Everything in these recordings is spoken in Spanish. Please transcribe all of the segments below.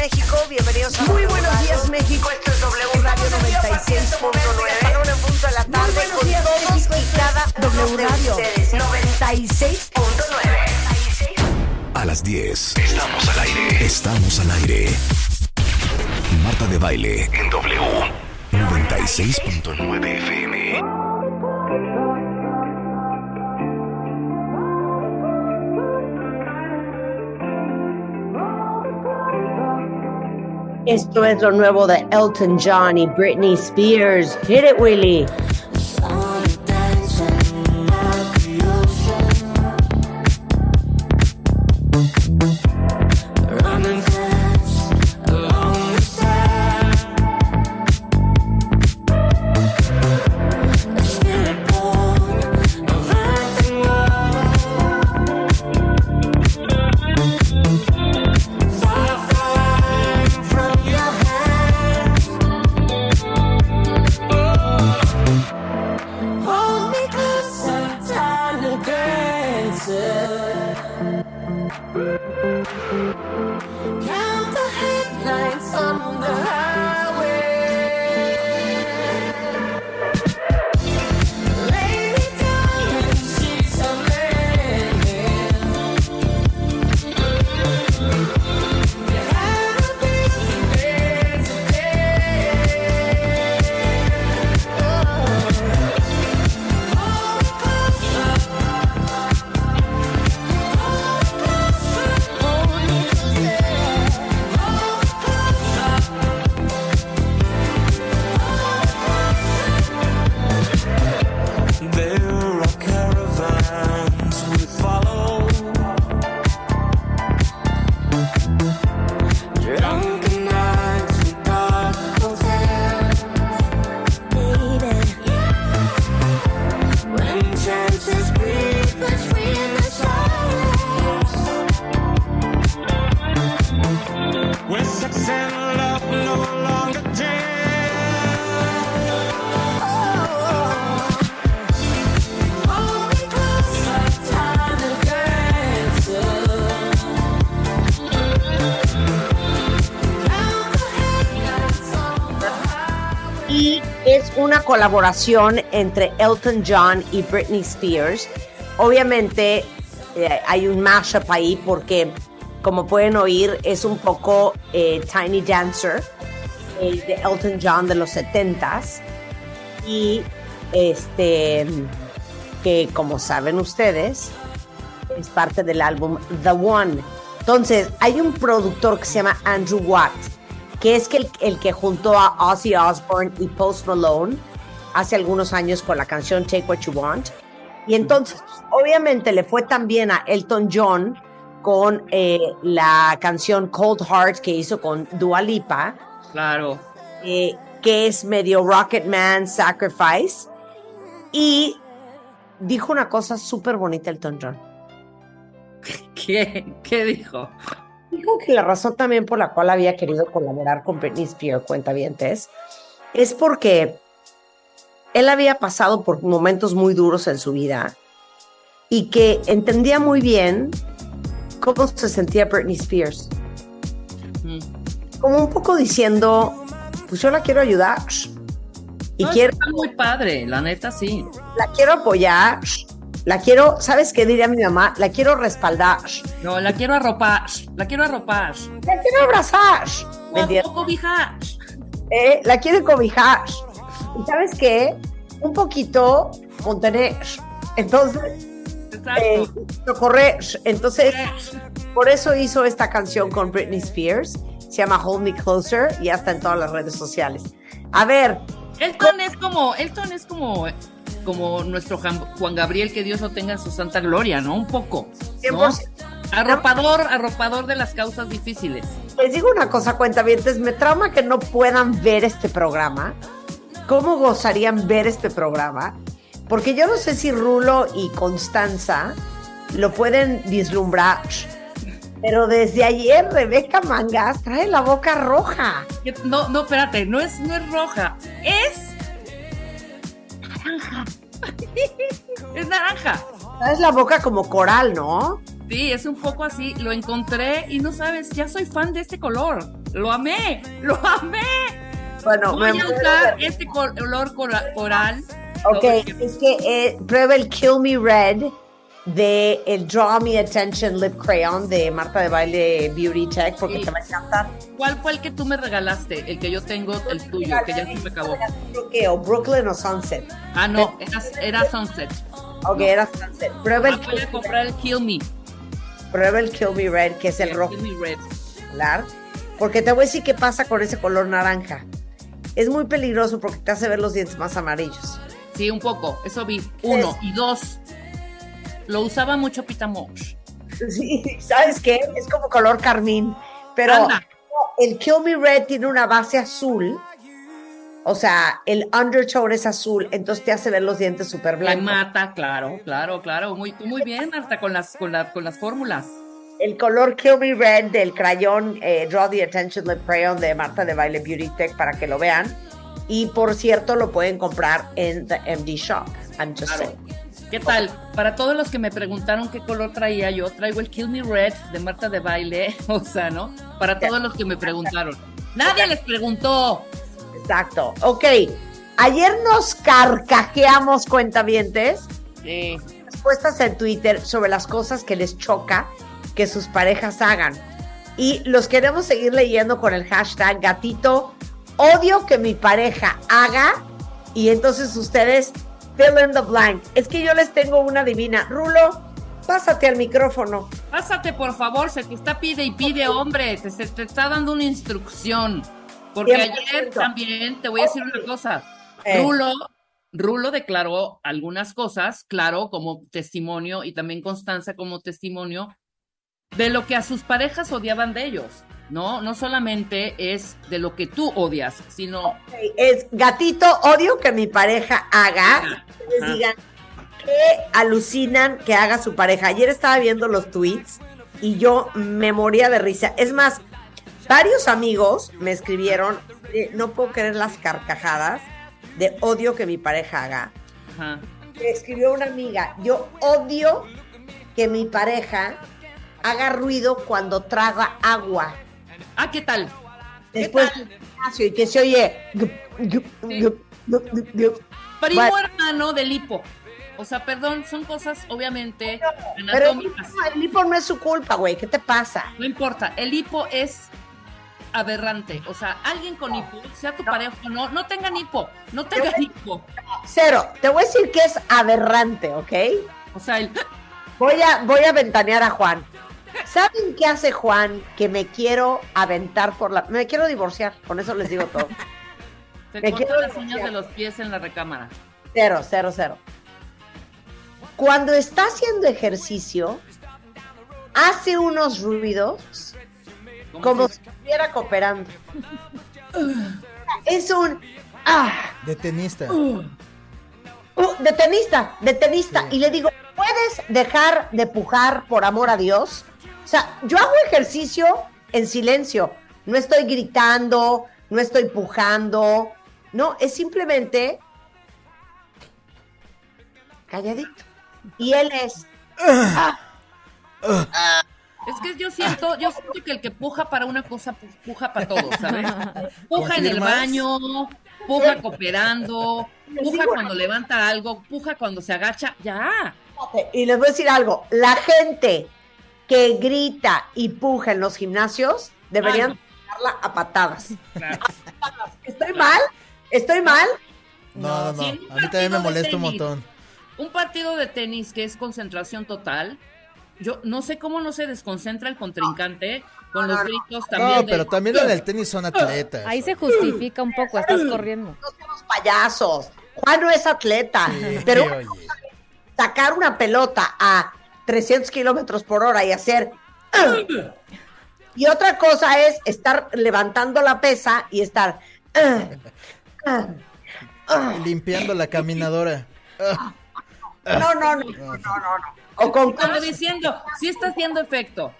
México. Bienvenidos a Muy buenos días, México. Esto es W Radio 96.9. Salón en punto de la tarde buenos con días, todos México. y cada W de Radio. ustedes. 96.9. A las 10. Estamos al aire. Estamos al aire. Marta de baile en W. 96.9 FM. Esto es lo nuevo de Elton John y Britney Spears. Hit it, Willie. Colaboración entre Elton John y Britney Spears. Obviamente eh, hay un mashup ahí porque, como pueden oír, es un poco eh, Tiny Dancer eh, de Elton John de los 70s. Y este, que como saben ustedes, es parte del álbum The One. Entonces, hay un productor que se llama Andrew Watt, que es el, el que juntó a Ozzy Osbourne y Post Malone hace algunos años con la canción Take What You Want. Y entonces, obviamente, le fue también a Elton John con eh, la canción Cold Heart que hizo con Dua Lipa, Claro. eh, que es medio Rocket Man Sacrifice. Y dijo una cosa súper bonita Elton John. ¿Qué, ¿Qué dijo? Dijo que la razón también por la cual había querido colaborar con Britney Spears, cuentavientes, es porque él había pasado por momentos muy duros en su vida y que entendía muy bien cómo se sentía Britney Spears. Como un poco diciendo, pues yo la quiero ayudar y No, quiero, Está muy padre, la neta sí. la quiero apoyar, la quiero, ¿sabes qué diría mi mamá? La quiero respaldar, No, la quiero arropar, la quiero arropar. la quiero abrazar. ¿me O entiendes? o cobijar. Eh, la quiere cobijar. ¿Y sabes qué? Un poquito contener. Entonces, eh, socorrer. Entonces, por eso hizo esta canción con Britney Spears. Se llama Hold Me Closer y ya está en todas las redes sociales. A ver, Elton es como, Elton es como, como nuestro Juan Gabriel, que Dios lo tenga en su santa gloria, ¿no? Un poco. ¿no? 100%. Arropador, arropador de las causas difíciles. les digo una cosa, cuentavientes, me trauma que no puedan ver este programa. ¿Cómo gozarían ver este programa? Porque yo no sé si Rulo y Constanza lo pueden vislumbrar, pero desde ayer Rebeca Mangas trae la boca roja. No, no, espérate, no es, no es roja, es naranja. es naranja. Traes la boca como coral, ¿no? Sí, es un poco así. Lo encontré y no sabes, ya soy fan de este color. Lo amé, lo amé. Bueno, Voy me a usar este color cora- coral. Ok, es que eh, prueba el Kill Me Red de el Draw Me Attention Lip Crayon de Marta de Baile Beauty Tech porque Sí. te va a encantar. ¿Cuál fue el que tú me regalaste? El que yo tengo, el tuyo, que ya se me acabó. Que o Brooklyn o Sunset. Ah, no, era, era Sunset. Ok, era Sunset. Prueba Ah, el, voy a comprar el Kill Me. prueba el Kill Me Red, que es el rojo Kill Me Red. popular. Porque te voy a decir qué pasa con ese color naranja. Es muy peligroso porque te hace ver los dientes más amarillos. Sí, un poco. Eso vi. Uno. Y dos. Lo usaba mucho Pita Mosh. Sí, ¿sabes qué? Es como color carmín. Pero Anda. el Kill Me Red tiene una base azul. O sea, el undertone es azul, entonces te hace ver los dientes súper blancos. mata, claro, claro, claro. Muy, muy bien, Marta, con las, con la- con las fórmulas. El color Kill Me Red del crayón eh, Draw the Attention Lip Crayon de Marta de Baile Beauty Tech para que lo vean. Y por cierto, lo pueden comprar en The MD Shop. I'm just Claro. saying. ¿Qué tal? Para todos los que me preguntaron qué color traía yo, traigo el Kill Me Red de Marta de Baile. O sea, ¿no? Para todos los que me preguntaron. Nadie les preguntó. Exacto. Ok. Ayer nos carcajeamos, cuentavientes, Sí. respuestas en Twitter sobre las cosas que les choca que sus parejas hagan. Y los queremos seguir leyendo con el hashtag gatito odio que mi pareja haga. Y entonces ustedes fill in the blank. Es que yo les tengo una divina. Rulo, pásate al micrófono. Pásate, por favor, se te está pide y pide, hombre. Te, se te está dando una instrucción. Porque 100%. ayer también te voy a decir una cosa. Eh. Rulo, Rulo declaró algunas cosas, claro, como testimonio y también Constanza como testimonio de lo que a sus parejas odiaban de ellos. No, no solamente es de lo que tú odias, sino Es gatito odio que mi pareja haga. Que les Ajá. digan que alucinan que haga su pareja. Ayer estaba viendo los tweets y yo me moría de risa. Es más, varios amigos me escribieron, eh, no puedo creer las carcajadas de odio que mi pareja haga. ajá, Me escribió una amiga, yo odio que mi pareja haga ruido cuando traga agua. Ah, ¿qué tal? ¿Qué Después tal? del gimnasio y que se oye. Sí. Primo Bueno. hermano del hipo. O sea, perdón, son cosas obviamente Pero el anatómicas. hipo, el hipo no es su culpa, güey. ¿Qué te pasa? No importa, el hipo es aberrante. O sea, alguien con hipo, sea tu pareja o no, no tengan hipo, no tengan hipo. Cero. Te voy a decir que es aberrante, ¿ok? O sea, el, Voy a, voy a ventanear a Juan. ¿Saben qué hace Juan? Que me quiero aventar por la. Me quiero divorciar. Con eso les digo todo. se Me quiero las uñas de los pies en la recámara. Cero, cero, cero. Cuando está haciendo ejercicio, hace unos ruidos ¿Cómo como si estuviera cooperando. Es un. Ah, De tenista. uh, de tenista, de tenista. Y le digo, ¿puedes dejar de pujar por amor a Dios? O sea, yo hago ejercicio en silencio. No estoy gritando, no estoy pujando. No, es simplemente calladito. Y él es. Es que yo siento, yo siento que el que puja para una cosa, pu- puja para todo, ¿sabes? Puja en el baño, puja cooperando, puja cuando levanta algo, puja cuando se agacha, ya. Y les voy a decir algo, la gente que grita y puja en los gimnasios deberían darla a patadas. Claro. ¿Estoy mal? ¿Estoy mal? No, no, no. A mí también me molesta un montón. Un partido de tenis que es concentración total. Yo no sé cómo no se desconcentra el contrincante con los gritos también. No, de- pero también en el tenis son atletas. Ahí se justifica un poco, estás corriendo. No somos payasos. Juan no es atleta, Sí, pero sacar una pelota a 300 kilómetros por hora y hacer... Y otra cosa es estar levantando la pesa y estar... Limpiando la caminadora. No, no, no, no, no, no. no. O con Como diciendo, sí está haciendo efecto.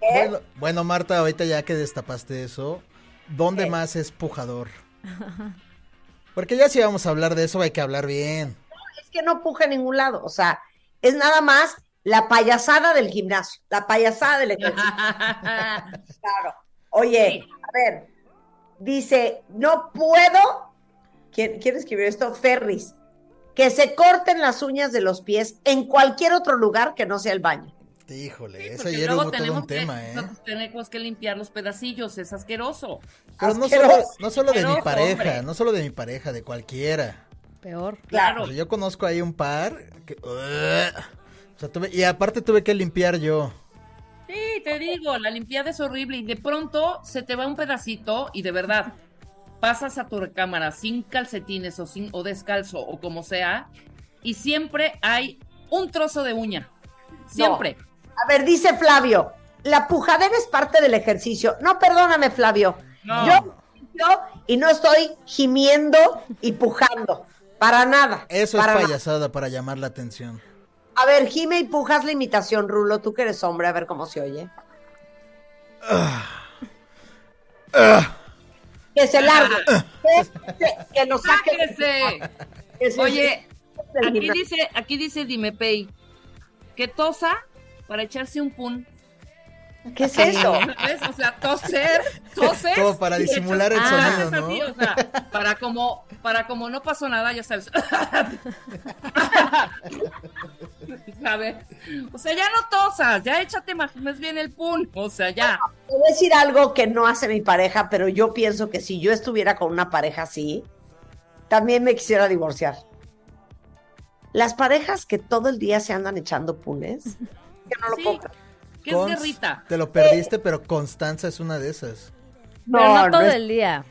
Bueno, bueno, Marta, ahorita ya que destapaste eso, ¿dónde más es pujador? Porque ya si vamos a hablar de eso hay que hablar bien. es que no puja en ningún lado. O sea, es nada más la payasada del gimnasio, la payasada del ejercicio. Claro. Oye, a ver, dice, no puedo. ¿Quién, quién escribió esto? Ferris. Que se corten las uñas de los pies en cualquier otro lugar que no sea el baño. Híjole, eso Porque ayer luego hubo todo tenemos un que, tema, ¿eh? nosotros tenemos que limpiar los pedacillos, es asqueroso. Pero no Asqueroso. solo, no solo de mi pareja, hombre. no solo de mi pareja, de cualquiera. Peor. Claro. O sea, yo conozco ahí un par que... o sea, tuve- y aparte tuve que limpiar yo. Sí, te digo, la limpiada es horrible y de pronto se te va un pedacito y de verdad pasas a tu recámara sin calcetines o sin o descalzo o como sea y siempre hay un trozo de uña. Siempre. A ver, dice Flavio, la pujadera es parte del ejercicio. No, perdóname, Flavio. No. Yo, yo y no estoy gimiendo y pujando. Para nada. Eso para es nada. payasada para llamar la atención. A ver, gime y pujas la imitación, Rulo. Tú que eres hombre, a ver cómo se oye. Que se largue. que, que- que lo saque. Que se- Oye, aquí dice, aquí dice Dimepey que tosa para echarse un pun. ¿Qué es eso? O sea, toser, toser. Como para disimular el sonido, así, ¿no? o sea, para como, para como no pasó nada, ya sabes. ¿Sabes? O sea, ya no tosas, ya échate más, más bien el pun. O sea, ya. Te voy a decir algo que no hace mi pareja, pero yo pienso que si yo estuviera con una pareja así, también me quisiera divorciar. Las parejas que todo el día se andan echando punes, que no lo Sí. puedo creer. ¿Qué es guerrita? Te lo perdiste, pero Constanza es una de esas. Pero no, no todo es- el día.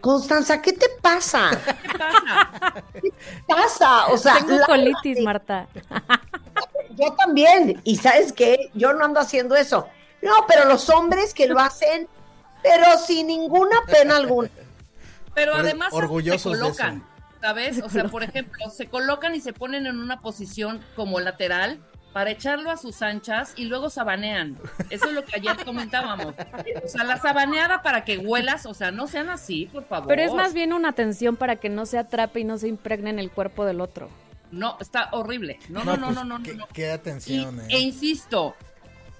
Constanza, ¿qué te pasa? ¿Qué pasa? ¿Qué pasa? O sea, Tengo la- colitis, Marta. yo también. Y sabes qué, yo no ando haciendo eso. No, pero los hombres que lo hacen, pero sin ninguna pena alguna. Pero además se de colocan, eso. ¿sabes? O sea, por ejemplo, se colocan y se ponen en una posición como lateral para echarlo a sus anchas y luego sabanean. Eso es lo que ayer comentábamos. O sea, la sabaneada para que huelas, o sea, no sean así, por favor. Pero es más bien una atención para que no se atrape y no se impregne en el cuerpo del otro. No, está horrible. No, no, no, pues, no, no. no, qué, no. qué Y- atención, e eh. insisto,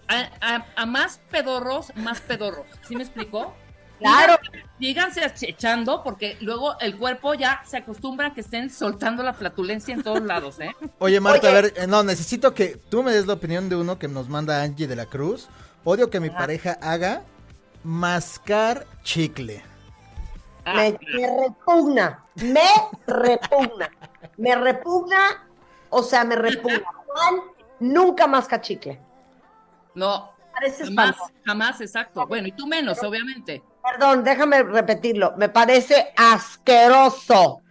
a, a- a más pedorros, más pedorros. ¿Sí me explicó? Claro. Díganse echando porque luego el cuerpo ya se acostumbra a que estén soltando la flatulencia en todos lados, ¿eh? Oye, Marta, Oye. a ver, eh, no, necesito que tú me des la opinión de uno que nos manda Angie de la Cruz. Odio que mi pareja haga mascar chicle. Ah, me, me repugna, me repugna, me repugna, o sea, me repugna. Juan nunca más cachicle. no, jamás, jamás, exacto. Bueno, y tú menos, obviamente. Perdón, déjame repetirlo. Me parece asqueroso.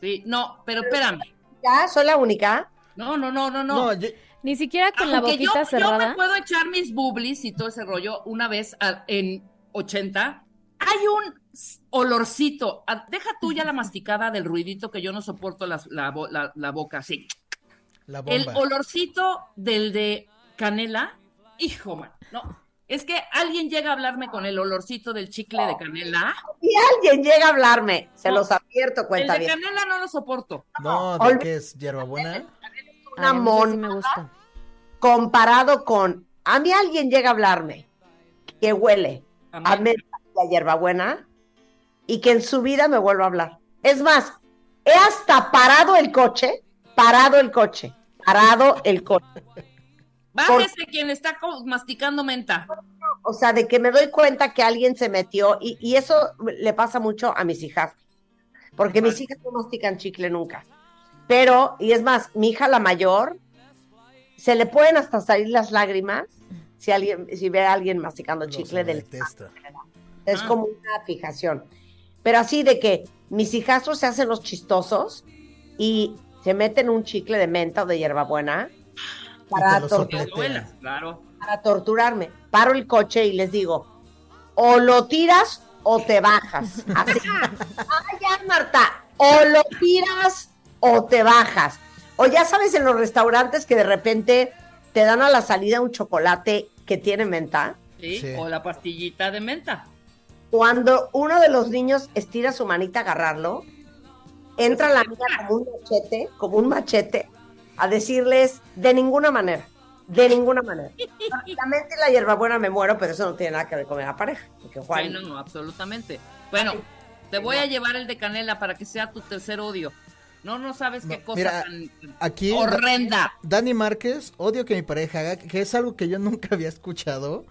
Sí, no, pero espérame. ¿Ya? ¿Soy la única? No, no, no, no, no. No, yo- Ni siquiera con la Aunque yo, boquita yo me cerrada. puedo echar mis bublis y todo ese rollo una vez a- en 80. Hay un olorcito. Ah, Deja tú ya la masticada del ruidito que yo no soporto las- la, bo- la- la boca así. la El olorcito del de canela, hijo, man, no. Es que alguien llega a hablarme con el olorcito del chicle de canela. Y alguien llega a hablarme, se No. los advierto, El cuenta de bien. canela no lo soporto. No, ¿de qué es? ¿Hierbabuena? Una Ay, a me gusta. comparado con. A mí alguien llega a hablarme que huele a Amén. menta y a hierbabuena y que en su vida me vuelva a hablar. Es más, he hasta parado el coche, parado el coche, parado el coche. Bájese quien está masticando menta. O sea, de que me doy cuenta que alguien se metió y, y eso le pasa mucho a mis hijas. Porque mis hijas no mastican chicle nunca. Pero, y es más, mi hija la mayor, se le pueden hasta salir las lágrimas si alguien, si ve a alguien masticando chicle del. Es Ah. como una fijación. Pero así de que mis hijastros se hacen los chistosos y se meten un chicle de menta o de hierbabuena para, claro. para torturarme. Paro el coche y les digo, o lo tiras o te bajas. Así. ah, ya, Marta, o lo tiras o te bajas. O ya sabes en los restaurantes que de repente te dan a la salida un chocolate que tiene menta. ¿sí? Sí. O la pastillita de menta. Cuando uno de los niños estira su manita a agarrarlo, entra la niña como un machete, como un machete, a decirles de ninguna manera, de ninguna manera. La mente y la hierbabuena me muero, pero eso no tiene nada que ver con la pareja. Porque Juan, Sí, no, no, absolutamente. Bueno, te voy a llevar el de canela para que sea tu tercer odio. No, no sabes qué No, cosa mira, tan Aquí horrenda. Dani Márquez, odio que mi pareja haga, que es algo que yo nunca había escuchado,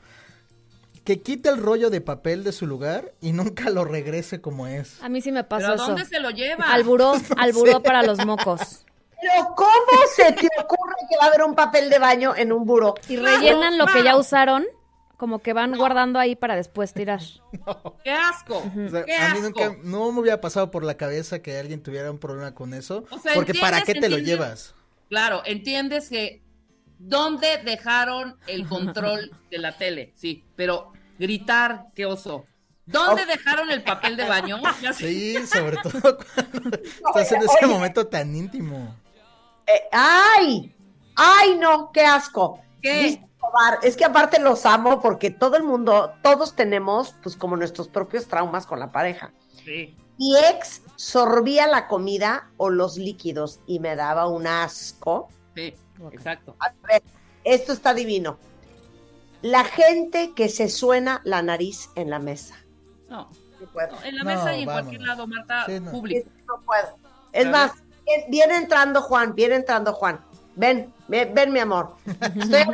que quite el rollo de papel de su lugar y nunca lo regrese como es. A mí sí me ¿Pero pasó a eso. dónde se lo lleva? Al buró, al buró para los mocos. Pero ¿cómo se te ocurre que va a haber un papel de baño en un buró? Y rellenan lo que ya usaron, como que van guardando ahí para después tirar. ¡Qué asco! O sea, ¡Qué a mí asco! nunca, no me hubiera pasado por la cabeza que alguien tuviera un problema con eso, O sea, porque ¿para qué ¿entiendes? te lo llevas? Claro, entiendes que ¿dónde dejaron el control de la tele? Sí, pero gritar, qué oso. ¿Dónde dejaron el papel de baño? Sí, sobre todo cuando estás en ese momento tan íntimo. Eh, ¡Ay! ¡Ay, no! ¡Qué asco! Es que aparte los amo porque todo el mundo, todos tenemos, pues como nuestros propios traumas con la pareja. Sí. Mi ex sorbía la comida o los líquidos y me daba un asco. Sí, exacto. A ver, esto está divino. La gente que se suena la nariz en la mesa. No, No puedo. no, en la No, mesa y en vámonos. cualquier lado, Marta, Sí, no. público. No puedo. Es más, viene- entrando Juan, viene entrando Juan. Ven, ven, ven, mi amor. Estoy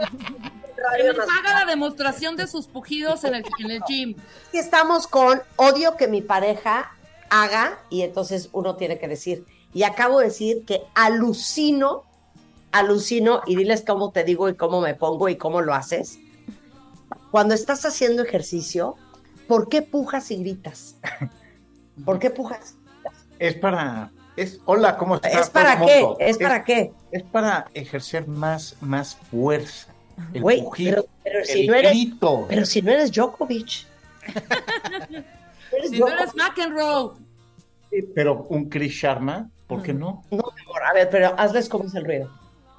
Que nos haga la demostración de sus pujidos en el, en el gym. que estamos con odio que mi pareja haga y entonces uno tiene que decir, y acabo de decir que alucino, alucino y diles cómo te digo y cómo me pongo y cómo lo haces. Cuando estás haciendo ejercicio, ¿por qué pujas y gritas? ¿Por qué pujas? Es para. Es, hola, ¿cómo estás? ¿Es para qué? mundo. ¿Es para qué? Es para ejercer más, más fuerza. El Güey, pujido, pero, pero el si no eres, grito. pero si no eres Djokovic. Eres Si no eres McEnroe. Pero un Chris Sharma, ¿por qué no? No, mi amor, a ver, pero hazles cómo es el ruido.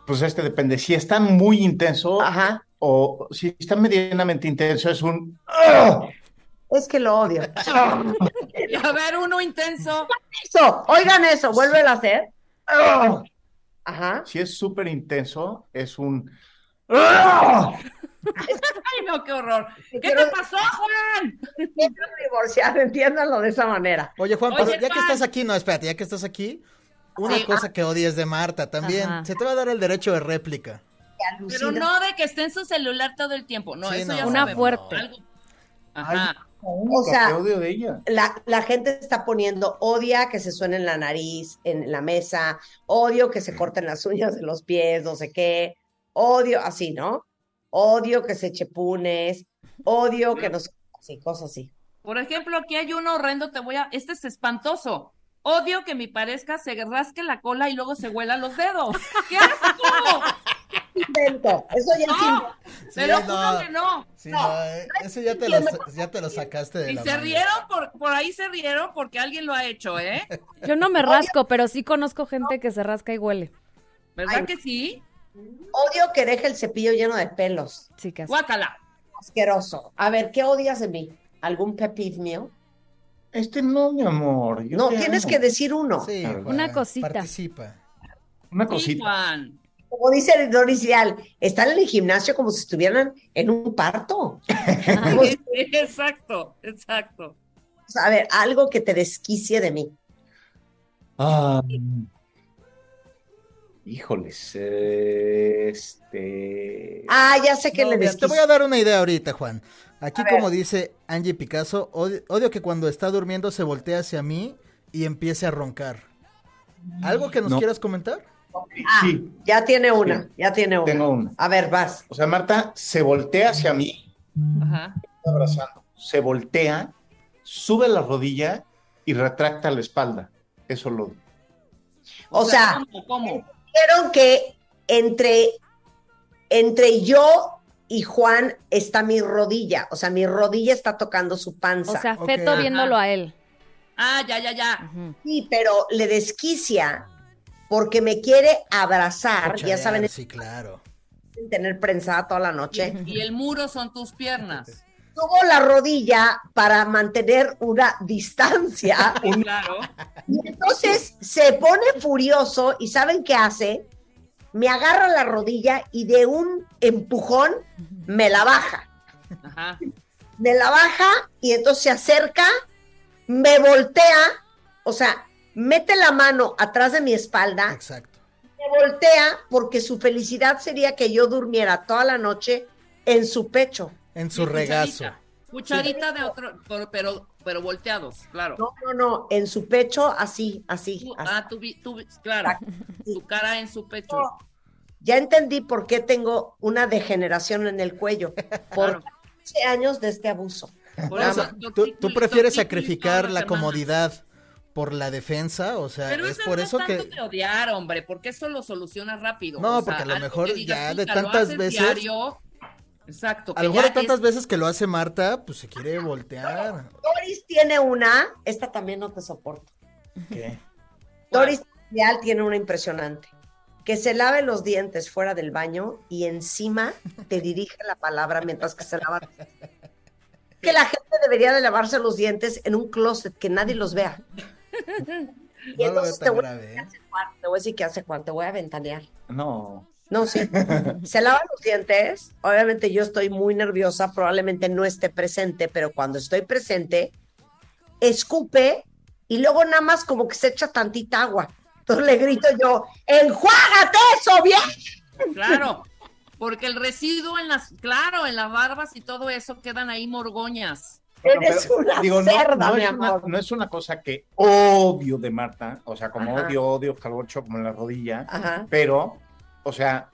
Pues este depende. Si está muy intenso Ajá. o si está medianamente intenso, es un. ¡Ah! Es que lo odio. Y a ver, uno intenso. Eso, oigan eso, vuélvelo a hacer. ¡Ah! Ajá. Si es súper intenso, es un. ¡Ah! Ay, no, qué horror. ¿Qué quiero- te pasó, Juan? Quiero divorciar, entiéndanlo de esa manera. Oye, Juan, Oye, pero ya que estás aquí, no, espérate, ya que estás aquí, una Sí. cosa que odies de Marta también, Ajá. se te va a dar el derecho de réplica. Pero no de que esté en su celular todo el tiempo. No, Sí, eso no. ya Una sabemos. fuerte. Algo- Ajá. O sea- Qué odio de ella. La, la gente está poniendo odia que se suene en la nariz, en la mesa, odio que se corten las uñas de los pies, no sé qué, odio, así, ¿no? Odio que se eche punes, odio que nos... Así, cosas así. Por ejemplo, aquí hay uno horrendo, te voy a... Este es espantoso. Odio que mi pareja se rasque la cola y luego se huela los dedos. ¡Qué asco! Invento, eso ya es No, invento. te lo no. juro que no. Sí, No. no, eh, eso ya te, lo, ya te lo sacaste de Y la se manga. rieron, por, por ahí se rieron porque alguien lo ha hecho, ¿eh? Yo no me rasco, pero sí conozco gente que se rasca y huele. ¿Verdad Ay. que sí? Odio que deje el cepillo lleno de pelos. Así. Guácala. Asqueroso. A ver, ¿qué odias de mí? ¿Algún pepid mío? Este no, mi amor. yo No, tienes amo. que decir uno. Sí, Una cosita. Participa. Una Sí, cosita. Juan. Como dice Doris Leal, están en el gimnasio como si estuvieran en un parto. Exacto, exacto. a ver, algo que te desquicie de mí. Ah, híjoles. Este. Ah, ya sé que No, le mira, te voy a dar una idea ahorita, Juan. Aquí A ver. como dice Angie Picasso, odio, odio que cuando está durmiendo se voltee hacia mí y empiece a roncar. ¿Algo que nos No. quieras comentar? Ah, Sí, ya tiene una, ya tiene una. tengo una. A ver, vas. O sea, Marta se voltea hacia mí, Ajá. abrazando. Se voltea, sube la rodilla y retracta la espalda. Eso lo. O sea, ¿cómo? ¿cómo? Vieron que entre, entre yo y Juan está mi rodilla. O sea, mi rodilla está tocando su panza. O sea, feto viéndolo a él. Ah, ya, ya, ya. Sí, pero le desquicia porque me quiere abrazar. Ya saben, Sí, claro. tener prensada toda la noche. Y el muro son tus piernas. Subo la rodilla para mantener una distancia. Claro. Y entonces se pone furioso y ¿saben qué hace? me agarra la rodilla y de un empujón me la baja. Ajá. Me la baja y entonces se acerca, me voltea, o sea, mete la mano atrás de mi espalda, Exacto. me voltea porque su felicidad sería que yo durmiera toda la noche en su pecho. En su regazo. Cucharita, Cucharita de otro, pero, pero, pero volteados, claro. No, no, no, en su pecho, así, así. Tú- así. ah, tú, vi- tú claro, tu cara en su pecho. Ya entendí por qué tengo una degeneración en el cuello. Por Claro. 15 años de este abuso. Por eso, ¿Tú, prefieres sacrificar la semana. comodidad por la defensa? O sea, Pero es eso por no eso es que... de odiar, hombre, porque eso lo soluciona rápido. No, O sea, porque a lo mejor digas, ya de "Puta, lo tantas veces- diario". Exacto. A lo mejor de tantas es- veces que lo hace Marta, pues se quiere voltear. Doris tiene una, esta también no te soporto. ¿Qué? Doris Leal tiene una impresionante. Que se lave los dientes fuera del baño y encima te dirige la palabra mientras que se lava. Que la gente debería de lavarse los dientes en un closet, que nadie los vea. Y No entonces te voy, grave, ¿eh? te voy a decir que hace Juan, te voy a ventanear. No. No, sí. Se lava los dientes. Obviamente yo estoy muy nerviosa, probablemente no esté presente, pero cuando estoy presente, escupe y luego nada más como que se echa tantita agua. Entonces le grito yo, ¡enjuágate eso bien! Claro, porque el residuo en las, claro, en las barbas y todo eso quedan ahí morgoñas. Eres pero, una digo, no, cerda, no mi es una, amor. no es una cosa que odio de Marta, o sea, como Ajá. odio, odio calorcho como en la rodilla, Ajá. pero, o sea,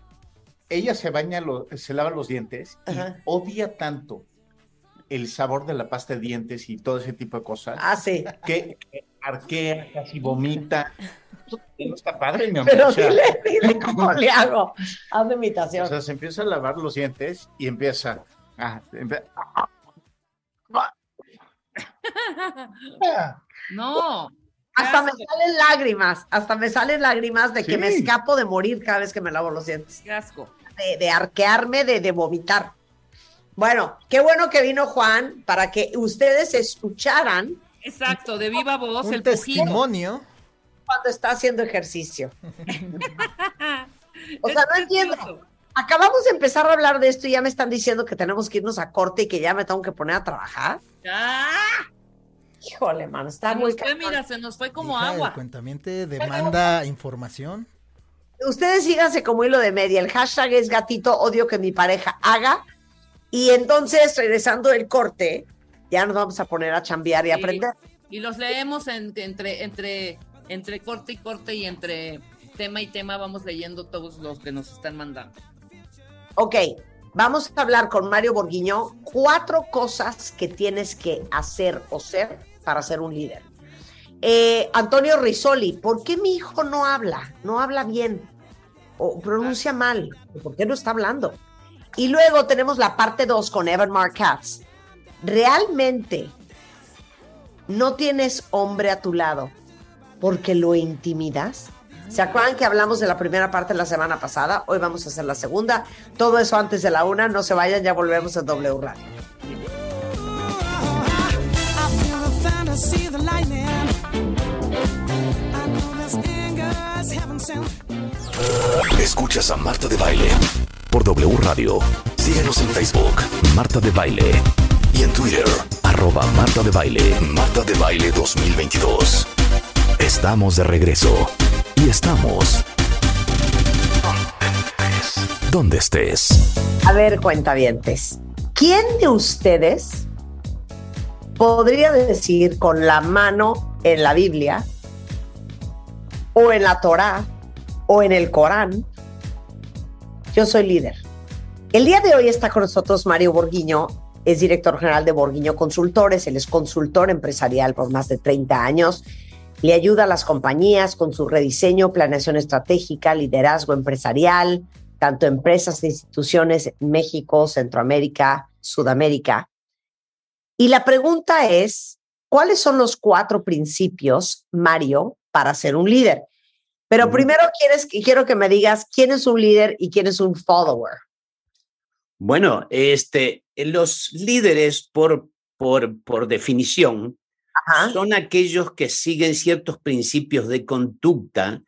ella se baña, lo- se lava los dientes y odia tanto el sabor de la pasta de dientes y todo ese tipo de cosas Ah, sí. que que arquea, casi vomita. No está padre, mi amor. Pero o sea, dile, dile cómo le hago. Haz de imitación. o sea, se empieza a lavar los dientes y empieza a... empe- No. hasta me salen lágrimas, hasta me salen lágrimas de que me escapo de morir cada vez que me lavo los dientes. qué asco. de, de arquearme, de, de vomitar. Bueno, qué bueno que vino Juan para que ustedes escucharan Exacto, de viva voz Un el testimonio. cuando está haciendo ejercicio. O Es sea, no entiendo. Acabamos de empezar a hablar de esto y ya me están diciendo que tenemos que irnos a corte y que ya me tengo que poner a trabajar. ¡Ah! Híjole, mano, está Se muy nos fue, cañón. mira, se nos fue como Hija, agua. El cuentamiente demanda información. Ustedes síganse como hilo de media. El hashtag es gatito odio que mi pareja haga. Y entonces, regresando del corte, ya nos vamos a poner a chambear y Sí. aprender. Y los leemos en- entre, entre, entre corte y corte y entre tema y tema vamos leyendo todos los que nos están mandando. Ok, vamos a hablar con Mario Borguiño. Cuatro cosas que tienes que hacer o ser para ser un líder. Eh, Antonio Risoli, ¿por qué mi hijo no habla? No habla bien o pronuncia mal. ¿Por qué no está hablando? Y luego tenemos la parte 2 con Evan Marcatz. ¿Realmente no tienes hombre a tu lado porque lo intimidas? ¿Se acuerdan que hablamos de la primera parte la semana pasada? Hoy vamos a hacer la segunda. Todo eso antes de la una. No se vayan, ya volvemos a W Radio. Escuchas a Marta de Baile por W Radio. Síguenos en Facebook, Marta de Baile. Y en Twitter, arroba Marta de Baile. Marta de Baile 2022. Estamos de regreso. Y estamos... Donde estés. A ver, cuentavientes. ¿Quién de ustedes podría decir con la mano en la Biblia o en la Torá o en el Corán, yo soy líder? El día de hoy está con nosotros Mario Borguiño, es director general de Borguiño Consultores, él es consultor empresarial por más de 30 años, le ayuda a las compañías con su rediseño, planeación estratégica, liderazgo empresarial, tanto empresas e instituciones en México, Centroamérica, Sudamérica. Y la pregunta es, ¿cuáles son los cuatro principios, Mario, para ser un líder? Pero primero quieres, quiero que me digas quién es un líder y quién es un follower. Bueno, este, los líderes, por, por, por definición, Son aquellos que siguen ciertos principios de conducta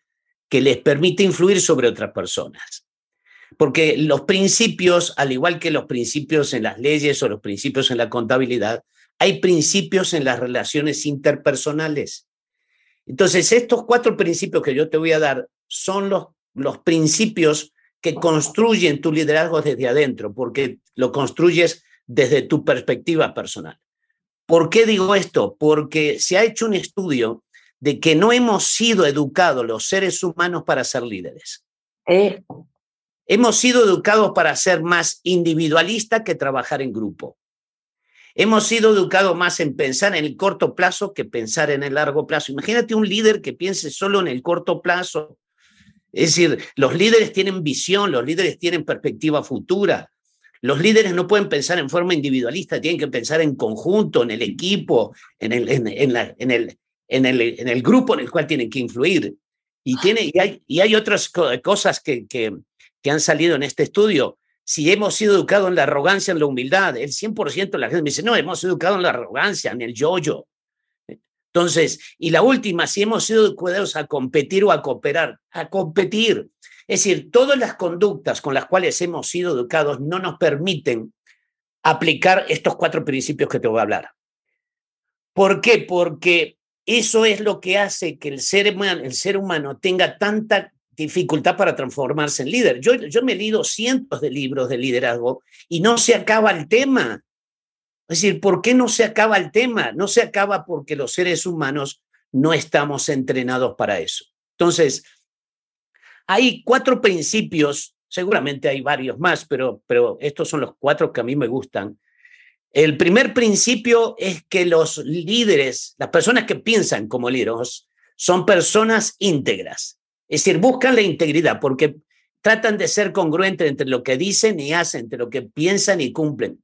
que les permite influir sobre otras personas. Porque los principios, al igual que los principios en las leyes o los principios en la contabilidad, hay principios en las relaciones interpersonales. Entonces, estos cuatro principios que yo te voy a dar son los, los principios que construyen tu liderazgo desde adentro, porque lo construyes desde tu perspectiva personal. ¿Por qué digo esto? Porque se ha hecho un estudio de que no hemos sido educados los seres humanos para ser líderes. Eh, Hemos sido educados para ser más individualista que trabajar en grupo. Hemos sido educados más en pensar en el corto plazo que pensar en el largo plazo. Imagínate un líder que piense solo en el corto plazo. Es decir, los líderes tienen visión, los líderes tienen perspectiva futura. Los líderes no pueden pensar en forma individualista, tienen que pensar en conjunto, en el equipo, en el, en, en en el, en el, en el grupo en el cual tienen que influir. Y, tiene, y, hay, y hay otras co- cosas que, que, que han salido en este estudio. Si hemos sido educados en la arrogancia, en la humildad, el 100% de la gente me dice, no, hemos sido educados en la arrogancia, en el yo-yo. Entonces, y la última, si hemos sido educados a competir o a cooperar, a competir. Es decir, todas las conductas con las cuales hemos sido educados no nos permiten aplicar estos cuatro principios que te voy a hablar. ¿Por qué? Porque eso es lo que hace que el ser humano, tenga tanta dificultad para transformarse en líder. Yo, yo me he leído cientos de libros de liderazgo y no se acaba el tema. Es decir, ¿por qué no se acaba el tema? No se acaba porque los seres humanos no estamos entrenados para eso. Entonces, hay cuatro principios, seguramente hay varios más, pero, pero estos son los cuatro que a mí me gustan. El primer principio es que los líderes, las personas que piensan como líderes, son personas íntegras. Es decir, buscan la integridad porque tratan de ser congruentes entre lo que dicen y hacen, entre lo que piensan y cumplen.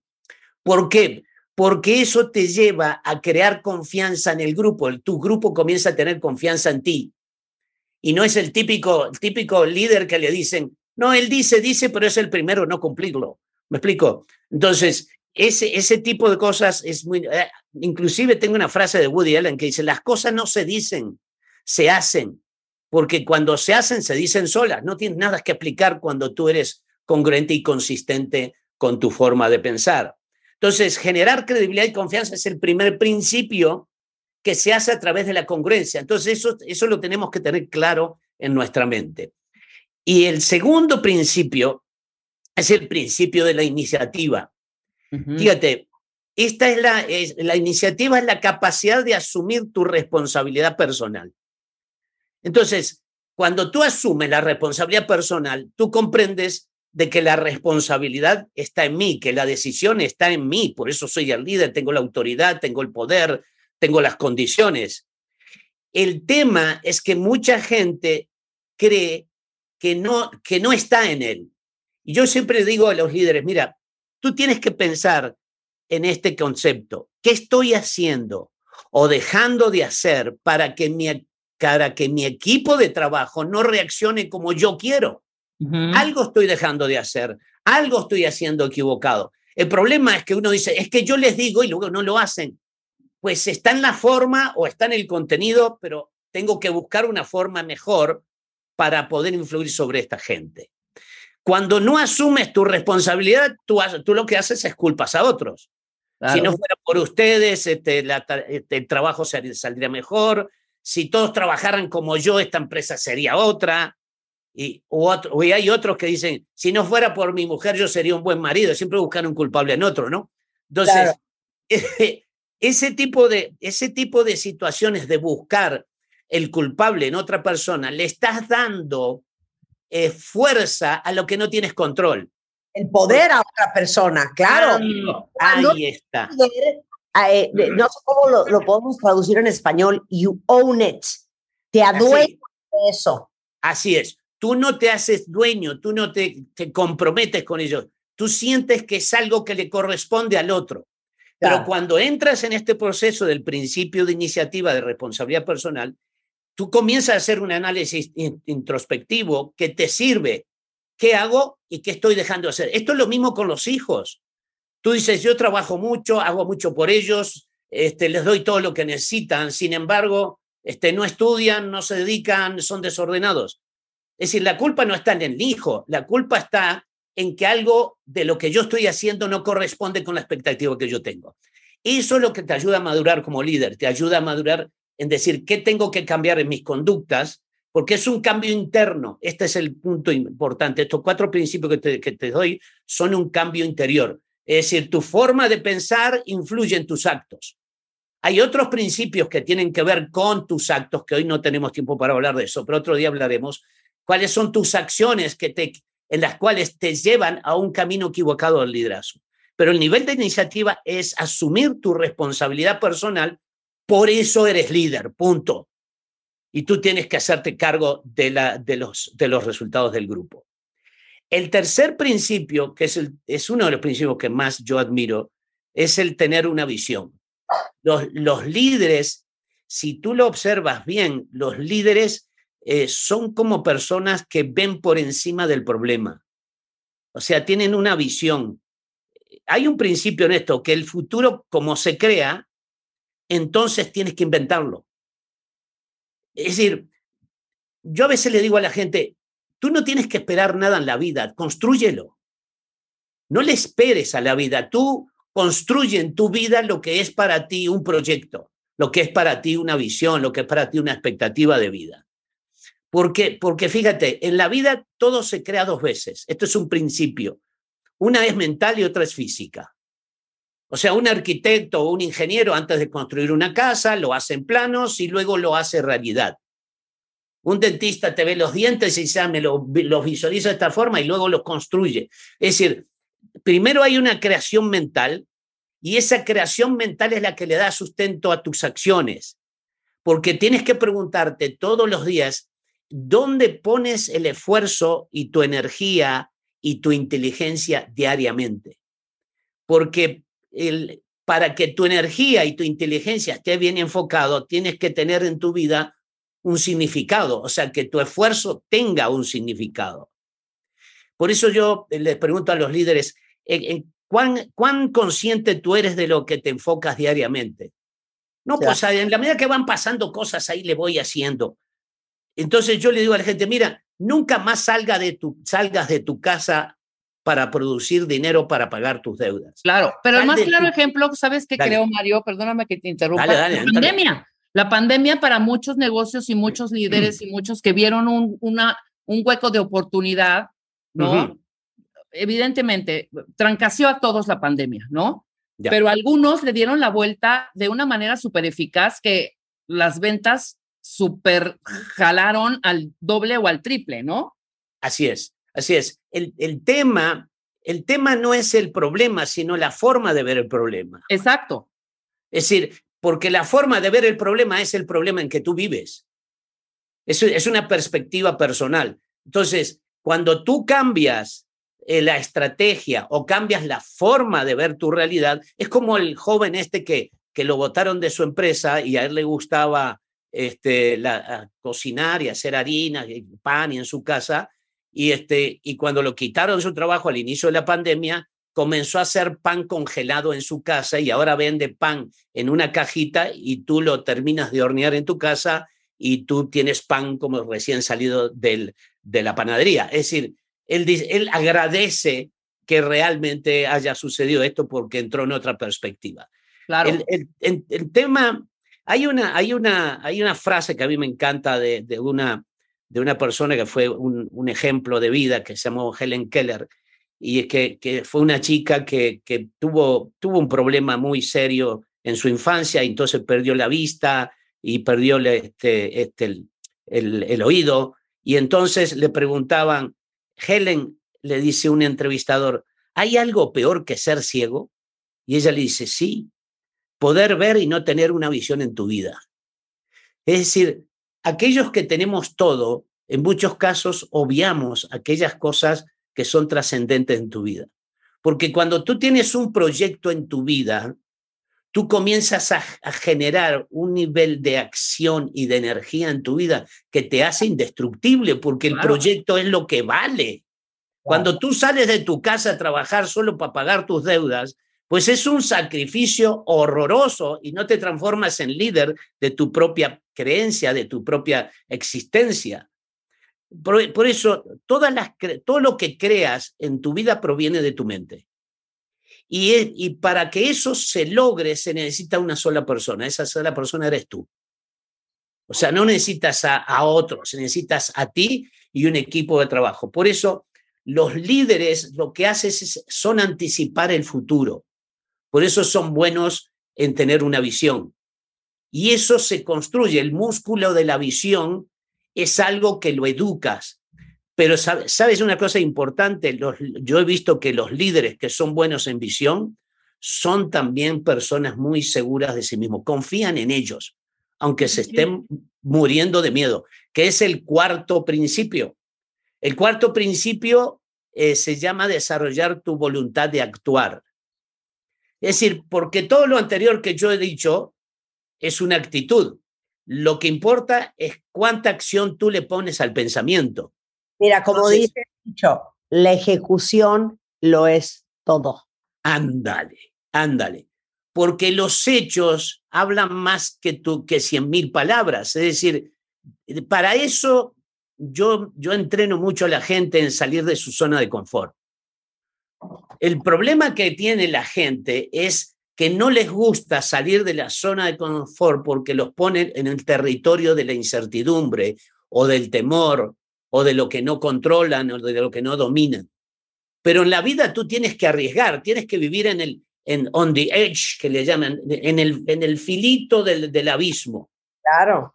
¿Por qué? Porque eso te lleva a crear confianza en el grupo. Tu grupo comienza a tener confianza en ti. Y no es el típico, el típico líder que le dicen, no, él dice, dice, pero es el primero en no cumplirlo. ¿Me explico? Entonces, ese, ese tipo de cosas es muy... eh, inclusive tengo una frase de Woody Allen que dice, las cosas no se dicen, se hacen. Porque cuando se hacen, se dicen solas. No tienes nada que explicar cuando tú eres congruente y consistente con tu forma de pensar. Entonces, generar credibilidad y confianza es el primer principio que se hace a través de la congruencia. Entonces, eso, eso lo tenemos que tener claro en nuestra mente. Y el segundo principio es el principio de la iniciativa. Fíjate, esta es la, es- la iniciativa es la capacidad de asumir tu responsabilidad personal. Entonces, cuando tú asumes la responsabilidad personal, tú comprendes de que la responsabilidad está en mí, que la decisión está en mí, por eso soy el líder, tengo la autoridad, tengo el poder, tengo las condiciones. El tema es que mucha gente cree que no, que no está en él. Y yo siempre digo a los líderes, mira, tú tienes que pensar en este concepto. ¿Qué estoy haciendo o dejando de hacer para que mi, para que mi equipo de trabajo no reaccione como yo quiero? Algo estoy dejando de hacer, algo estoy haciendo equivocado. El problema es que uno dice, es que yo les digo y luego no lo hacen. Pues está en la forma o está en el contenido, pero tengo que buscar una forma mejor para poder influir sobre esta gente. Cuando no asumes tu responsabilidad, tú, tú lo que haces es culpas a otros. Si no fuera por ustedes, este, la este, el trabajo sal- saldría mejor. Si todos trabajaran como yo, esta empresa sería otra. Y, o otro- y hay otros que dicen, si no fuera por mi mujer, yo sería un buen marido. Siempre buscan un culpable en otro, ¿no? Entonces, ese, tipo de, ese tipo de situaciones de buscar el culpable en otra persona, le estás dando eh, fuerza a lo que no tienes control. El poder a otra persona, claro. Amigo, Cuando Ahí está. líder, eh, de- no sé cómo lo, lo podemos traducir en español, you own it. Te adueñas de eso. Así es. Tú no te haces dueño, tú no te, te comprometes con ellos. Tú sientes que es algo que le corresponde al otro. Pero cuando entras en este proceso del principio de iniciativa de responsabilidad personal, tú comienzas a hacer un análisis in- introspectivo que te sirve. ¿Qué hago y qué estoy dejando de hacer? Esto es lo mismo con los hijos. Tú dices, yo trabajo mucho, hago mucho por ellos, este, les doy todo lo que necesitan, sin embargo, este, no estudian, no se dedican, son desordenados. Es decir, la culpa no está en el hijo, la culpa está en que algo de lo que yo estoy haciendo no corresponde con la expectativa que yo tengo. Eso es lo que te ayuda a madurar como líder, te ayuda a madurar en decir qué tengo que cambiar en mis conductas, porque es un cambio interno. Este es el punto importante. Estos cuatro principios que te, que te doy son un cambio interior. Es decir, tu forma de pensar influye en tus actos. Hay otros principios que tienen que ver con tus actos, que hoy no tenemos tiempo para hablar de eso, pero otro día hablaremos. ¿Cuáles son tus acciones que te, en las cuales te llevan a un camino equivocado del liderazgo? Pero el nivel de iniciativa es asumir tu responsabilidad personal, por eso eres líder, punto. Y tú tienes que hacerte cargo de, la, de, los, de los resultados del grupo. El tercer principio, que es, es uno de los principios que más yo admiro, es el tener una visión. Los, los líderes, si tú lo observas bien, los líderes eh, son como personas que ven por encima del problema. O sea, tienen una visión. Hay un principio en esto, que el futuro como se crea, entonces tienes que inventarlo. Es decir, yo a veces le digo a la gente, tú no tienes que esperar nada en la vida, construyelo. No le esperes a la vida, tú construye en tu vida lo que es para ti un proyecto, lo que es para ti una visión, lo que es para ti una expectativa de vida. ¿Por qué? Porque fíjate, en la vida todo se crea dos veces. Esto es un principio. Una es mental y otra es física. O sea, un arquitecto o un ingeniero antes de construir una casa lo hace en planos y luego lo hace realidad. Un dentista te ve los dientes y dice, ah, me lo- los visualiza de esta forma y luego los construye. Es decir, primero hay una creación mental y esa creación mental es la que le da sustento a tus acciones. Porque tienes que preguntarte todos los días, ¿dónde pones el esfuerzo y tu energía y tu inteligencia diariamente? Porque el, para que tu energía y tu inteligencia esté bien enfocado, tienes que tener en tu vida un significado, o sea, que tu esfuerzo tenga un significado. Por eso yo les pregunto a los líderes, ¿en- en ¿cuán, cuán consciente tú eres de lo que te enfocas diariamente? No, Ya. pues en la medida que van pasando cosas, ahí le voy haciendo. Entonces yo le digo a la gente, mira, nunca más salga de tu, salgas de tu casa para producir dinero para pagar tus deudas. Claro, pero el más claro tu- ejemplo, ¿sabes qué Dale. creo, Mario? Perdóname que te interrumpa. Dale, dale, la pandemia. La pandemia para muchos negocios y muchos líderes y muchos que vieron un, una, un hueco de oportunidad, ¿no? Evidentemente, trancació a todos la pandemia, ¿no? Ya. Pero algunos le dieron la vuelta de una manera súper eficaz que las ventas súper jalaron al doble o al triple, ¿no? Así es, así es. El, el tema, el tema no es el problema, sino la forma de ver el problema. Exacto. Es decir, porque la forma de ver el problema es el problema en que tú vives. Es, es una perspectiva personal. Entonces, cuando tú cambias eh, la estrategia o cambias la forma de ver tu realidad, es como el joven este que, que lo botaron de su empresa y a él le gustaba este, la, a cocinar y hacer harina y pan y en su casa. Y, este, y cuando lo quitaron de su trabajo al inicio de la pandemia, comenzó a hacer pan congelado en su casa y ahora vende pan en una cajita y tú lo terminas de hornear en tu casa y tú tienes pan como recién salido del, de la panadería. Es decir, él, dice- él agradece que realmente haya sucedido esto porque entró en otra perspectiva. Claro. El, el- el- el tema, hay una, hay, una, hay una frase que a mí me encanta de, una, de una persona que fue un, ejemplo de vida que se llamó Helen Keller y que, que fue una chica que, que tuvo, tuvo un problema muy serio en su infancia y entonces perdió la vista y perdió este, este, el- el oído y entonces le preguntaban, Helen, le dice un entrevistador, ¿hay algo peor que ser ciego? Y ella le dice, sí, poder ver y no tener una visión en tu vida. Es decir, aquellos que tenemos todo, en muchos casos obviamos aquellas cosas que son trascendentes en tu vida. Porque cuando tú tienes un proyecto en tu vida, tú comienzas a, a generar un nivel de acción y de energía en tu vida que te hace indestructible, porque el proyecto es lo que vale. Cuando tú sales de tu casa a trabajar solo para pagar tus deudas, pues es un sacrificio horroroso y no te transformas en líder de tu propia creencia, de tu propia existencia. Por, eso, todo lo que creas en tu vida proviene de tu mente. Y para que eso se logre, se necesita una sola persona. Esa sola persona eres tú. O sea, no necesitas a, a otros, necesitas a ti y un equipo de trabajo. Por eso, los líderes lo que hacen es, son anticipar el futuro. Por eso son buenos en tener una visión. Y eso se construye. El músculo de la visión es algo que lo educas. Pero sabe- sabes una cosa importante, Los- yo he visto que los líderes que son buenos en visión son también personas muy seguras de sí mismos, confían en ellos, aunque se estén muriendo de miedo, que es el cuarto principio. El cuarto principio eh, se llama desarrollar tu voluntad de actuar. Es decir, porque todo lo anterior que yo he dicho es una actitud. Lo que importa es cuánta acción tú le pones al pensamiento. Mira, como Entonces- dice dicho, la ejecución lo es todo. Ándale, ándale. Porque los hechos hablan más que, tú, que cien mil palabras. Es decir, para eso yo, yo entreno mucho a la gente en salir de su zona de confort. El problema que tiene la gente es que no les gusta salir de la zona de confort porque los ponen en el territorio de la incertidumbre o del temor o de lo que no controlan o de lo que no dominan. Pero en la vida tú tienes que arriesgar, tienes que vivir en el en on the edge, que le llaman, en el, en el filito del, del abismo. Claro.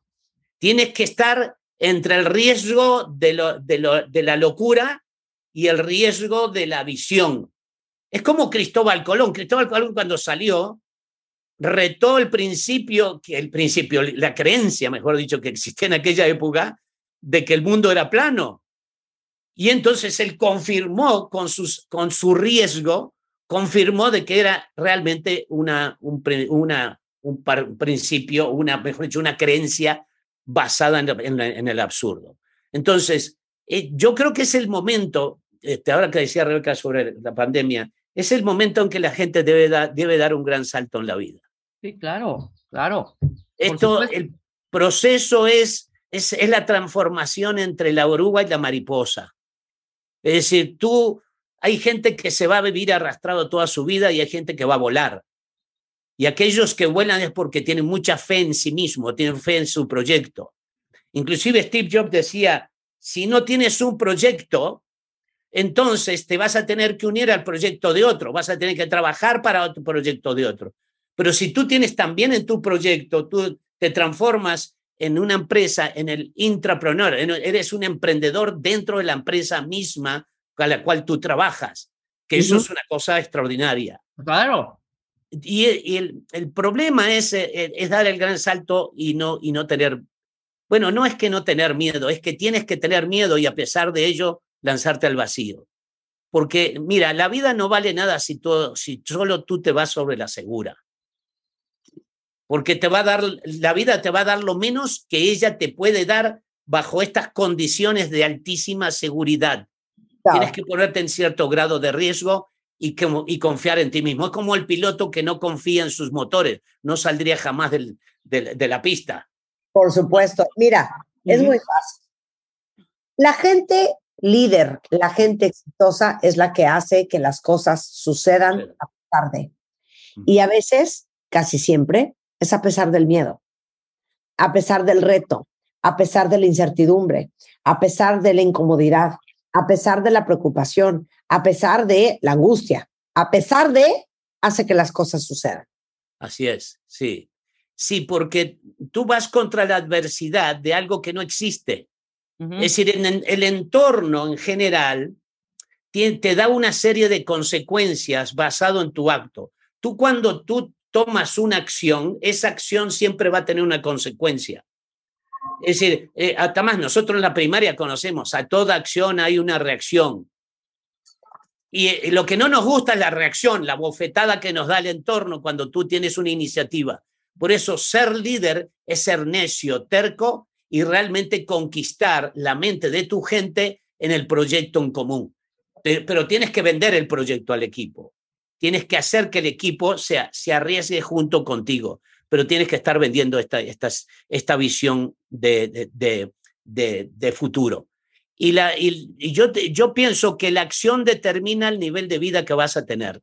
Tienes que estar entre el riesgo de, lo, de, lo, de la locura y el riesgo de la visión. Es como Cristóbal Colón. Cristóbal Colón cuando salió retó el principio, el principio, la creencia, mejor dicho, que existía en aquella época, de que el mundo era plano. Y entonces él confirmó con, sus, con su riesgo, confirmó de que era realmente una, un, una, un principio, una, mejor dicho, una creencia basada en el absurdo. Entonces, eh, yo creo que es el momento, este, ahora que decía Rebeca sobre la pandemia, es el momento en que la gente debe, da- debe dar un gran salto en la vida. Sí, claro, claro. Esto, el proceso es, es, es la transformación entre la oruga y la mariposa. Es decir, tú, hay gente que se va a vivir arrastrado toda su vida y hay gente que va a volar. Y aquellos que vuelan es porque tienen mucha fe en sí mismo, tienen fe en su proyecto. Inclusive Steve Jobs decía, si no tienes un proyecto, entonces te vas a tener que unir al proyecto de otro, vas a tener que trabajar para otro proyecto de otro. Pero si tú tienes también en tu proyecto, tú te transformas en una empresa, en el intrapreneur, en- eres un emprendedor dentro de la empresa misma a la cual tú trabajas, que eso es una cosa extraordinaria. Claro. Y, y el, el problema es, eh, es dar el gran salto y no, y no tener, bueno, no es que no tener miedo, es que tienes que tener miedo y a pesar de ello lanzarte al vacío. Porque mira, la vida no vale nada si, tú, si solo tú te vas sobre la segura. Porque te va a dar, la vida te va a dar lo menos que ella te puede dar bajo estas condiciones de altísima seguridad. Tienes que ponerte en cierto grado de riesgo y, como, y confiar en ti mismo. Es como el piloto que no confía en sus motores, no saldría jamás del- del- de la pista. Por supuesto. Mira, es muy fácil. La gente líder, la gente exitosa es la que hace que las cosas sucedan a pesar de. Y a veces, casi siempre, es a pesar del miedo, a pesar del reto, a pesar de la incertidumbre, a pesar de la incomodidad, a pesar de la preocupación, a pesar de la angustia, a pesar de, hace que las cosas sucedan. Así es, sí. Sí, porque tú vas contra la adversidad de algo que no existe. Es decir, en el entorno en general te da una serie de consecuencias basado en tu acto. Tú cuando tú tomas una acción, esa acción siempre va a tener una consecuencia. Es decir, eh, hasta más nosotros en la primaria conocemos, a toda acción hay una reacción. Y eh, lo que no nos gusta es la reacción, la bofetada que nos da el entorno cuando tú tienes una iniciativa. Por eso ser líder es ser necio, terco y realmente conquistar la mente de tu gente en el proyecto en común. Pe- Pero tienes que vender el proyecto al equipo. Tienes que hacer que el equipo se, se arriesgue junto contigo, pero tienes que estar vendiendo esta, estas- esta visión de, de- de- futuro. Y, la, y, yo, yo pienso que la acción determina el nivel de vida que vas a tener.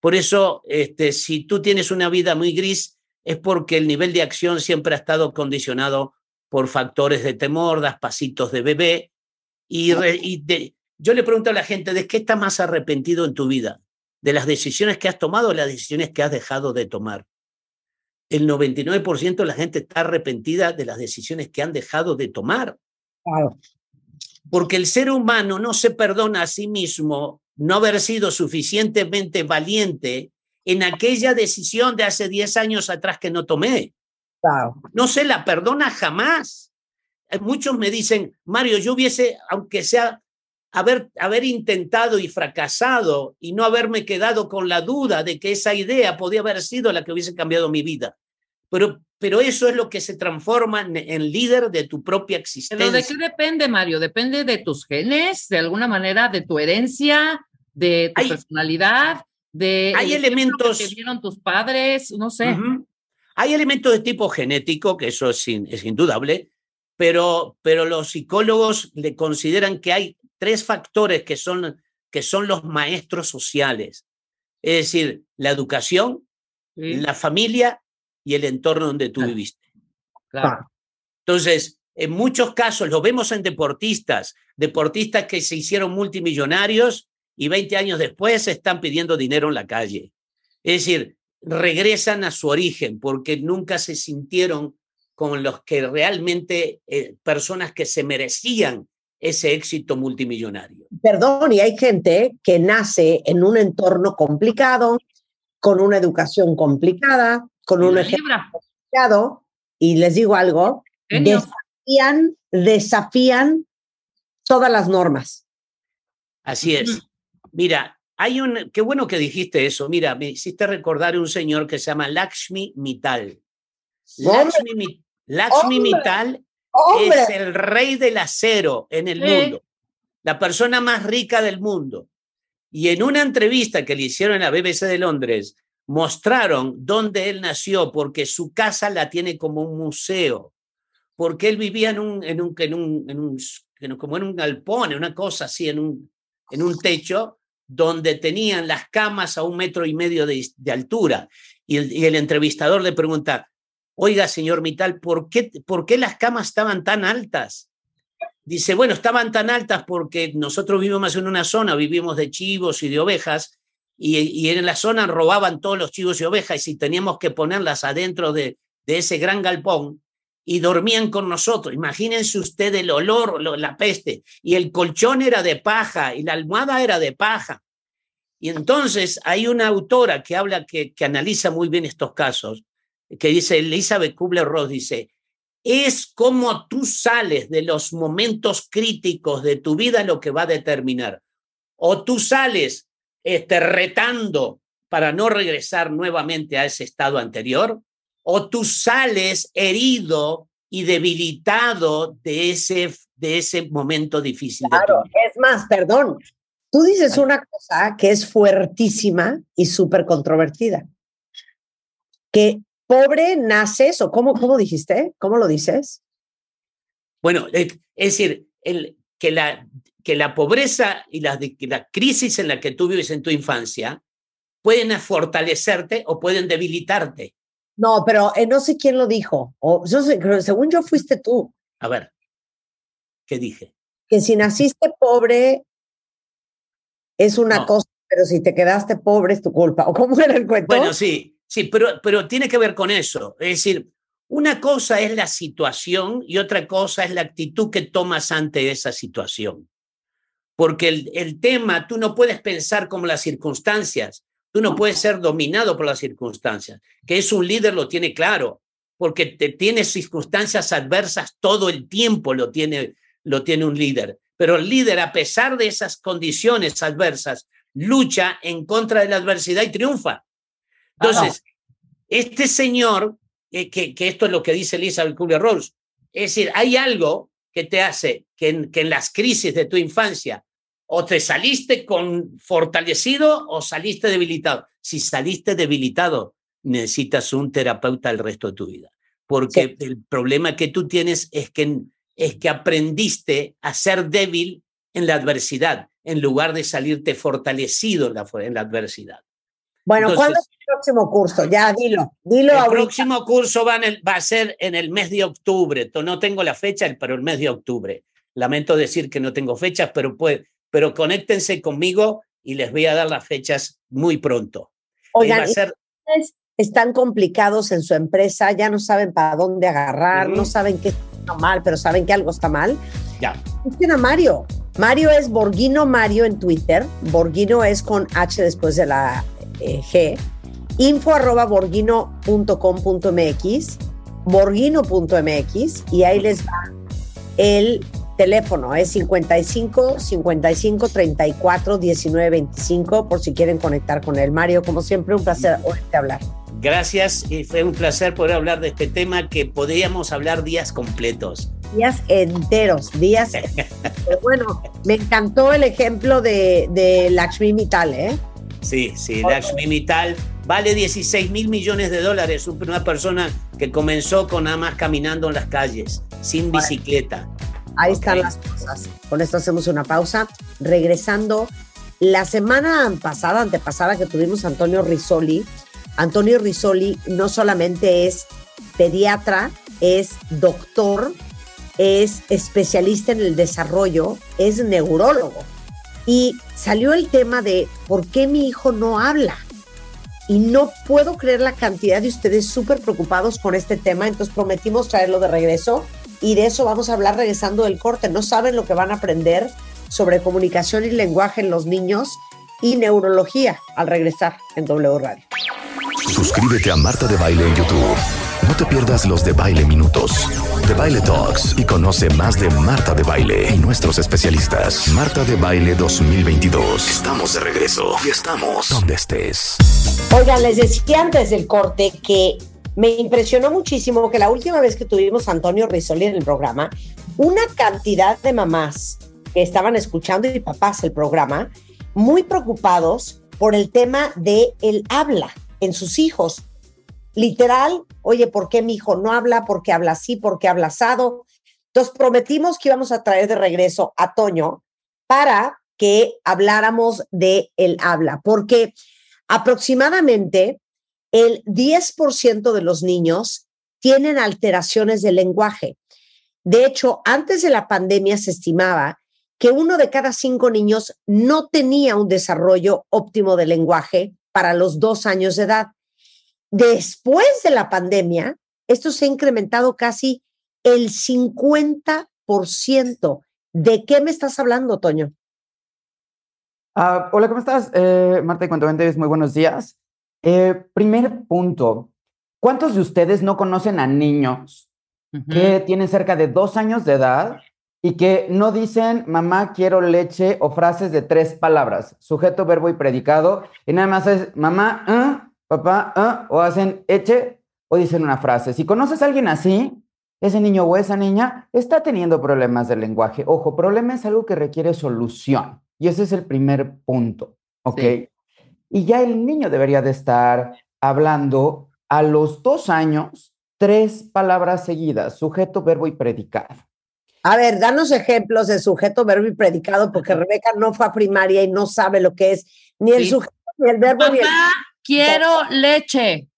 Por eso, este, si tú tienes una vida muy gris, es porque el nivel de acción siempre ha estado condicionado por factores de temor, das pasitos de bebé. Y, re- y de- yo le pregunto a la gente, ¿de qué estás más arrepentido en tu vida? ¿De las decisiones que has tomado o las decisiones que has dejado de tomar? El 99% de la gente está arrepentida de las decisiones que han dejado de tomar. Claro. Porque el ser humano no se perdona a sí mismo no haber sido suficientemente valiente en aquella decisión de hace 10 años atrás que no tomé. No se la perdona jamás. Eh, Muchos me dicen, Mario, yo hubiese, aunque sea haber, haber intentado y fracasado y no haberme quedado con la duda de que esa idea podía haber sido la que hubiese cambiado mi vida. Pero, pero eso es lo que se transforma en, en líder de tu propia existencia. Pero ¿de qué depende, Mario? Depende de tus genes, de alguna manera, de tu herencia, de tu Hay- personalidad, de hay el elementos- que te dieron tus padres, no sé. Hay elementos de tipo genético, que eso es, in- es indudable, pero, pero los psicólogos le consideran que hay tres factores que son, que son los maestros sociales. Es decir, la educación, Sí, la familia y el entorno donde tú Claro. viviste. claro. Entonces, en muchos casos lo vemos en deportistas, deportistas que se hicieron multimillonarios y 20 años después están pidiendo dinero en la calle. Es decir, regresan a su origen porque nunca se sintieron con los que realmente, eh, personas que se merecían ese éxito multimillonario. Perdón, y hay gente que nace en un entorno complicado, con una educación complicada, con un ejemplo complicado, y les digo algo, desafían, desafían todas las normas. Así es. Mira, hay un, qué bueno que dijiste eso. Mira, me hiciste recordar un señor que se llama Lakshmi Mittal. Lakshmi, Mi- Lakshmi. Mittal ¡Hombre! es el rey del acero en el Sí. mundo, la persona más rica del mundo. Y en una entrevista que le hicieron en la BBC de Londres, mostraron dónde él nació, porque su casa la tiene como un museo, porque él vivía en un, en un, en un, en un- en un- como en un galpón, en una cosa así, en un, en un techo, donde tenían las camas a un metro y medio de, de altura. Y el, entrevistador le pregunta, oiga, señor Mital, ¿por qué, ¿por qué las camas estaban tan altas? Dice, bueno, estaban tan altas porque nosotros vivimos en una zona, vivimos de chivos y de ovejas, y, y en la zona robaban todos los chivos y ovejas, y teníamos que ponerlas adentro de, de ese gran galpón, y dormían con nosotros. Imagínense usted el olor, lo- la peste, y el colchón era de paja, y la almohada era de paja. Y entonces hay una autora que habla, que, que analiza muy bien estos casos, que dice, Elizabeth Kubler-Ross dice, es como tú sales de los momentos críticos de tu vida lo que va a determinar. O tú sales este, retando para no regresar nuevamente a ese estado anterior, o tú sales herido y debilitado de ese, de ese momento difícil de tu Claro, vida. es más, perdón. Tú dices una cosa que es fuertísima y súper controvertida. Que pobre naces, o cómo, cómo dijiste, ¿cómo lo dices? Bueno, eh, es decir, el, que, la, que la pobreza y la, la crisis en la que tú vives en tu infancia pueden fortalecerte o pueden debilitarte. No, pero eh, no sé quién lo dijo. O, yo sé- según yo fuiste tú, A ver, ¿qué dije? que si naciste pobre es una No. cosa, pero si te quedaste pobre es tu culpa. ¿O cómo era el cuento? Bueno, sí, sí, pero, pero tiene que ver con eso. Es decir, una cosa es la situación y otra cosa es la actitud que tomas ante esa situación. Porque el, el tema, tú no puedes pensar como las circunstancias, tú no puedes ser dominado por las circunstancias. Que es un líder lo tiene claro, porque te tiene circunstancias adversas todo el tiempo, lo tiene, lo tiene un líder. Pero el líder, a pesar de esas condiciones adversas, lucha en contra de la adversidad y triunfa. Entonces, este señor, eh, que, que esto es lo que dice Elizabeth Kubler-Ross, es decir, hay algo que te hace que en, que en las crisis de tu infancia o te saliste con fortalecido o saliste debilitado. Si saliste debilitado, necesitas un terapeuta el resto de tu vida, porque el problema que tú tienes es que es que aprendiste a ser débil en la adversidad, en lugar de salirte fortalecido en la, en la adversidad. Bueno, ¿cuándo Entonces- es el próximo curso? Ya, dilo. Dilo El ahorita. próximo curso va, el- va a ser en el mes de octubre. No tengo la fecha, pero el mes de octubre. Lamento decir que no tengo fechas, pero, puede, pero conéctense conmigo y les voy a dar las fechas muy pronto. Oigan, va a ¿y ser ustedes están complicados en su empresa, ya no saben para dónde agarrar, no saben qué está mal, pero saben que algo está mal. ya. Busquen a Mario. Mario es Borghino Mario en Twitter. Borghino es con H después de la eh, G. Info arroba borghino.com.mx, borghino.mx y ahí les va el teléfono. Es 55 55 34 19 25 por si quieren conectar con él. Mario, como siempre, un placer oírte hablar. Gracias y fue un placer poder hablar de este tema que podríamos hablar días completos. días enteros, días. Pero bueno, me encantó el ejemplo de, de Lakshmi Mittal, ¿eh? Sí, sí, Lakshmi Mittal vale 16 mil millones de dólares. Una persona que comenzó con nada más caminando en las calles, sin bicicleta. Ahí están las cosas. Con esto hacemos una pausa. Regresando, la semana pasada, antepasada que tuvimos Antonio Risoli, Antonio Risoli no solamente es pediatra, es doctor, es especialista en el desarrollo, es neurólogo. Y salió el tema de por qué mi hijo no habla. Y no puedo creer la cantidad de ustedes súper preocupados con este tema, entonces prometimos traerlo de regreso y de eso vamos a hablar regresando del corte. No saben lo que van a aprender sobre comunicación y lenguaje en los niños y neurología al regresar en W Radio. Suscríbete a Marta de Baile en YouTube. No te pierdas los de Baile Minutos, de Baile Talks y conoce más de Marta de Baile y nuestros especialistas. Marta de Baile 2022. Estamos de regreso y estamos donde estés. Oigan, les decía antes del corte que me impresionó muchísimo que la última vez que tuvimos a Antonio Risoli en el programa, una cantidad de mamás que estaban escuchando y papás el programa, muy preocupados por el tema de el habla en sus hijos. Literal, oye, ¿por qué mi hijo no habla? ¿Por qué habla así? ¿Por qué habla asado? Entonces prometimos que íbamos a traer de regreso a Toño para que habláramos de el habla, porque aproximadamente el 10% de los niños tienen alteraciones del lenguaje. De hecho, antes de la pandemia se estimaba que uno de cada cinco niños no tenía un desarrollo óptimo del lenguaje para los dos años de edad. Después de la pandemia, esto se ha incrementado casi el 50%. ¿De qué me estás hablando, Toño? Ah, hola, ¿cómo estás? Eh, Marta y Cuentavientes, muy buenos días. Eh, primer punto, ¿cuántos de ustedes no conocen a niños que tienen cerca de dos años de edad y que no dicen mamá quiero leche o frases de tres palabras, sujeto, verbo y predicado, y nada más es mamá, ah, papá, ah, o hacen eche o dicen una frase? Si conoces a alguien así, ese niño o esa niña está teniendo problemas de lenguaje. Ojo, problema es algo que requiere solución. Y ese es el primer punto, ¿ok? Y ya el niño debería de estar hablando a los dos años tres palabras seguidas, sujeto, verbo y predicado. A ver, danos ejemplos de sujeto, verbo y predicado, porque Rebeca no fue a primaria y no sabe lo que es ni el Sí. sujeto, ni el verbo, ni el... Mamá, quiero leche.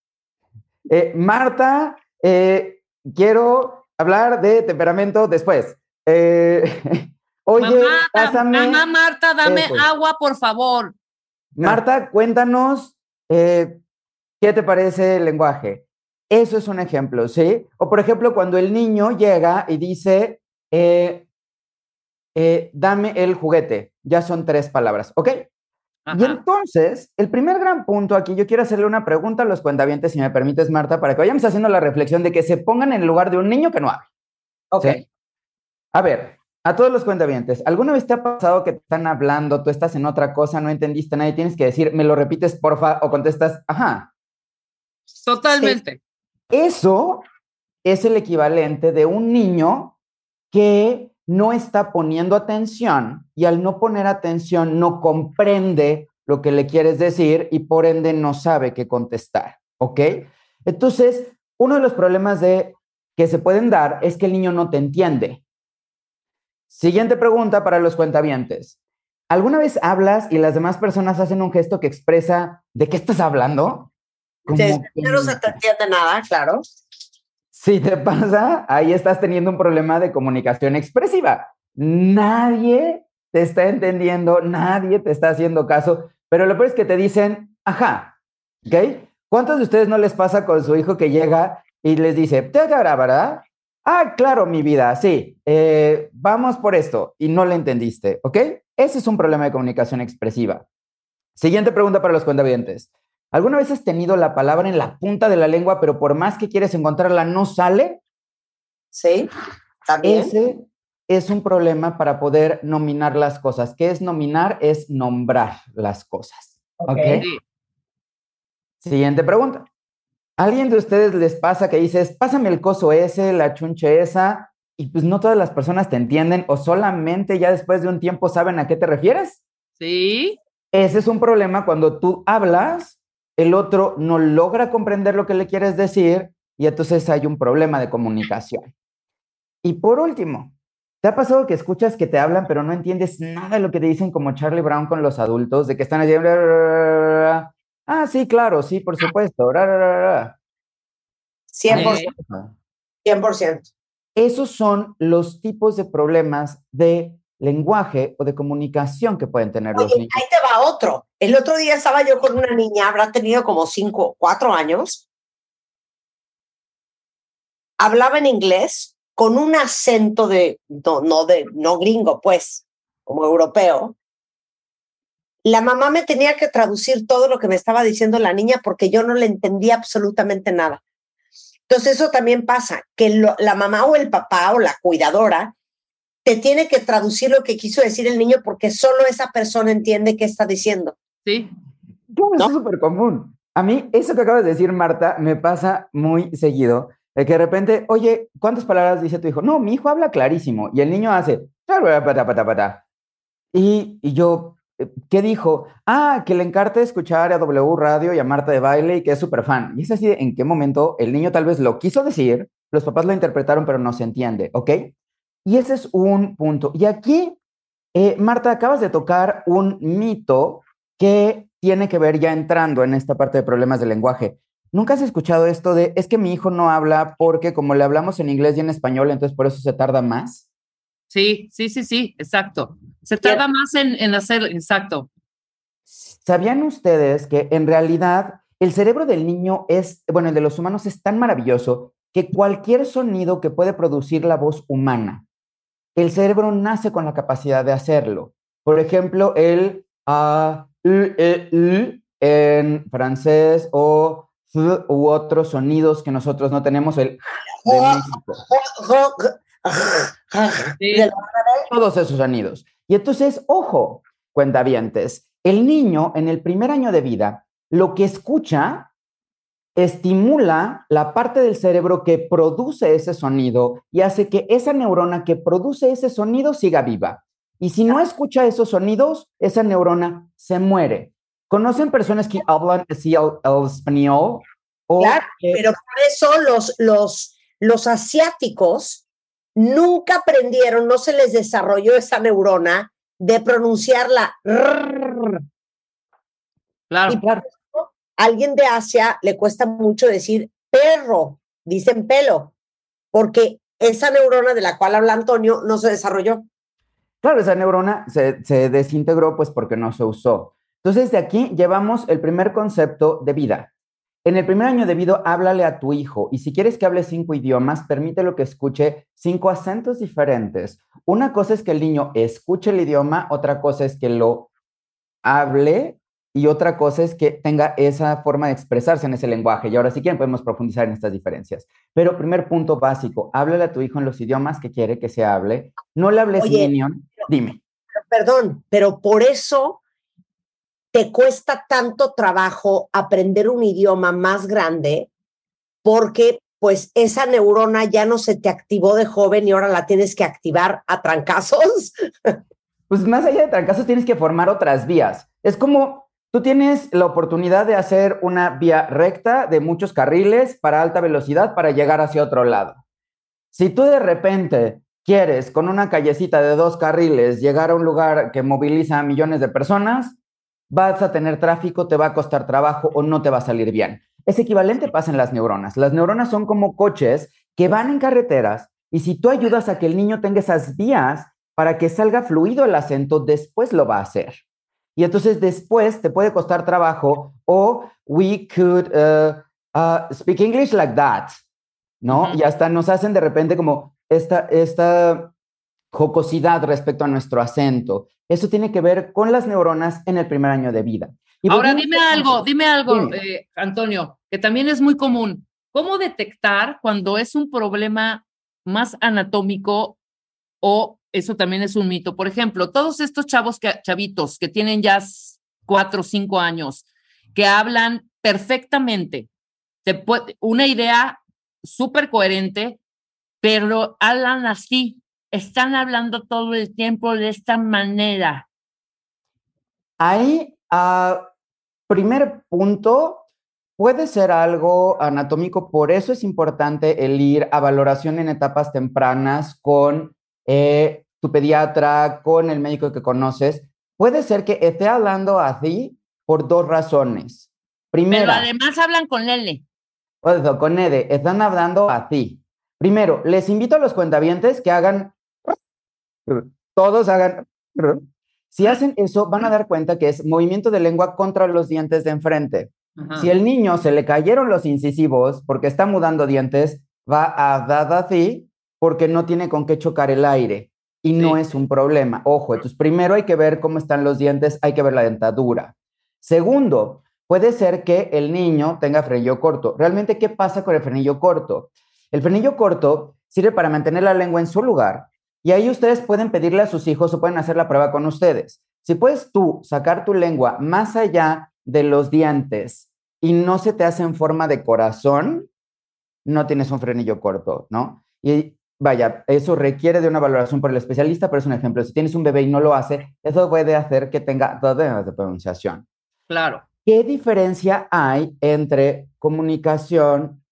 Eh, Marta, eh, quiero hablar de temperamento después. Eh, oye, mamá, pásame. mamá Marta, dame Eso. agua, por favor. Marta, cuéntanos eh, qué te parece el lenguaje. Eso es un ejemplo, ¿sí? O por ejemplo, cuando el niño llega y dice, eh, eh, dame el juguete, ya son tres palabras, ¿ok? Y entonces, el primer gran punto aquí, yo quiero hacerle una pregunta a los cuentavientes, si me permites, Marta, para que vayamos haciendo la reflexión de que se pongan en el lugar de un niño que no habla. Ok. ¿sí? A ver, a todos los cuentavientes, ¿alguna vez te ha pasado que te están hablando, tú estás en otra cosa, no entendiste nada y tienes que decir, me lo repites, porfa, o contestas, ajá? Totalmente. Eso es el equivalente de un niño que no está poniendo atención y al no poner atención no comprende lo que le quieres decir y por ende no sabe qué contestar, ¿ok? Entonces, uno de los problemas de que se pueden dar es que el niño no te entiende. Siguiente pregunta para los cuentavientes. ¿Alguna vez hablas y las demás personas hacen un gesto que expresa de qué estás hablando? Sí, que- no se te entiende nada, claro. Si te pasa, ahí estás teniendo un problema de comunicación expresiva. Nadie te está entendiendo, nadie te está haciendo caso, pero lo peor es que te dicen, ajá, ¿ok? ¿Cuántos de ustedes no les pasa con su hijo que llega y les dice, te ¿verdad? Ah, claro, mi vida, sí, eh, vamos por esto y no le entendiste, ¿ok? Ese es un problema de comunicación expresiva. Siguiente pregunta para los cuentavientes. ¿Alguna vez has tenido la palabra en la punta de la lengua, pero por más que quieres encontrarla, no sale? Sí, también. Ese es un problema para poder nominar las cosas. ¿Qué es nominar? Es nombrar las cosas. ¿Ok? Sí. Siguiente pregunta. ¿Alguien de ustedes les pasa que dices, pásame el coso ese, la chunche esa, y pues no todas las personas te entienden o solamente ya después de un tiempo saben a qué te refieres? Sí. Ese es un problema cuando tú hablas, el otro no logra comprender lo que le quieres decir y entonces hay un problema de comunicación. Y por último, ¿te ha pasado que escuchas que te hablan pero no entiendes nada de lo que te dicen como Charlie Brown con los adultos, de que están allí... Ah, sí, claro, sí, por supuesto. ra, ra, ra, ra"? 100%. 100%. Esos son los tipos de problemas de lenguaje o de comunicación que pueden tener los niños. ahí te va otro. El otro día estaba yo con una niña, habrá tenido como cinco, cuatro años. Hablaba en inglés con un acento de, no, no de, no gringo, pues, como europeo. La mamá me tenía que traducir todo lo que me estaba diciendo la niña porque yo no le entendía absolutamente nada. Entonces eso también pasa, que lo- la mamá o el papá o la cuidadora te tiene que traducir lo que quiso decir el niño porque solo esa persona entiende qué está diciendo. Sí. Claro, eso es súper común. A mí, eso que acabas de decir, Marta, me pasa muy seguido. De que de repente, oye, ¿cuántas palabras dice tu hijo? No, mi hijo habla clarísimo. Y el niño hace, pata, pata, pata. Y, y yo, ¿qué dijo? Ah, que le encanta escuchar a W Radio y a Marta de Baile y que es súper fan. Y es así ¿en qué momento el niño tal vez lo quiso decir, los papás lo interpretaron, pero no se entiende, ¿ok? Y ese es un punto. Y aquí, eh, Marta, acabas de tocar un mito que tiene que ver ya entrando en esta parte de problemas de lenguaje. ¿Nunca has escuchado esto de, es que mi hijo no habla porque como le hablamos en inglés y en español, entonces por eso se tarda más? Sí, sí, sí, sí, exacto. Se tarda más en, en hacer, exacto. ¿Sabían ustedes que en realidad el cerebro del niño es, bueno, el de los humanos es tan maravilloso que cualquier sonido que puede producir la voz humana, el cerebro nace con la capacidad de hacerlo. Por ejemplo, el a, u, e, u en francés o f u otros sonidos que nosotros no tenemos, el de México. Todos esos sonidos. Y entonces, ojo, cuentavientes, el niño en el primer año de vida, lo que escucha estimula la parte del cerebro que produce ese sonido y hace que esa neurona que produce ese sonido siga viva. Y si no escucha esos sonidos, esa neurona se muere. ¿Conocen personas que hablan así el, el español? O Claro, que- pero por eso los, los, los asiáticos nunca aprendieron, no se les desarrolló esa neurona de pronunciar la rrr. Claro. Y por eso, a alguien de Asia le cuesta mucho decir perro, dicen pelo, porque esa neurona de la cual habla Antonio no se desarrolló. Claro, esa neurona se, se desintegró pues porque no se usó. Entonces, de aquí llevamos el primer concepto de vida. En el primer año de vida, háblale a tu hijo y si quieres que hable cinco idiomas, permítelo que escuche cinco acentos diferentes. Una cosa es que el niño escuche el idioma, otra cosa es que lo hable y otra cosa es que tenga esa forma de expresarse en ese lenguaje. Y ahora, si quieren, podemos profundizar en estas diferencias. Pero primer punto básico, háblale a tu hijo en los idiomas que quiere que se hable. No le hables Oye, minion. Dime. Perdón, pero por eso te cuesta tanto trabajo aprender un idioma más grande, porque pues esa neurona ya no se te activó de joven y ahora la tienes que activar a trancazos. Pues más allá de trancazos tienes que formar otras vías. Es como tú tienes la oportunidad de hacer una vía recta de muchos carriles para alta velocidad para llegar hacia otro lado. Si tú de repente quieres con una callecita de dos carriles llegar a un lugar que moviliza a millones de personas, vas a tener tráfico, te va a costar trabajo o no te va a salir bien. Es equivalente pasa en las neuronas. Las neuronas son como coches que van en carreteras y si tú ayudas a que el niño tenga esas vías para que salga fluido el acento, después lo va a hacer. Y entonces después te puede costar trabajo o we could uh, uh, speak English like that, ¿no? Y hasta nos hacen de repente como esta, esta jocosidad respecto a nuestro acento. Eso tiene que ver con las neuronas en el primer año de vida. Y Ahora dime algo, dime algo, Dime. eh, Antonio, que también es muy común. ¿Cómo detectar cuando es un problema más anatómico o eso también es un mito? Por ejemplo, todos estos chavos, que, chavitos que tienen ya cuatro o cinco años, que hablan perfectamente, te puede- una idea súper coherente, pero hablan así, están hablando todo el tiempo de esta manera. Ahí, ah, primer punto, puede ser algo anatómico, por eso es importante el ir a valoración en etapas tempranas con eh, tu pediatra, con el médico que conoces. Puede ser que esté hablando así por dos razones. Pero Primera, además hablan con L. Con Ede, están hablando así. Primero, les invito a los cuentavientes que hagan, todos hagan, si hacen eso, van a dar cuenta que es movimiento de lengua contra los dientes de enfrente. Ajá. Si el niño se le cayeron los incisivos porque está mudando dientes, va a dar así porque no tiene con qué chocar el aire y no es un problema. Ojo, entonces primero hay que ver cómo están los dientes, hay que ver la dentadura. Segundo, puede ser que el niño tenga frenillo corto. ¿Realmente qué pasa con el frenillo corto? El frenillo corto sirve para mantener la lengua en su lugar y ahí ustedes pueden pedirle a sus hijos o pueden hacer la prueba con ustedes. Si puedes tú sacar tu lengua más allá de los dientes y no se te hace en forma de corazón, no tienes un frenillo corto, ¿no? Y vaya, eso requiere de una valoración por el especialista, pero es un ejemplo. Si tienes un bebé y no lo hace, eso puede hacer que tenga problemas de pronunciación. Claro. ¿Qué diferencia hay entre comunicación,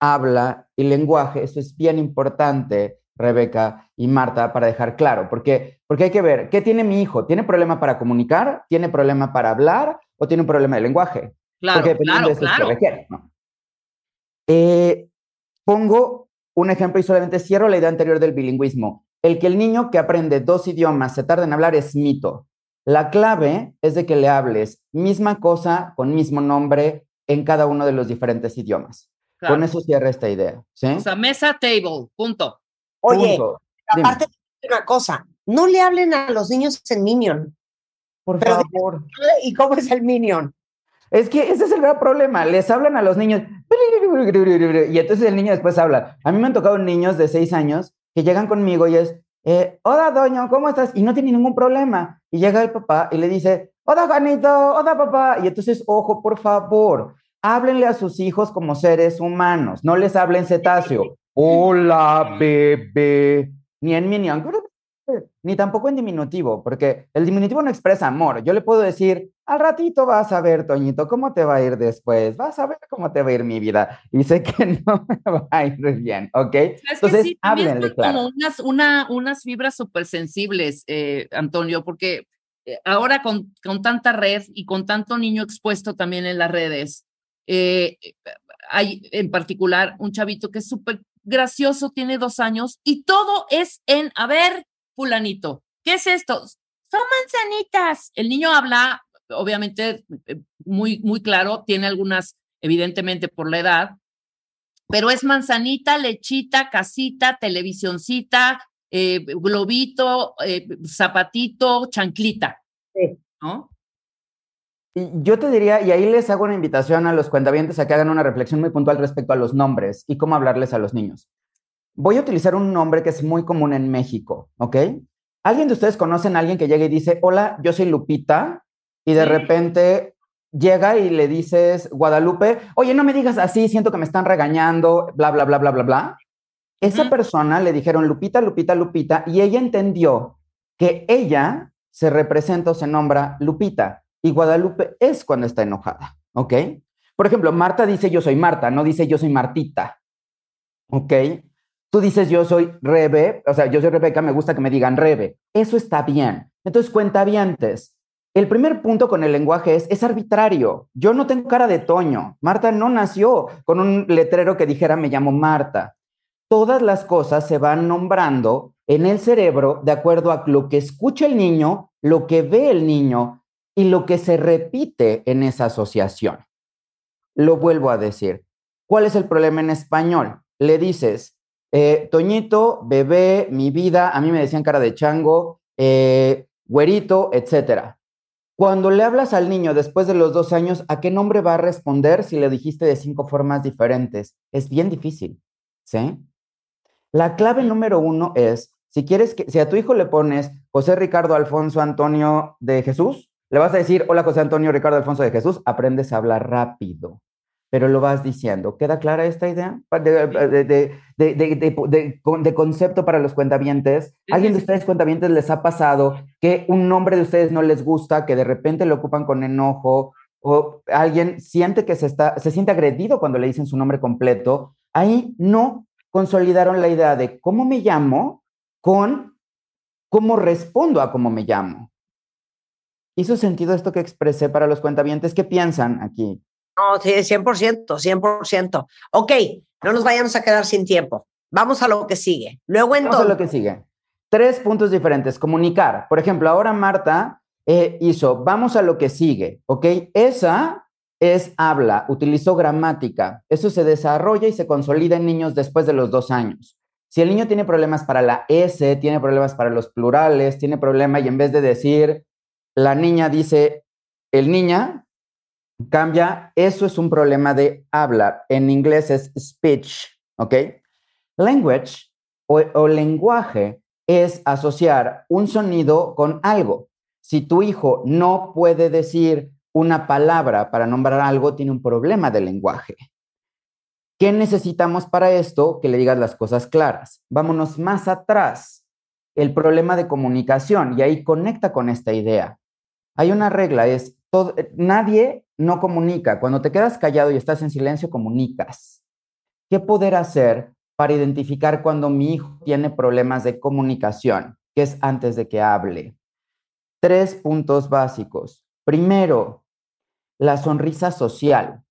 habla y lenguaje? Eso es bien importante, Rebeca y Marta, para dejar claro, porque, porque hay que ver, ¿qué tiene mi hijo? ¿Tiene problema para comunicar? ¿Tiene problema para hablar? ¿O tiene un problema de lenguaje? Claro, Porque dependiendo claro, de que claro. requiere, ¿no? Eh, pongo un ejemplo y solamente cierro la idea anterior del bilingüismo. El que el niño que aprende dos idiomas se tarda en hablar es mito. La clave es de que le hables misma cosa con mismo nombre en cada uno de los diferentes idiomas. Claro. Con eso cierra esta idea. ¿sí? O sea, mesa, table, punto. Oye, Punto. Dime. aparte, una cosa, no le hablen a los niños en Minion. Por Pero- favor. ¿Y cómo es el Minion? Es que ese es el gran problema. Les hablan a los niños. Y entonces el niño después habla. A mí me han tocado niños de seis años que llegan conmigo y es, eh, hola, doño, ¿cómo estás? Y no tiene ningún problema. Y llega el papá y le dice, hola, Juanito, hola, papá. Y entonces, ojo, por favor, háblenle a sus hijos como seres humanos. No les hablen cetáceo. Hola, bebé. Ni en minion. Ni tampoco en diminutivo, porque el diminutivo no expresa amor. Yo le puedo decir, al ratito vas a ver, Toñito, cómo te va a ir después. Vas a ver cómo te va a ir mi vida. Y sé que no me va a ir bien, ¿ok? Entonces, sí, háblenle, claro. como unas, una, unas fibras súper sensibles, eh, Antonio, porque eh, ahora con, con tanta red y con tanto niño expuesto también en las redes, eh, hay en particular un chavito que es súper gracioso, tiene dos años y todo es en, a ver, fulanito, ¿qué es esto? Son manzanitas. El niño habla, obviamente, eh, muy, muy claro, tiene algunas, evidentemente por la edad, pero es manzanita, lechita, casita, televisioncita, eh, globito, eh, zapatito, chanclita. ¿No? Yo te diría, y ahí les hago una invitación a los cuentavientes a que hagan una reflexión muy puntual respecto a los nombres y cómo hablarles a los niños. Voy a utilizar un nombre que es muy común en México, ¿ok? ¿Alguien de ustedes conocen a alguien que llega y dice, hola, yo soy Lupita? Y de repente llega y le dices, Guadalupe, oye, no me digas así, siento que me están regañando, bla, bla, bla, bla, bla, bla. Esa persona le dijeron Lupita, Lupita, Lupita, y ella entendió que ella se representa o se nombra Lupita y Guadalupe es cuando está enojada, ¿ok? Por ejemplo, Marta dice yo soy Marta, no dice yo soy Martita, ¿ok? Tú dices, yo soy Rebe, o sea, yo soy Rebeca, me gusta que me digan Rebe. Eso está bien. Entonces, cuentavientes. El primer punto con el lenguaje es, es arbitrario. Yo no tengo cara de Toño. Marta no nació con un letrero que dijera me llamo Marta. Todas las cosas se van nombrando en el cerebro de acuerdo a lo que escucha el niño, lo que ve el niño y lo que se repite en esa asociación. Lo vuelvo a decir. ¿Cuál es el problema en español? Le dices, eh, Toñito, bebé, mi vida, a mí me decían cara de chango, eh, güerito, etcétera. Cuando le hablas al niño después de los dos años, ¿a qué nombre va a responder si le dijiste de cinco formas diferentes? Es bien difícil, ¿sí? La clave número uno es, si quieres que, si a tu hijo le pones José Ricardo Alfonso Antonio de Jesús, le vas a decir, hola José Antonio Ricardo Alfonso de Jesús, aprendes a hablar rápido, pero lo vas diciendo. ¿Queda clara esta idea de, de- de- de- de- de- de- con- de concepto para los cuentavientes? ¿Alguien de ustedes cuentavientes les ha pasado que un nombre de ustedes no les gusta, que de repente lo ocupan con enojo, o alguien siente que se, está, se siente agredido cuando le dicen su nombre completo? Ahí no consolidaron la idea de cómo me llamo con cómo respondo a cómo me llamo. ¿Hizo sentido esto que expresé para los cuentavientes? ¿Qué piensan aquí? No, sí, 100%, 100%. Ok, no nos vayamos a quedar sin tiempo. Vamos a lo que sigue. Luego Vamos a entonces, lo que sigue. Tres puntos diferentes. Comunicar. Por ejemplo, ahora Marta eh, hizo, vamos a lo que sigue, ¿ok? Esa es habla, utilizó gramática. Eso se desarrolla y se consolida en niños después de los dos años. Si el niño tiene problemas para la S, tiene problemas para los plurales, tiene problema y en vez de decir, la niña dice, el niña, cambia, eso es un problema de hablar. En inglés es speech, ¿ok? Language o lenguaje es asociar un sonido con algo. Si tu hijo no puede decir una palabra para nombrar algo, tiene un problema de lenguaje. ¿Qué necesitamos para esto? Que le digas las cosas claras. Vámonos más atrás. El problema de comunicación, y ahí conecta con esta idea. Hay una regla, es todo, eh, nadie no comunica. Cuando te quedas callado y estás en silencio, comunicas. ¿Qué poder hacer para identificar cuando mi hijo tiene problemas de comunicación? Que es antes de que hable. Tres puntos básicos. Primero, la sonrisa social.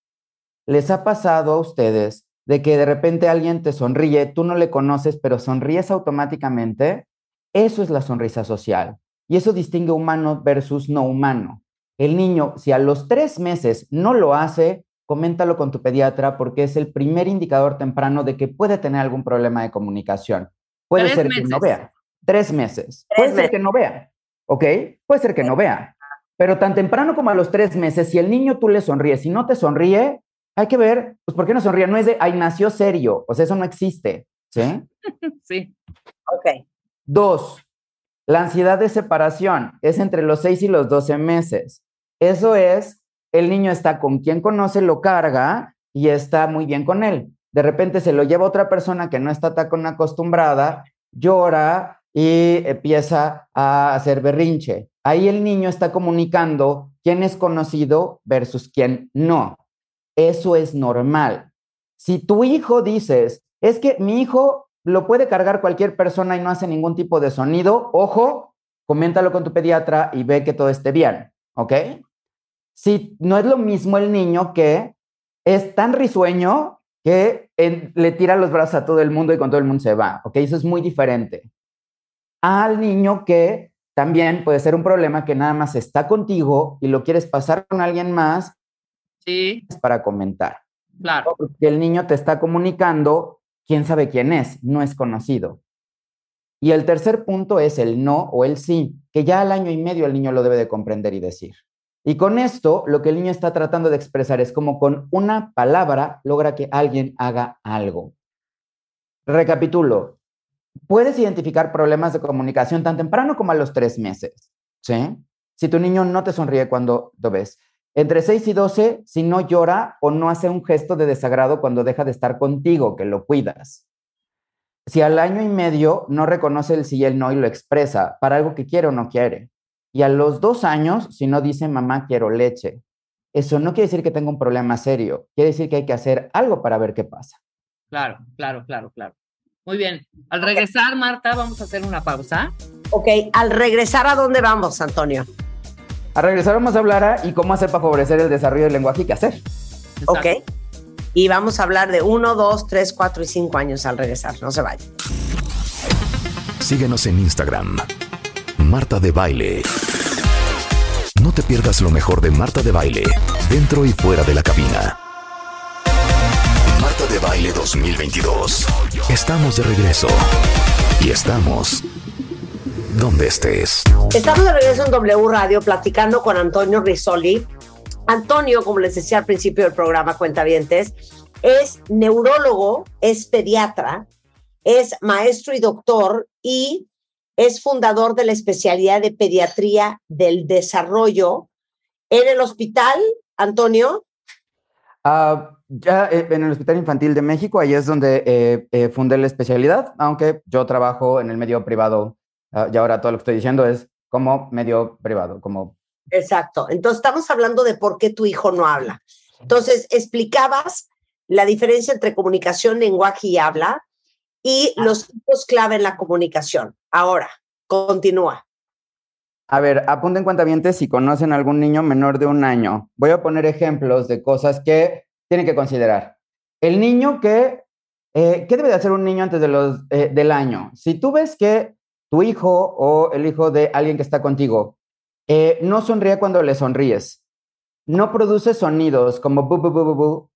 ¿Les ha pasado a ustedes de que de repente alguien te sonríe, tú no le conoces, pero sonríes automáticamente? Eso es la sonrisa social. Y eso distingue humano versus no humano. El niño, si a los tres meses no lo hace, coméntalo con tu pediatra porque es el primer indicador temprano de que puede tener algún problema de comunicación. Puede Tres ser que no vea. Tres meses. Puede ser que no vea. ¿Ok? Puede ser que no vea. Pero tan temprano como a los tres meses, si el niño tú le sonríes, si no te sonríe, hay que ver, pues, ¿por qué no sonríe? No es de, ay, nació serio. O sea, eso no existe. ¿Sí? Sí. ok. Dos, la ansiedad de separación es entre los 6 y los 12 meses. Eso es, el niño está con quien conoce, lo carga y está muy bien con él. De repente se lo lleva otra persona que no está tan acostumbrada, llora y empieza a hacer berrinche. Ahí el niño está comunicando quién es conocido versus quién no. Eso es normal. Si tu hijo dices, es que mi hijo lo puede cargar cualquier persona y no hace ningún tipo de sonido, ojo, coméntalo con tu pediatra y ve que todo esté bien, ¿ok? Si no es lo mismo el niño que es tan risueño que en- le tira los brazos a todo el mundo y con todo el mundo se va, ¿ok? Eso es muy diferente. Al niño que también puede ser un problema que nada más está contigo y lo quieres pasar con alguien más Sí, es para comentar. claro. Porque el niño te está comunicando, quién sabe quién es, no es conocido. Y el tercer punto es el no o el sí, que ya al año y medio el niño lo debe de comprender y decir. Y con esto, lo que el niño está tratando de expresar es como con una palabra logra que alguien haga algo. Recapitulo. Puedes identificar problemas de comunicación tan temprano como a los tres meses, ¿sí? Si tu niño no te sonríe cuando lo ves. Entre 6 y 12, si no llora o no hace un gesto de desagrado cuando deja de estar contigo, que lo cuidas. Si al año y medio no reconoce el sí y el no y lo expresa para algo que quiere o no quiere. Y a los dos años, si no dice mamá quiero leche. Eso no quiere decir que tenga un problema serio. Quiere decir que hay que hacer algo para ver qué pasa. Claro, claro, claro, claro. Muy bien. Al regresar, Marta, vamos a hacer una pausa. Ok, al regresar, ¿a dónde vamos, Antonio? A regresar vamos a hablar a y cómo hacer para favorecer el desarrollo del lenguaje y qué hacer. Ok. Y vamos a hablar de uno, dos, tres, cuatro y cinco años al regresar. No se vayan. Síguenos en Instagram. Marta de Baile. No te pierdas lo mejor de Marta de Baile, dentro y fuera de la cabina. Marta de Baile 2022. Estamos de regreso. Y estamos donde estés. Estamos de regreso en W Radio platicando con Antonio Risoli. Antonio, como les decía al principio del programa Cuentavientes, es neurólogo, es pediatra, es maestro y doctor y es fundador de la especialidad de pediatría del desarrollo en el hospital, Antonio. Ah, ya eh, en el Hospital Infantil de México, ahí es donde eh, eh, fundé la especialidad, aunque yo trabajo en el medio privado y ahora todo lo que estoy diciendo es como medio privado, como Exacto. Entonces estamos hablando de por qué tu hijo no habla. Entonces explicabas la diferencia entre comunicación, lenguaje y habla y los tipos clave en la comunicación. Ahora, continúa. A ver, apunten cuentavientes si conocen a algún niño menor de un año. Voy a poner ejemplos de cosas que tienen que considerar. El niño que, eh, ¿qué debe de hacer un niño antes de los, eh, del año? Si tú ves que tu hijo o el hijo de alguien que está contigo. Eh, no sonríe cuando le sonríes, no produce sonidos como bu, bu, bu, bu,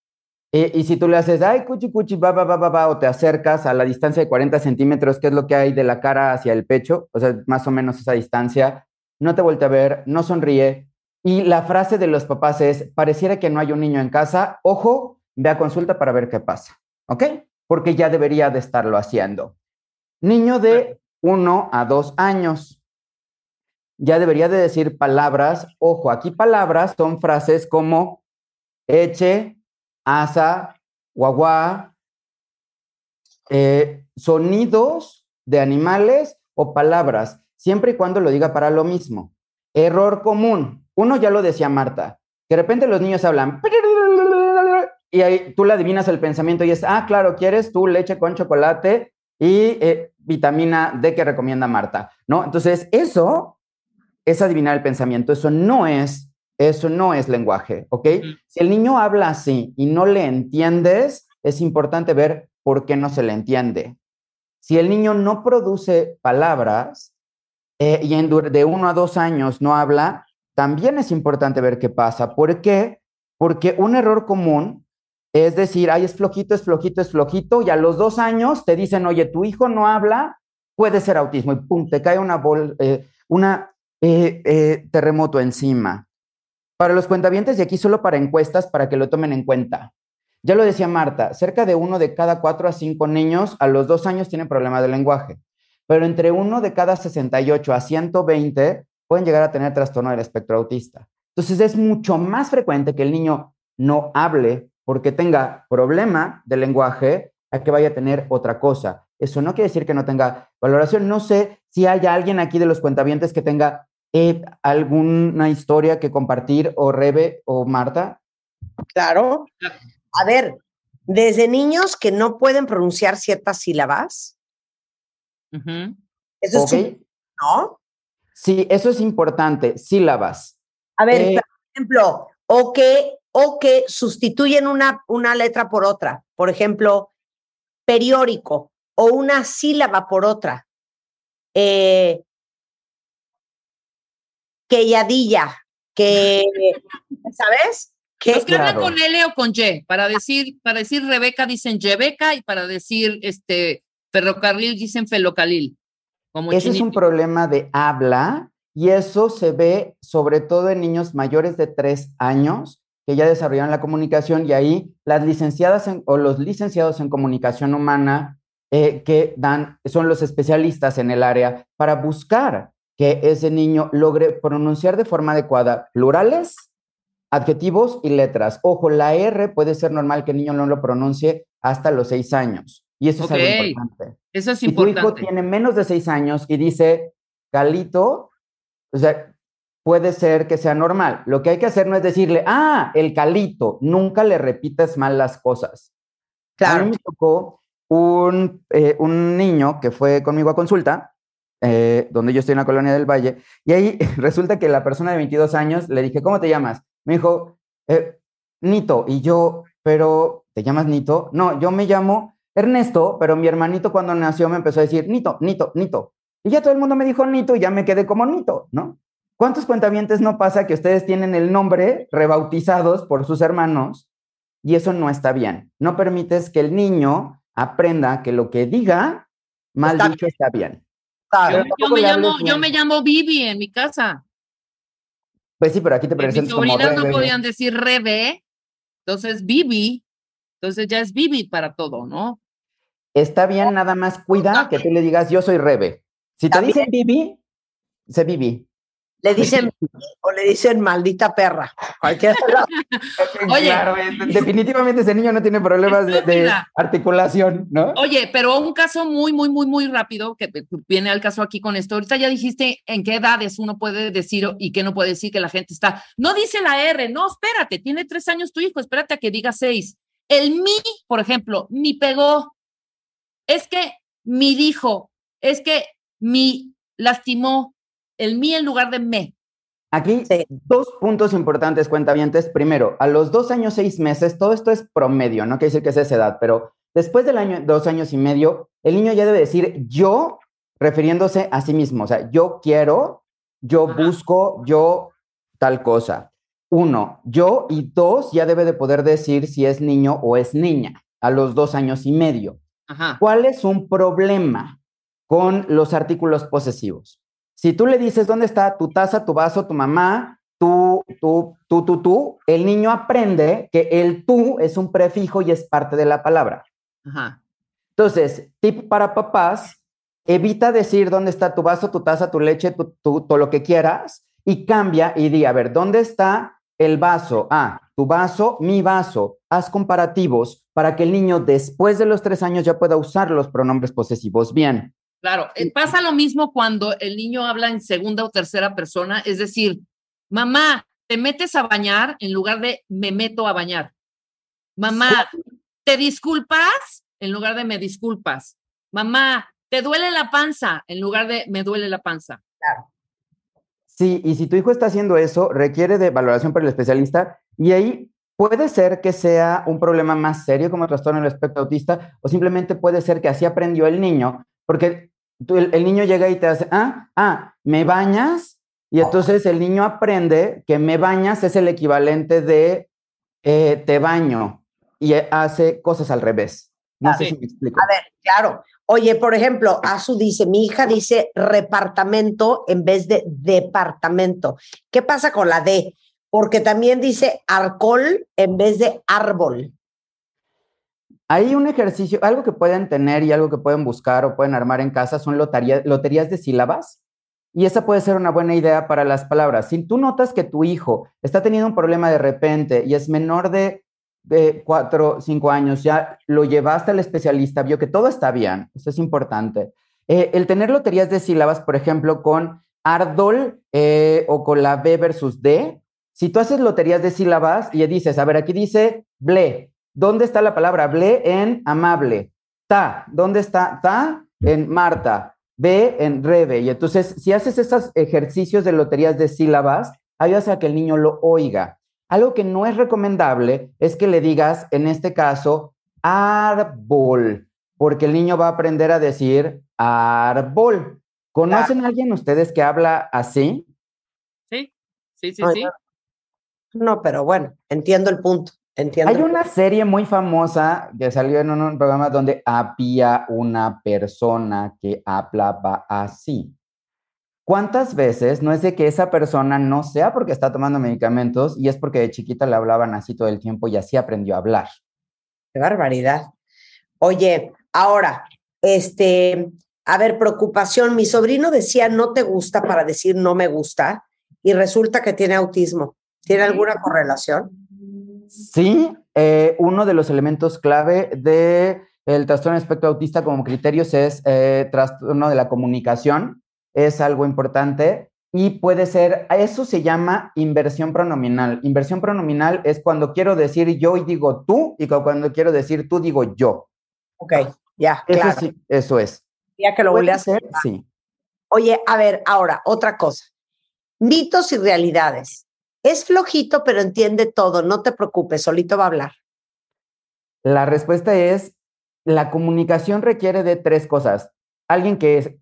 eh, y si tú le haces, ay, cuchi, cuchi, ba, ba, ba, ba, ba, o te acercas a la distancia de 40 centímetros, que es lo que hay de la cara hacia el pecho, o sea, más o menos esa distancia, no te vuelve a ver, no sonríe. Y la frase de los papás es, pareciera que no hay un niño en casa, ojo, ve a consulta para ver qué pasa, ¿ok? Porque ya debería de estarlo haciendo. Niño de 1 a 2 años. Ya debería de decir palabras, ojo, aquí palabras son frases como eche, asa, guagua, eh, sonidos de animales o palabras, siempre y cuando lo diga para lo mismo. Error común. Uno ya lo decía Marta, que de repente los niños hablan y ahí tú le adivinas el pensamiento y es, ah, claro, quieres tú leche con chocolate y eh, vitamina D que recomienda Marta, ¿no? Entonces, eso es adivinar el pensamiento, eso no es, eso no es lenguaje, ¿ok? Si el niño habla así y no le entiendes, es importante ver por qué no se le entiende. Si el niño no produce palabras eh, y en de uno a dos años no habla, también es importante ver qué pasa. ¿Por qué? Porque un error común es decir, ay, es flojito, es flojito, es flojito, y a los dos años te dicen, oye, tu hijo no habla, puede ser autismo, y pum, te cae una, bol, eh, una eh, eh, terremoto encima. Para los cuentavientes, y aquí solo para encuestas, para que lo tomen en cuenta. Ya lo decía Marta, cerca de uno de cada cuatro a cinco niños a los dos años tienen problemas de lenguaje, pero entre uno de cada 68 a 120 pueden llegar a tener trastorno del espectro autista. Entonces es mucho más frecuente que el niño no hable porque tenga problema de lenguaje a que vaya a tener otra cosa. Eso no quiere decir que no tenga valoración. No sé si hay alguien aquí de los cuentavientes que tenga eh, alguna historia que compartir, o Rebe o Marta. Claro. A ver, desde niños que no pueden pronunciar ciertas sílabas, eso Ok. es, ¿no? Sí, eso es importante. Sílabas. A ver, Eh, por ejemplo, o que, o que sustituyen una, una letra por otra. Por ejemplo, periódico o una sílaba por otra. Eh, queyadilla, que, ¿sabes? Que, Los que hablan con L o con Y, para decir, para decir Rebeca dicen Yebeca y para decir este ferrocarril dicen felocalil. Como Ese es un problema de habla y eso se ve sobre todo en niños mayores de tres años que ya desarrollaron la comunicación y ahí las licenciadas en- o los licenciados en comunicación humana eh, que dan, son los especialistas en el área para buscar que ese niño logre pronunciar de forma adecuada plurales, adjetivos y letras. Ojo, la R puede ser normal que el niño no lo pronuncie hasta los seis años y eso es algo importante. Eso es Si tu hijo importante. tiene menos de seis años y dice calito, o sea, puede ser que sea normal. Lo que hay que hacer no es decirle, ah, el calito, nunca le repitas mal las cosas. A mí me tocó un, eh, un niño que fue conmigo a consulta, eh, donde yo estoy en la colonia del Valle, y ahí resulta que la persona de 22 años le dije, ¿cómo te llamas? Me dijo, "Eh, Nito, y yo, pero, ¿te llamas Nito? No, yo me llamo Ernesto, pero mi hermanito cuando nació me empezó a decir, Nito, Nito, Nito. Y ya todo el mundo me dijo Nito y ya me quedé como Nito, ¿no? ¿Cuántos cuentavientes no pasa que ustedes tienen el nombre rebautizados por sus hermanos y eso no está bien? No permites que el niño aprenda que lo que diga, mal Está dicho, está bien. Yo, me llamo, yo me llamo Vivi en mi casa. Pues sí, pero aquí te Mis presentas como sobrinas no podían decir Rebe, entonces Vivi, entonces ya es Vivi para todo, ¿no? Está bien, nada más cuida que tú le digas, yo soy Rebe. Si te dicen Bibi, sé Bibi. Le dicen o le dicen maldita perra. Cualquiera Oye. Claro, definitivamente ese niño no tiene problemas de, articulación, ¿no? Oye, pero un caso muy, muy, muy, muy rápido que viene al caso aquí con esto. Ahorita ya dijiste en qué edades uno puede decir y qué no puede decir que la gente está. No dice la R, no, espérate, tiene tres años tu hijo, espérate a que diga seis. El mi, por ejemplo, mi pegó. Es que mi dijo, es que mi lastimó. El mi en lugar de me. Aquí Sí. dos puntos importantes, cuentavientes. Primero, a los dos años, seis meses, todo esto es promedio, no quiere decir que es esa edad, pero después del año, dos años y medio, el niño ya debe decir yo, refiriéndose a sí mismo. O sea, yo quiero, yo Ajá. busco, yo tal cosa. Uno, yo y dos, ya debe de poder decir si es niño o es niña a los dos años y medio. Ajá. ¿Cuál es un problema con los artículos posesivos? Si tú le dices dónde está tu taza, tu vaso, tu mamá, tú, tú, tú, tú, tú, el niño aprende que el tú es un prefijo y es parte de la palabra. Ajá. Entonces, tip para papás, evita decir dónde está tu vaso, tu taza, tu leche, tu, tu- todo lo que quieras y cambia y di, a ver, ¿dónde está el vaso? Ah, tu vaso, mi vaso. Haz comparativos para que el niño después de los tres años ya pueda usar los pronombres posesivos bien. Claro, eh, pasa lo mismo cuando el niño habla en segunda o tercera persona, es decir, mamá, te metes a bañar en lugar de me meto a bañar. Mamá, ¿te disculpas? En lugar de me disculpas. Mamá, ¿te duele la panza? En lugar de me duele la panza. Sí, y si tu hijo está haciendo eso, requiere de valoración por el especialista y ahí puede ser que sea un problema más serio como trastorno del espectro autista o simplemente puede ser que así aprendió el niño, porque tú- el, el niño llega y te hace, ah, ah, ¿me bañas? Y entonces el niño aprende que me bañas es el equivalente de eh, te baño y eh, hace cosas al revés. No sé si me explico. A ver, claro. Oye, por ejemplo, Azu dice, mi hija dice repartamento en vez de departamento. ¿Qué pasa con la D? Porque también dice alcohol en vez de árbol. Hay un ejercicio, algo que pueden tener y algo que pueden buscar o pueden armar en casa son loterías de sílabas. Y esa puede ser una buena idea para las palabras. Si tú notas que tu hijo está teniendo un problema de repente y es menor de, de cuatro, cinco años, ya lo llevaste al especialista, vio que todo está bien, eso es importante. Eh, el tener loterías de sílabas, por ejemplo, con Ardol eh, o con la B versus D, si tú haces loterías de sílabas y dices, a ver, aquí dice ble, ¿dónde está la palabra ble en amable? Ta, ¿dónde está ta en Marta? B en Rebe. Y entonces, si haces estos ejercicios de loterías de sílabas, ayudas a que el niño lo oiga. Algo que no es recomendable es que le digas, en este caso, árbol, porque el niño va a aprender a decir árbol. ¿Conocen a alguien ustedes que habla así? Sí, sí, sí, Ay, sí. No, pero bueno, entiendo el punto. Entiendo. Hay una serie muy famosa que salió en un, un programa donde había una persona que hablaba así. ¿Cuántas veces no es de que esa persona no sea porque está tomando medicamentos y es porque de chiquita le hablaban así todo el tiempo y así aprendió a hablar? Qué barbaridad. Oye, ahora, este, a ver, preocupación. Mi sobrino decía no te gusta para decir no me gusta y resulta que tiene autismo. ¿Tiene alguna correlación? Sí, eh, uno de los elementos clave del el trastorno espectro autista como criterios es eh, trastorno de la comunicación, es algo importante y puede ser, a eso se llama inversión pronominal. Inversión pronominal es cuando quiero decir yo y digo tú y cu- cuando quiero decir tú digo yo. Ok. Ya, Eso claro. sí, eso es. Ya que lo vuelve a hacer. Sí. Oye, a ver, ahora, otra cosa. Mitos y realidades. Es flojito, pero entiende todo. No te preocupes, solito va a hablar. La respuesta es, la comunicación requiere de tres cosas. Alguien que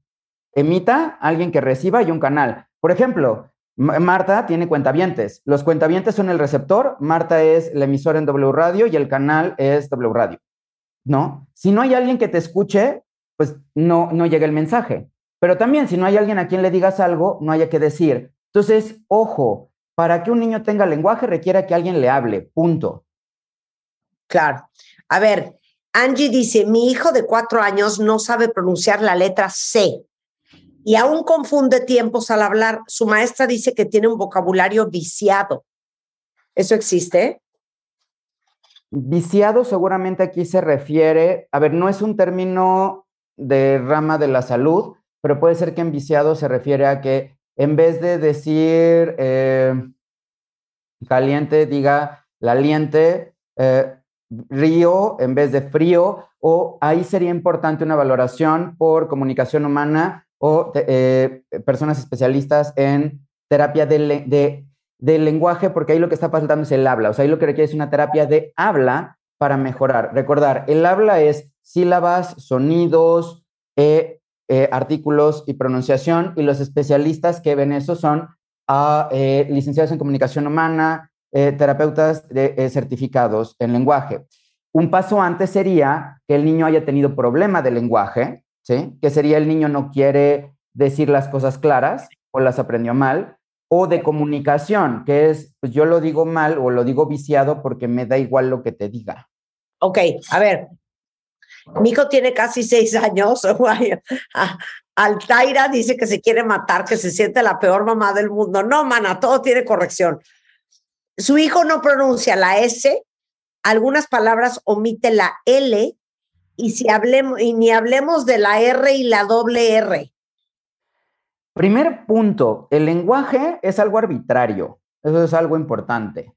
emita, alguien que reciba y un canal. Por ejemplo, Marta tiene cuentavientes. Los cuentavientes son el receptor, Marta es la emisora en W Radio y el canal es W Radio. ¿No? Si no hay alguien que te escuche, pues no, no llega el mensaje. Pero también, si no hay alguien a quien le digas algo, no haya que decir. Entonces, ojo, para que un niño tenga lenguaje requiere que alguien le hable, punto. Claro. A ver, Angie dice, mi hijo de cuatro años no sabe pronunciar la letra C y aún confunde tiempos al hablar. Su maestra dice que tiene un vocabulario viciado. ¿Eso existe? Viciado seguramente aquí se refiere, a ver, no es un término de rama de la salud, pero puede ser que en viciado se refiere a que en vez de decir eh, caliente, diga laliente, eh, río en vez de frío, o ahí sería importante una valoración por comunicación humana o eh, personas especialistas en terapia de, lenguaje, porque ahí lo que está faltando es el habla, o sea, ahí lo que requiere es una terapia de habla para mejorar. Recordar, el habla es sílabas, sonidos, eh, artículos y pronunciación, y los especialistas que ven eso son ah, eh, licenciados en comunicación humana, eh, terapeutas de, certificados en lenguaje. Un paso antes sería que el niño haya tenido problema de lenguaje, ¿sí? Que sería el niño no quiere decir las cosas claras o las aprendió mal, o de comunicación, que es, pues yo lo digo mal o lo digo viciado porque me da igual lo que te diga. Ok, a ver. Mi hijo tiene casi seis años. Altaira dice que se quiere matar, que se siente la peor mamá del mundo. No, mana, todo tiene corrección. Su hijo no pronuncia la S, algunas palabras omite la L, y si hablemos, y ni hablemos de la R y la doble R. Primer punto, el lenguaje es algo arbitrario, eso es algo importante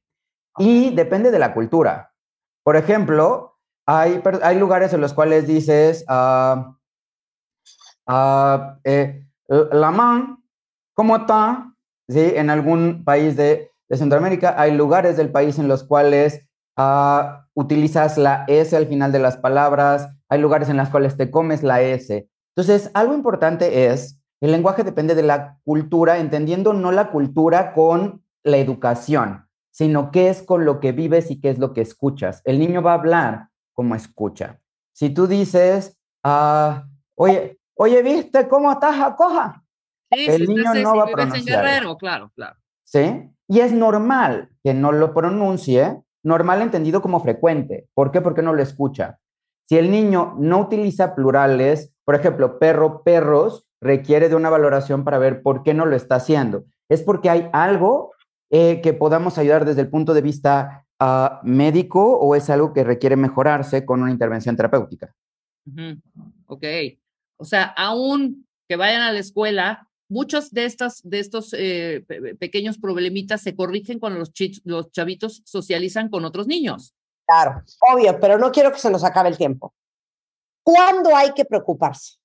y depende de la cultura. Por ejemplo, hay, hay lugares en los cuales dices, ah, eh, la man, ¿cómo está? ¿Sí? En algún país de, de Centroamérica hay lugares del país en los cuales ah, utilizas la S al final de las palabras, hay lugares en los cuales te comes la S. Entonces, algo importante es, el lenguaje depende de la cultura, entendiendo no la cultura con la educación, sino qué es con lo que vives y qué es lo que escuchas. El niño va a hablar como escucha. Si tú dices, ah, oye, oye, ¿viste cómo estás, Jacoja? Sí, El si niño no va a pronunciar. Guerrero, claro, claro. ¿sí? Y es normal que no lo pronuncie, normal entendido como frecuente. ¿Por qué? Porque no lo escucha. Si el niño no utiliza plurales, por ejemplo, perro, perros, requiere de una valoración para ver por qué no lo está haciendo. Es porque hay algo eh, que podamos ayudar desde el punto de vista ah, médico o es algo que requiere mejorarse con una intervención terapéutica. Ujú, Ok. O sea, aún que vayan a la escuela, muchos de estas, de estos eh, pe- pe- pequeños problemitas se corrigen cuando los, los chavitos socializan con otros niños. Claro, obvio, pero no quiero que se nos acabe el tiempo. ¿Cuándo hay que preocuparse?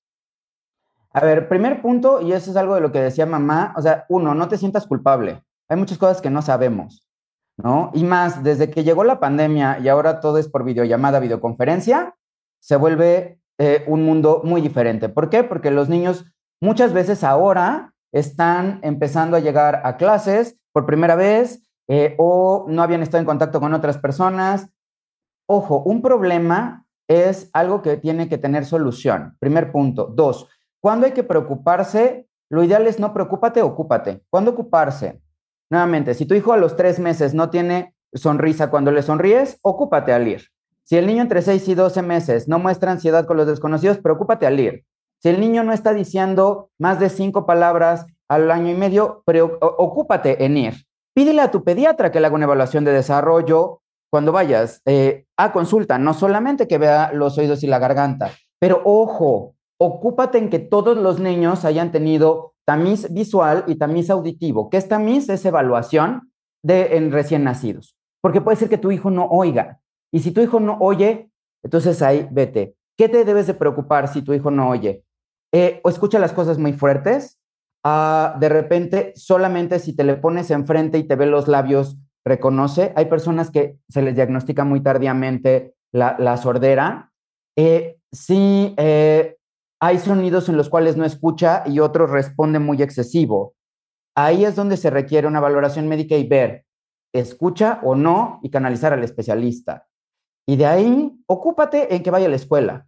A ver, primer punto, y eso es algo de lo que decía mamá, o sea, uno, no te sientas culpable. Hay muchas cosas que no sabemos, ¿no? Y más, desde que llegó la pandemia y ahora todo es por videollamada, videoconferencia, se vuelve eh, un mundo muy diferente. ¿Por qué? Porque los niños muchas veces ahora están empezando a llegar a clases por primera vez eh, o no habían estado en contacto con otras personas. Ojo, un problema es algo que tiene que tener solución. Primer punto. Dos, ¿cuándo hay que preocuparse? Lo ideal es no preocúpate, ocúpate. ¿Cuándo ocuparse? Nuevamente, si tu hijo a los tres meses no tiene sonrisa cuando le sonríes, ocúpate al ir. Si el niño entre 6 y 12 meses no muestra ansiedad con los desconocidos, preocúpate al ir. Si el niño no está diciendo más de cinco palabras al año y medio, ocúpate en ir. Pídele a tu pediatra que le haga una evaluación de desarrollo cuando vayas eh, a consulta, no solamente que vea los oídos y la garganta, pero ojo, ocúpate en que todos los niños hayan tenido tamiz visual y tamiz auditivo. ¿Qué es tamiz? Es evaluación de en recién nacidos. Porque puede ser que tu hijo no oiga. Y si tu hijo no oye, entonces ahí vete. ¿qué te debes de preocupar si tu hijo no oye? Eh, o escucha las cosas muy fuertes, ah, de repente solamente si te le pones enfrente y te ve los labios, reconoce. Hay personas que se les diagnostica muy tardíamente la, la sordera. Eh, sí, eh, hay sonidos en los cuales no escucha y otros responde muy excesivo. Ahí es donde se requiere una valoración médica y ver, escucha o no y canalizar al especialista. Y de ahí, ocúpate en que vaya a la escuela.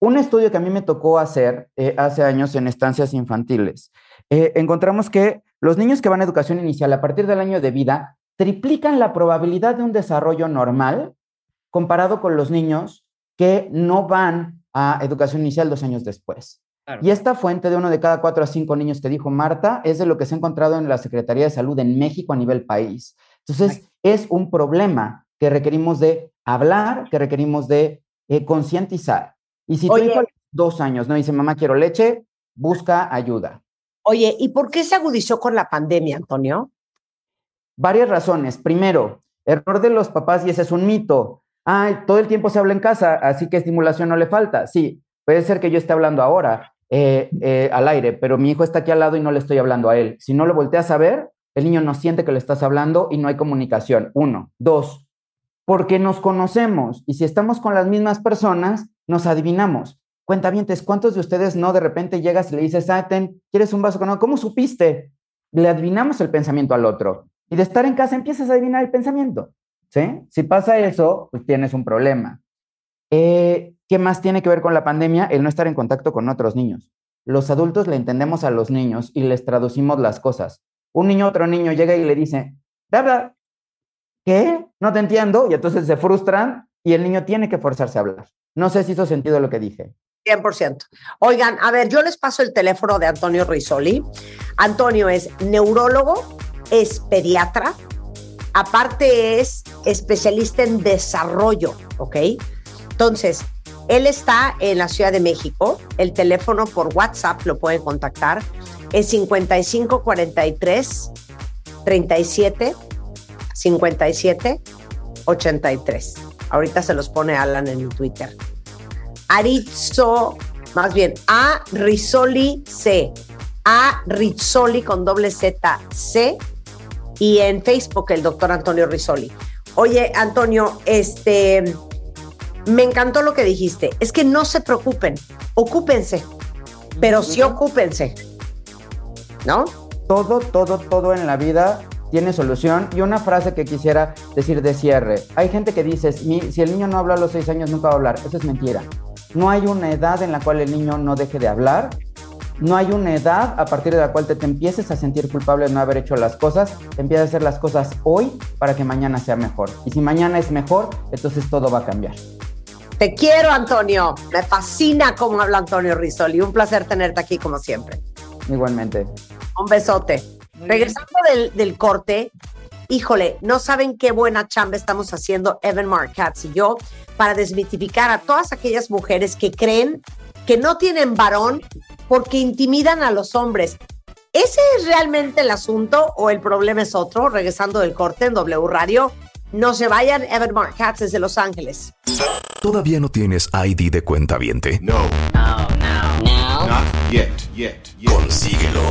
Un estudio que a mí me tocó hacer eh, hace años en estancias infantiles, eh, encontramos que los niños que van a educación inicial a partir del año de vida triplican la probabilidad de un desarrollo normal comparado con los niños que no van a educación inicial dos años después. Claro. Y esta fuente de uno de cada cuatro a cinco niños que dijo Marta es de lo que se ha encontrado en la Secretaría de Salud en México a nivel país. Entonces, es un problema que requerimos de hablar, que requerimos de eh, concientizar. Y si tu hijo dos años no dice, mamá, quiero leche, busca ayuda. Oye, ¿y por qué se agudizó con la pandemia, Antonio? Varias razones. Primero, error de los papás y ese es un mito. Ay, todo el tiempo se habla en casa, así que estimulación no le falta. Sí, puede ser que yo esté hablando ahora eh, eh, al aire, pero mi hijo está aquí al lado y no le estoy hablando a él. Si no lo volteas a ver, el niño no siente que le estás hablando y no hay comunicación. Uno. Dos, porque nos conocemos y si estamos con las mismas personas, nos adivinamos. Cuentavientes, ¿cuántos de ustedes no de repente llegas y le dices, ah, ten, ¿quieres un vaso con agua? ¿Cómo supiste? Le adivinamos el pensamiento al otro. Y de estar en casa empiezas a adivinar el pensamiento. ¿Sí? Si pasa eso, pues tienes un problema. Eh, ¿Qué más tiene que ver con la pandemia? El no estar en contacto con otros niños. Los adultos le entendemos a los niños y les traducimos las cosas. Un niño, otro niño llega y le dice, bla, bla, ¿qué? No te entiendo. Y entonces se frustran y el niño tiene que forzarse a hablar. No sé si hizo sentido lo que dije. 100%. Oigan, a ver, yo les paso el teléfono de Antonio Risoli. Antonio es neurólogo, es pediatra, aparte es especialista en desarrollo, ¿ok? Entonces, él está en la Ciudad de México. El teléfono por WhatsApp lo pueden contactar. Es 5543 37 57 83. Ahorita se los pone Alan en Twitter. Arizzo, más bien, A Rizzoli C. A Rizzoli con doble Z C. Y en Facebook el doctor Antonio Rizzoli. Oye, Antonio, este, me encantó lo que dijiste. Es que no se preocupen, ocúpense, pero sí ocúpense. ¿No? Todo, todo, todo en la vida tiene solución. Y una frase que quisiera decir de cierre. Hay gente que dice, "Mi- si el niño no habla a los seis años, nunca va a hablar. Eso es mentira. No hay una edad en la cual el niño no deje de hablar. No hay una edad a partir de la cual te, te empieces a sentir culpable de no haber hecho las cosas. Empieza a hacer las cosas hoy para que mañana sea mejor. Y si mañana es mejor, entonces todo va a cambiar. Te quiero, Antonio. Me fascina cómo habla Antonio Rizzoli. Un placer tenerte aquí como siempre. Igualmente. Un besote. Regresando del, del corte, híjole, no saben qué buena chamba estamos haciendo Evan Marcatz y yo para desmitificar a todas aquellas mujeres que creen que no tienen varón porque intimidan a los hombres. ¿Ese es realmente el asunto o el problema es otro? Regresando del corte en W Radio. No se vayan, Evan Marcatz desde Los Ángeles. ¿Todavía no tienes ID de cuenta viente? No. Not yet, yet, yet. Consíguelo.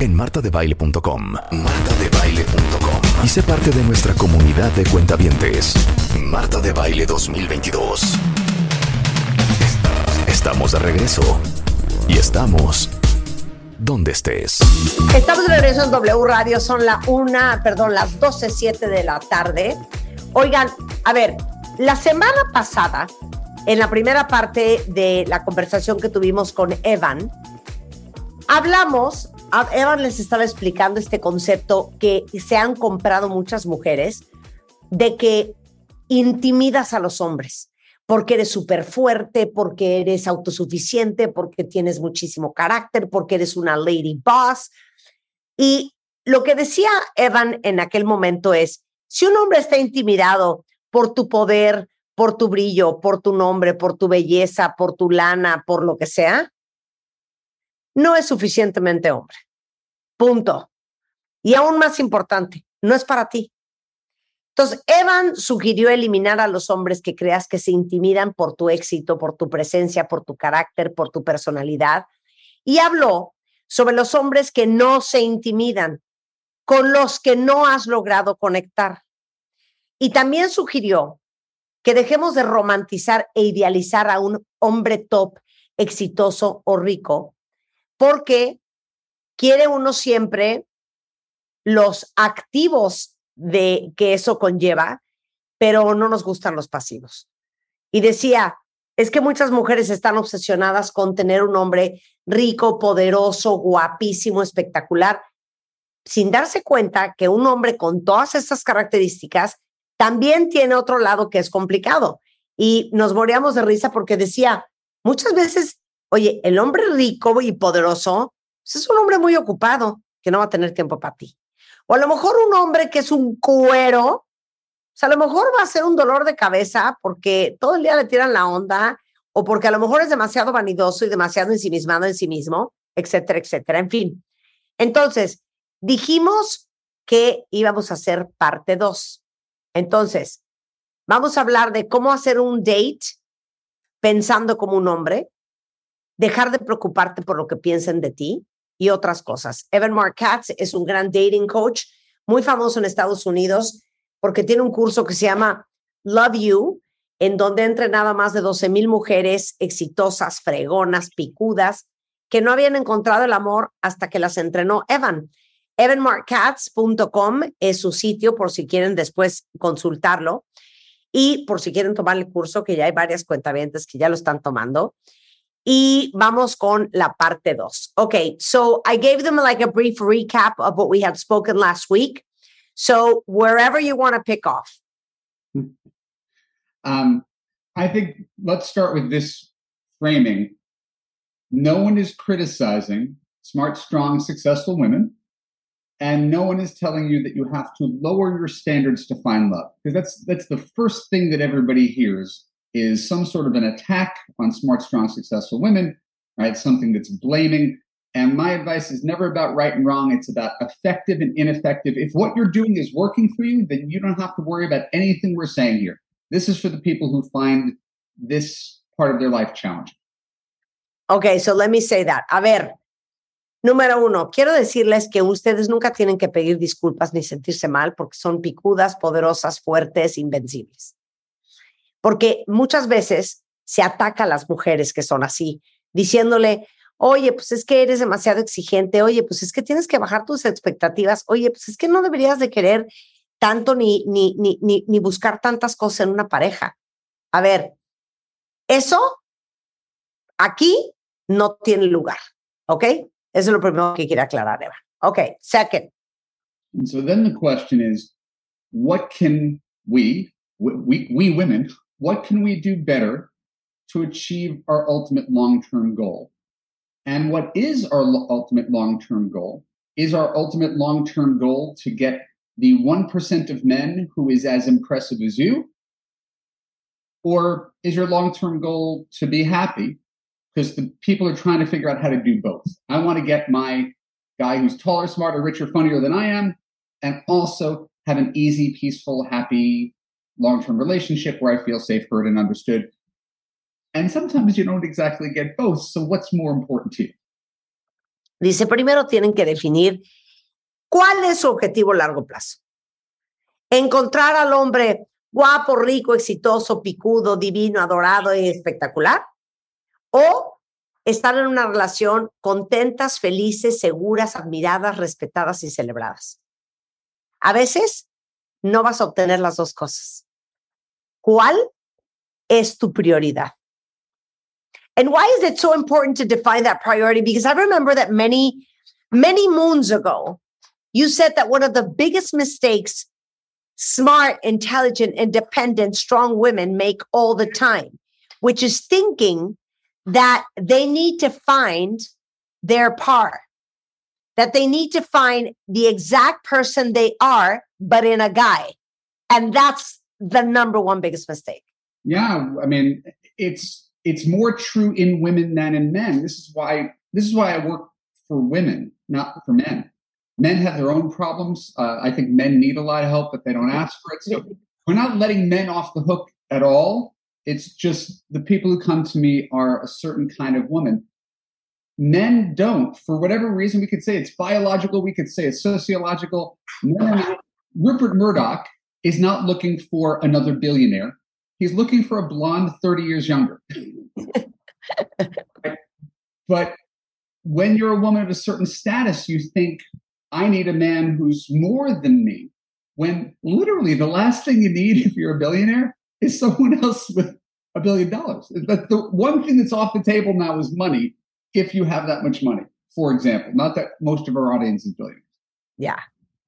En martadebaile.com. Martadebaile.com. Y sé parte de nuestra comunidad de cuentavientes. Marta de Baile 2022. Estamos de regreso. Y estamos donde estés. Estamos de regreso en W Radio, son la una, perdón, las 12.07 de la tarde. Oigan, a ver, la semana pasada, en la primera parte de la conversación que tuvimos con Evan, hablamos, Evan les estaba explicando este concepto que se han comprado muchas mujeres de que intimidas a los hombres porque eres súper fuerte, porque eres autosuficiente, porque tienes muchísimo carácter, porque eres una lady boss. Y lo que decía Evan en aquel momento es, si un hombre está intimidado por tu poder, por tu brillo, por tu nombre, por tu belleza, por tu lana, por lo que sea, no es suficientemente hombre. Punto. Y aún más importante, no es para ti. Entonces, Evan sugirió eliminar a los hombres que creas que se intimidan por tu éxito, por tu presencia, por tu carácter, por tu personalidad. Y habló sobre los hombres que no se intimidan, con los que no has logrado conectar. Y también sugirió que dejemos de romantizar e idealizar a un hombre top, exitoso o rico, porque quiere uno siempre los activos de que eso conlleva, pero no nos gustan los pasivos. Y decía, es que muchas mujeres están obsesionadas con tener un hombre rico, poderoso, guapísimo, espectacular, sin darse cuenta que un hombre con todas estas características también tiene otro lado que es complicado. Y nos moríamos de risa porque decía, muchas veces, oye, el hombre rico y poderoso pues, es un hombre muy ocupado que no va a tener tiempo para ti. O a lo mejor un hombre que es un cuero, o sea, a lo mejor va a ser un dolor de cabeza porque todo el día le tiran la onda o porque a lo mejor es demasiado vanidoso y demasiado ensimismado en sí mismo, etcétera, etcétera. En fin. Entonces, dijimos que íbamos a hacer parte dos. Entonces, vamos a hablar de cómo hacer un date pensando como un hombre, dejar de preocuparte por lo que piensen de ti y otras cosas. Evan Mark Katz es un gran dating coach, muy famoso en Estados Unidos, porque tiene un curso que se llama Love You, en donde ha entrenado a más de 12 mil mujeres exitosas, fregonas, picudas, que no habían encontrado el amor hasta que las entrenó Evan. evanmarkcats.com es su sitio por si quieren después consultarlo y por si quieren tomar el curso, que ya hay varias cuentavientes que ya lo están tomando. Y vamos con la parte dos. Okay, so I gave them like a brief recap of what we had spoken last week. So wherever you want to pick off. Um, I think let's start with this framing. No one is criticizing smart, strong, successful women, and no one is telling you that you have to lower your standards to find love because that's that's the first thing that everybody hears is some sort of an attack on smart, strong, successful women, right? Something that's blaming. And my advice is never about right and wrong. It's about effective and ineffective. If what you're doing is working for you, then you don't have to worry about anything we're saying here. This is for the people who find this part of their life challenging. Okay, so let me say that. A ver, número uno, quiero decirles que ustedes nunca tienen que pedir disculpas ni sentirse mal porque son picudas, poderosas, fuertes, invencibles. Porque muchas veces se ataca a las mujeres que son así, diciéndole, oye, pues es que eres demasiado exigente, oye, pues es que tienes que bajar tus expectativas, oye, pues es que no deberías de querer tanto ni, ni, ni, ni, ni buscar tantas cosas en una pareja. A ver, eso aquí no tiene lugar, ¿ok? Eso es lo primero que quiero aclarar, Eva. Ok, second. And so then the question is, what can we, we, we women, what can we do better to achieve our ultimate long-term goal? And what is our ultimate long-term goal? Is our ultimate long-term goal to get the 1% of men who is as impressive as you? Or is your long-term goal to be happy? Because the people are trying to figure out how to do both. I want to get my guy who's taller, smarter, richer, funnier than I am, and also have an easy, peaceful, happy, long-term relationship where I feel safe, heard, and understood. And sometimes you don't exactly get both. So what's more important to you? Dice, primero tienen que definir cuál es su objetivo a largo plazo. Encontrar al hombre guapo, rico, exitoso, picudo, divino, adorado y espectacular. O estar en una relación contentas, felices, seguras, admiradas, respetadas y celebradas. A veces no vas a obtener las dos cosas. ¿Cuál es tu prioridad? And why is it so important to define that priority? Because I remember that many, many moons ago, you said that one of the biggest mistakes smart, intelligent, independent, strong women make all the time, which is thinking that they need to find their par, that they need to find the exact person they are, but in a guy. And that's the number one biggest mistake. Yeah, I mean, it's it's more true in women than in men. This is why this is why I work for women, not for men. Men have their own problems. Uh, I think men need a lot of help, but they don't ask for it. So we're not letting men off the hook at all. It's just the people who come to me are a certain kind of woman. Men don't, for whatever reason, we could say it's biological, we could say it's sociological. Men Rupert Murdoch is not looking for another billionaire. He's looking for a blonde 30 years younger. but when you're a woman of a certain status, you think, I need a man who's more than me. When literally the last thing you need if you're a billionaire is someone else with a billion dollars. The, the one thing that's off the table now is money if you have that much money, for example. Not that most of our audience is billionaires. Yeah.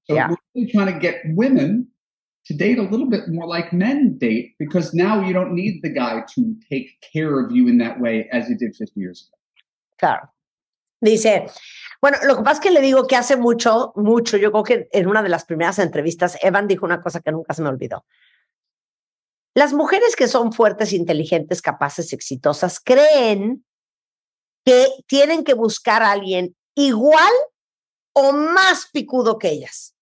So Yeah. we're really trying to get women to date a little bit more like men date because now you don't need the guy to take care of you in that way as you did 50 years ago. Claro. Dice, bueno, lo que pasa es que le digo que hace mucho, mucho, yo creo que en una de las primeras entrevistas, Evan dijo una cosa que nunca se me olvidó. Las mujeres que son fuertes, inteligentes, capaces, exitosas, creen que tienen que buscar a alguien igual o más picudo que ellas.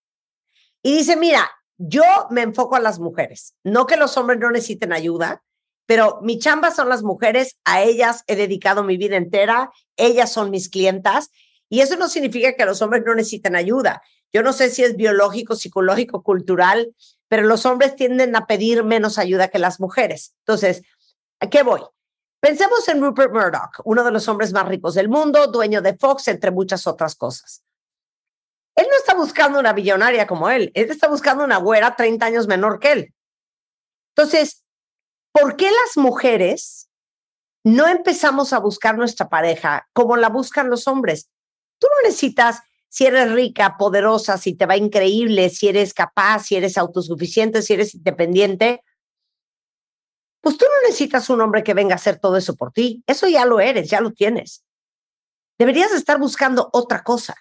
Y dice, mira, yo me enfoco a las mujeres, no que los hombres no necesiten ayuda, pero mi chamba son las mujeres, a ellas he dedicado mi vida entera, ellas son mis clientas y eso no significa que los hombres no necesiten ayuda. Yo no sé si es biológico, psicológico, cultural, pero los hombres tienden a pedir menos ayuda que las mujeres. Entonces, ¿a qué voy? Pensemos en Rupert Murdoch, uno de los hombres más ricos del mundo, dueño de Fox, entre muchas otras cosas. Él no está buscando una billonaria como él, él está buscando una güera 30 años menor que él. Entonces, ¿por qué las mujeres no empezamos a buscar nuestra pareja como la buscan los hombres? Tú no necesitas, si eres rica, poderosa, si te va increíble, si eres capaz, si eres autosuficiente, si eres independiente, pues tú no necesitas un hombre que venga a hacer todo eso por ti. Eso ya lo eres, ya lo tienes. Deberías estar buscando otra cosa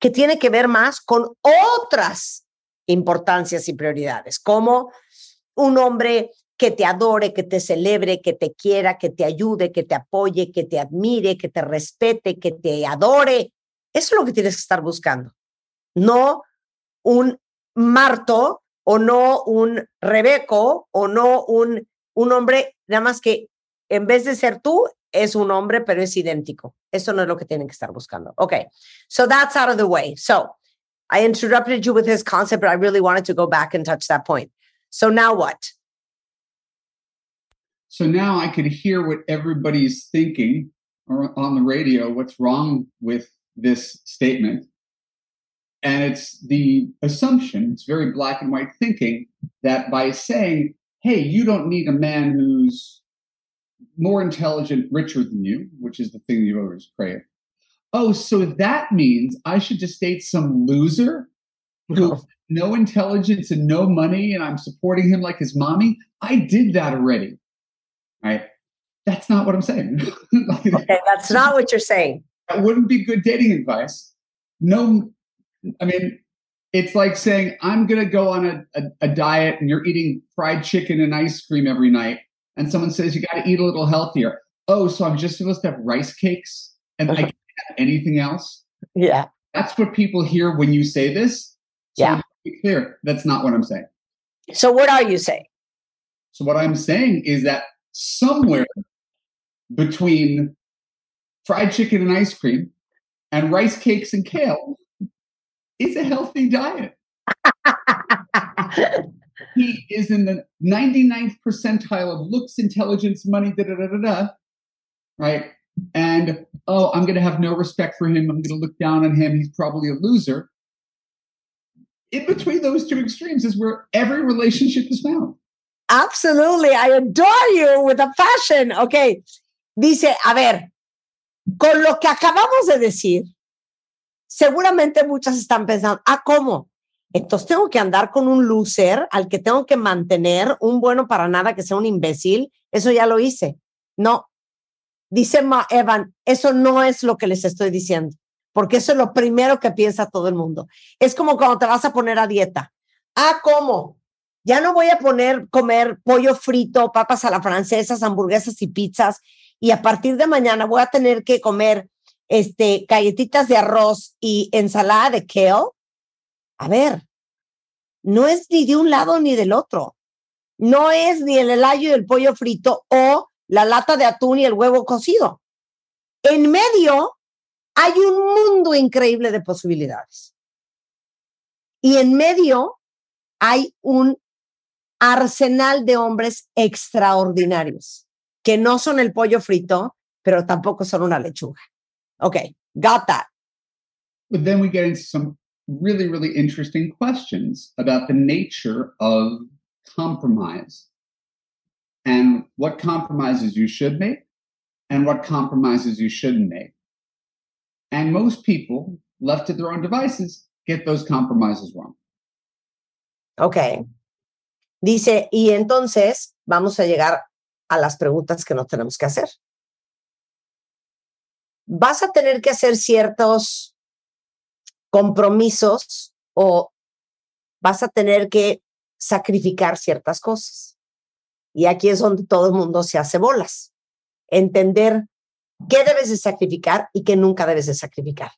que tiene que ver más con otras importancias y prioridades, como un hombre que te adore, que te celebre, que te quiera, que te ayude, que te apoye, que te admire, que te respete, que te adore. Eso es lo que tienes que estar buscando. No un Marto o no un Rebeco o no un, un hombre, nada más que en vez de ser tú, es un hombre, pero es idéntico. Eso no es lo que tienen que estar buscando. Okay, so that's out of the way. So I interrupted you with his concept, but I really wanted to go back and touch that point. So now what? So now I could hear what everybody's thinking or on the radio, what's wrong with this statement. And it's the assumption, it's very black and white thinking, that by saying, hey, you don't need a man who's more intelligent, richer than you, which is the thing you always pray. Oh, so that means I should just date some loser who has no intelligence and no money, and I'm supporting him like his mommy? I did that already. Right? That's not what I'm saying. okay, that's not what you're saying. That wouldn't be good dating advice. No, I mean, it's like saying, I'm going to go on a, a, a diet and you're eating fried chicken and ice cream every night. And someone says, you got to eat a little healthier. Oh, so I'm just supposed to have rice cakes and I uh-huh. can't have anything else? Yeah. That's what people hear when you say this. So Yeah. be clear, that's not what I'm saying. So what are you saying? So what I'm saying is that somewhere between fried chicken and ice cream and rice cakes and kale is a healthy diet. he is in the 99th percentile of looks, intelligence, money, da da da da da. Right? And oh, I'm going to have no respect for him. I'm going to look down on him. He's probably a loser. In between those two extremes is where every relationship is found. Absolutely. I adore you with a passion. Ok. Dice, a ver, con lo que acabamos de decir, seguramente muchas están pensando, ah, ¿cómo? Entonces tengo que andar con un loser al que tengo que mantener, un bueno para nada que sea un imbécil. Eso ya lo hice. No. Dice Ma Evan, eso no es lo que les estoy diciendo, porque eso es lo primero que piensa todo el mundo. Es como cuando te vas a poner a dieta. Ah, ¿cómo? Ya no voy a poner comer pollo frito, papas a la francesa, hamburguesas y pizzas. Y a partir de mañana voy a tener que comer este, galletitas de arroz y ensalada de kale, a ver, no es ni de un lado ni del otro. No es ni el helayo y el pollo frito o la lata de atún y el huevo cocido. En medio hay un mundo increíble de posibilidades. Y en medio hay un arsenal de hombres extraordinarios, que no son el pollo frito, pero tampoco son una lechuga. Okay, got that. But then we get really, really interesting questions about the nature of compromise and what compromises you should make and what compromises you shouldn't make. And most people, left to their own devices, get those compromises wrong. Ok. Dice, y entonces vamos a llegar a las preguntas que nos tenemos que hacer. Vas a tener que hacer ciertos compromisos o vas a tener que sacrificar ciertas cosas. Y aquí es donde todo el mundo se hace bolas. Entender qué debes de sacrificar y qué nunca debes de sacrificar.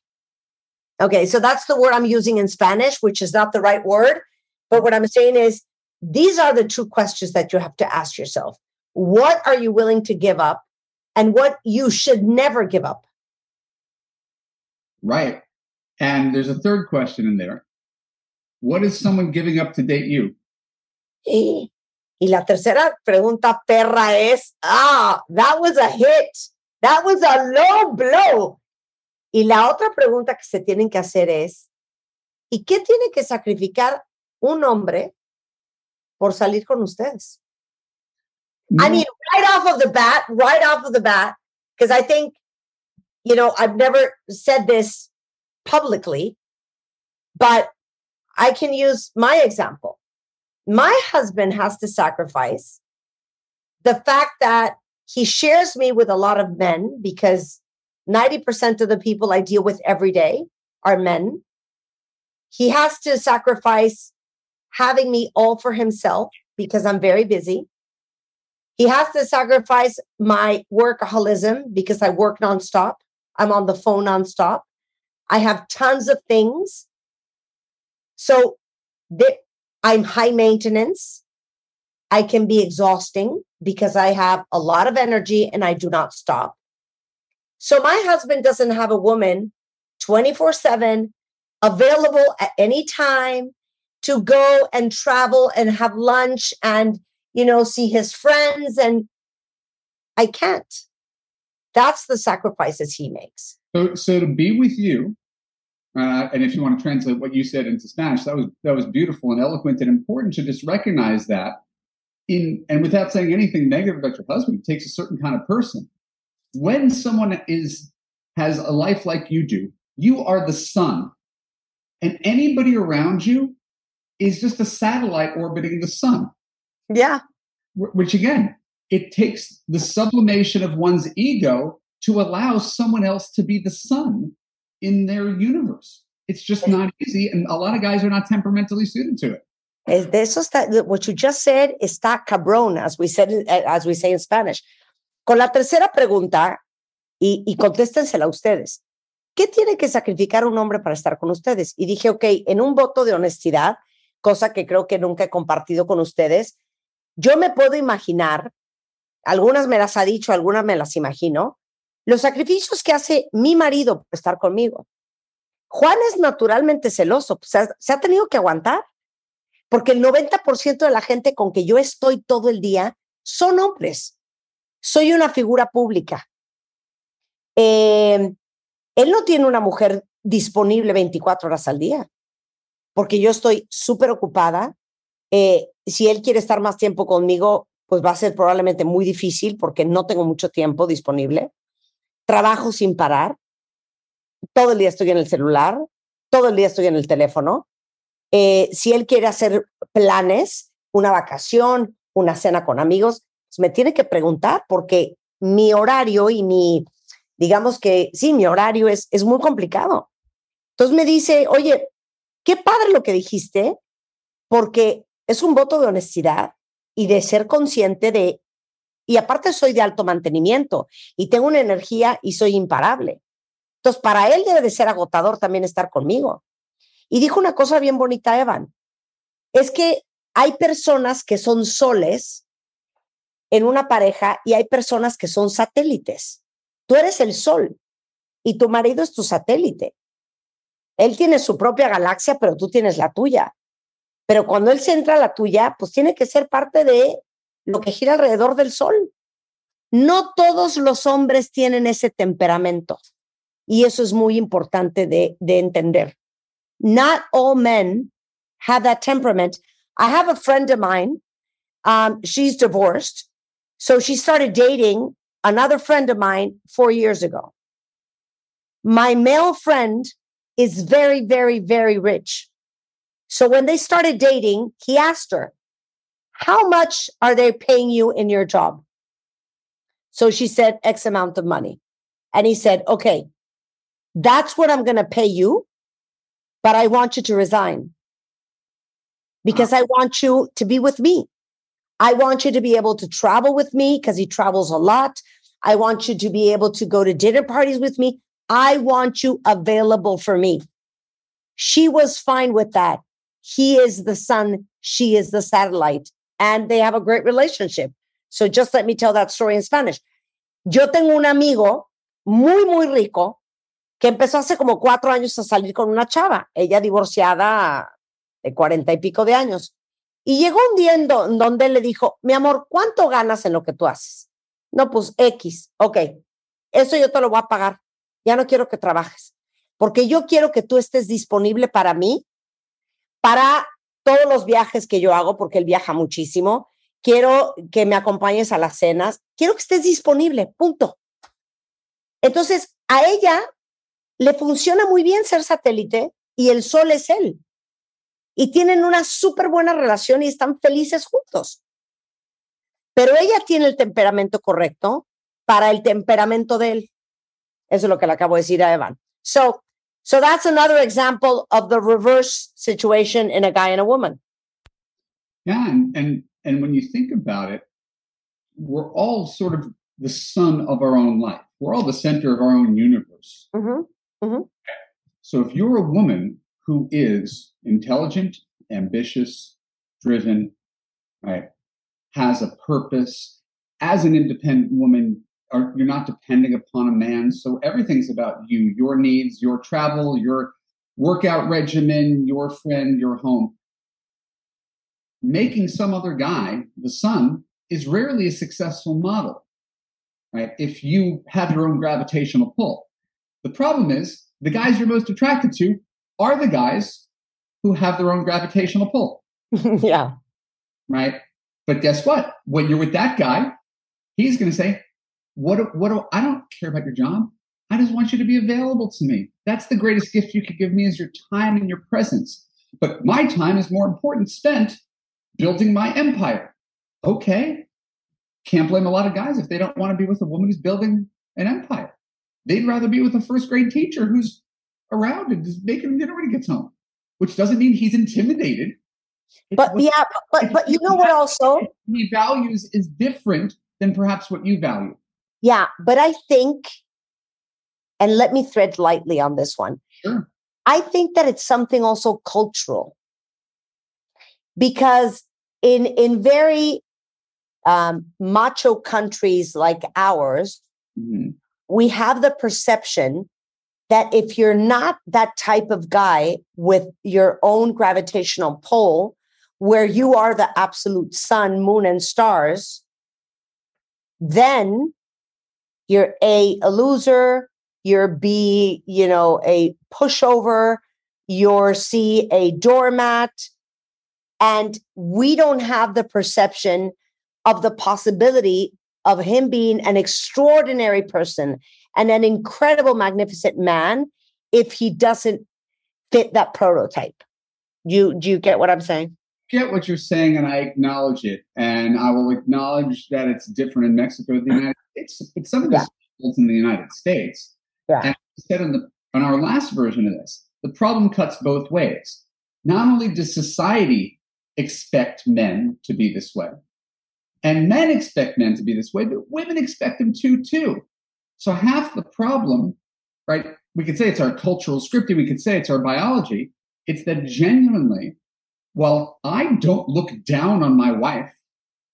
Okay, so that's the word I'm using in Spanish, which is not the right word. But what I'm saying is, these are the two questions that you have to ask yourself. What are you willing to give up? And what you should never give up? Right. And there's a third question in there. What is someone giving up to date you? Y, y la tercera pregunta perra es, ah, that was a hit. That was a low blow. Y la otra pregunta que se tienen que hacer es, ¿y qué tiene que sacrificar un hombre por salir con ustedes? I mean, right off of the bat, right off of the bat, because I think, you know, I've never said this publicly, but I can use my example. My husband has to sacrifice the fact that he shares me with a lot of men because 90% of the people I deal with every day are men. He has to sacrifice having me all for himself because I'm very busy. He has to sacrifice my workaholism because I work nonstop. I'm on the phone nonstop. I have tons of things. So I'm high maintenance. I can be exhausting because I have a lot of energy and I do not stop. So my husband doesn't have a woman 24 7 available at any time to go and travel and have lunch and, you know, see his friends. And I can't. That's the sacrifices he makes. So, so to be with you, uh, and if you want to translate what you said into Spanish, that was that was beautiful and eloquent and important to just recognize that. In and without saying anything negative about your husband, it takes a certain kind of person. When someone is has a life like you do, you are the sun, and anybody around you is just a satellite orbiting the sun. Yeah. Which again, it takes the sublimation of one's ego to allow someone else to be the sun in their universe. It's just not easy, and a lot of guys are not temperamentally suited to it. De eso está, what you just said está cabrón, as we said, eh, as we say in Spanish. Con la tercera pregunta, y, y contéstensela ustedes. ¿Qué tiene que sacrificar un hombre para estar con ustedes? Y dije, ok, en un voto de honestidad, cosa que creo que nunca he compartido con ustedes, yo me puedo imaginar, algunas me las ha dicho, algunas me las imagino, los sacrificios que hace mi marido por estar conmigo. Juan es naturalmente celoso, pues, se ha- tenido que aguantar, porque el 90% de la gente con que yo estoy todo el día son hombres. Soy una figura pública. Eh, él no tiene una mujer disponible 24 horas al día, porque yo estoy súper ocupada. Eh, si él quiere estar más tiempo conmigo, pues va a ser probablemente muy difícil porque no tengo mucho tiempo disponible. Trabajo sin parar. Todo el día estoy en el celular, todo el día estoy en el teléfono. Eh, si él quiere hacer planes, una vacación, una cena con amigos, pues me tiene que preguntar porque mi horario y mi, digamos que sí, mi horario es, es muy complicado. Entonces me dice, oye, qué padre lo que dijiste, porque es un voto de honestidad y de ser consciente de, y aparte soy de alto mantenimiento y tengo una energía y soy imparable. Entonces, para él debe de ser agotador también estar conmigo. Y dijo una cosa bien bonita, Evan. Es que hay personas que son soles en una pareja y hay personas que son satélites. Tú eres el sol y tu marido es tu satélite. Él tiene su propia galaxia, pero tú tienes la tuya. Pero cuando él se entra a la tuya, pues tiene que ser parte de lo que gira alrededor del sol. No todos los hombres tienen ese temperamento. Y eso es muy importante de, de entender. Not all men have that temperament. I have a friend of mine. Um, she's divorced. So she started dating another friend of mine four years ago. My male friend is very, very, very rich. So when they started dating, he asked her, How much are they paying you in your job? So she said, X amount of money. And he said, Okay, that's what I'm going to pay you, but I want you to resign because uh-huh. I want you to be with me. I want you to be able to travel with me because he travels a lot. I want you to be able to go to dinner parties with me. I want you available for me. She was fine with that. He is the sun, she is the satellite, and they have a great relationship. So just let me tell that story in Spanish. Yo tengo un amigo muy, muy rico que empezó hace como cuatro años a salir con una chava, ella divorciada de cuarenta y pico de años. Y llegó un día en, do- en donde le dijo, mi amor, ¿cuánto ganas en lo que tú haces? No, pues X, ok, eso yo te lo voy a pagar, ya no quiero que trabajes, porque yo quiero que tú estés disponible para mí, para todos los viajes que yo hago, porque él viaja muchísimo, quiero que me acompañes a las cenas, quiero que estés disponible, punto. Entonces, a ella le funciona muy bien ser satélite y el sol es él. Y tienen una súper buena relación y están felices juntos. Pero ella tiene el temperamento correcto para el temperamento de él. Eso es lo que le acabo de decir a Evan. So, so that's another example of the reverse situation in a guy and a woman. Yeah, and and and when you think about it, we're all sort of the sun of our own life. We're all the center of our own universe. Mm-hmm, mm-hmm. So if you're a woman who is intelligent, ambitious, driven, right, has a purpose, as an independent woman, are, you're not depending upon a man. So everything's about you, your needs, your travel, your workout regimen, your friend, your home. Making some other guy the sun is rarely a successful model, right? If you have your own gravitational pull. The problem is the guys you're most attracted to are the guys who have their own gravitational pull. yeah. Right. But guess what? When you're with that guy, he's going to say, what, what, do, I don't care about your job. I just want you to be available to me. That's the greatest gift you could give me is your time and your presence. But my time is more important spent building my empire. Okay. Can't blame a lot of guys if they don't want to be with a woman who's building an empire. They'd rather be with a first grade teacher who's around and just making him dinner when he gets home, which doesn't mean he's intimidated. But yeah, but but you know what also he values is different than perhaps what you value. Yeah, but I think, and let me thread lightly on this one. Sure. I think that it's something also cultural because in in very um, macho countries like ours, we have the perception that if you're not that type of guy with your own gravitational pull, where you are the absolute sun, moon, and stars, then you're a, a loser, you're B, you know, a pushover, you're C, a doormat. And we don't have the perception of the possibility of him being an extraordinary person and an incredible, magnificent man if he doesn't fit that prototype. You do you get what I'm saying? Get what you're saying, and I acknowledge it. And I will acknowledge that it's different in Mexico than the United States, but some of this is in the United States. Yeah. And I said in the on our last version of this, the problem cuts both ways. Not only does society expect men to be this way, and men expect men to be this way, but women expect them to too. So half the problem, right, we could say it's our cultural scripting, we could say it's our biology. It's that genuinely, while I don't look down on my wife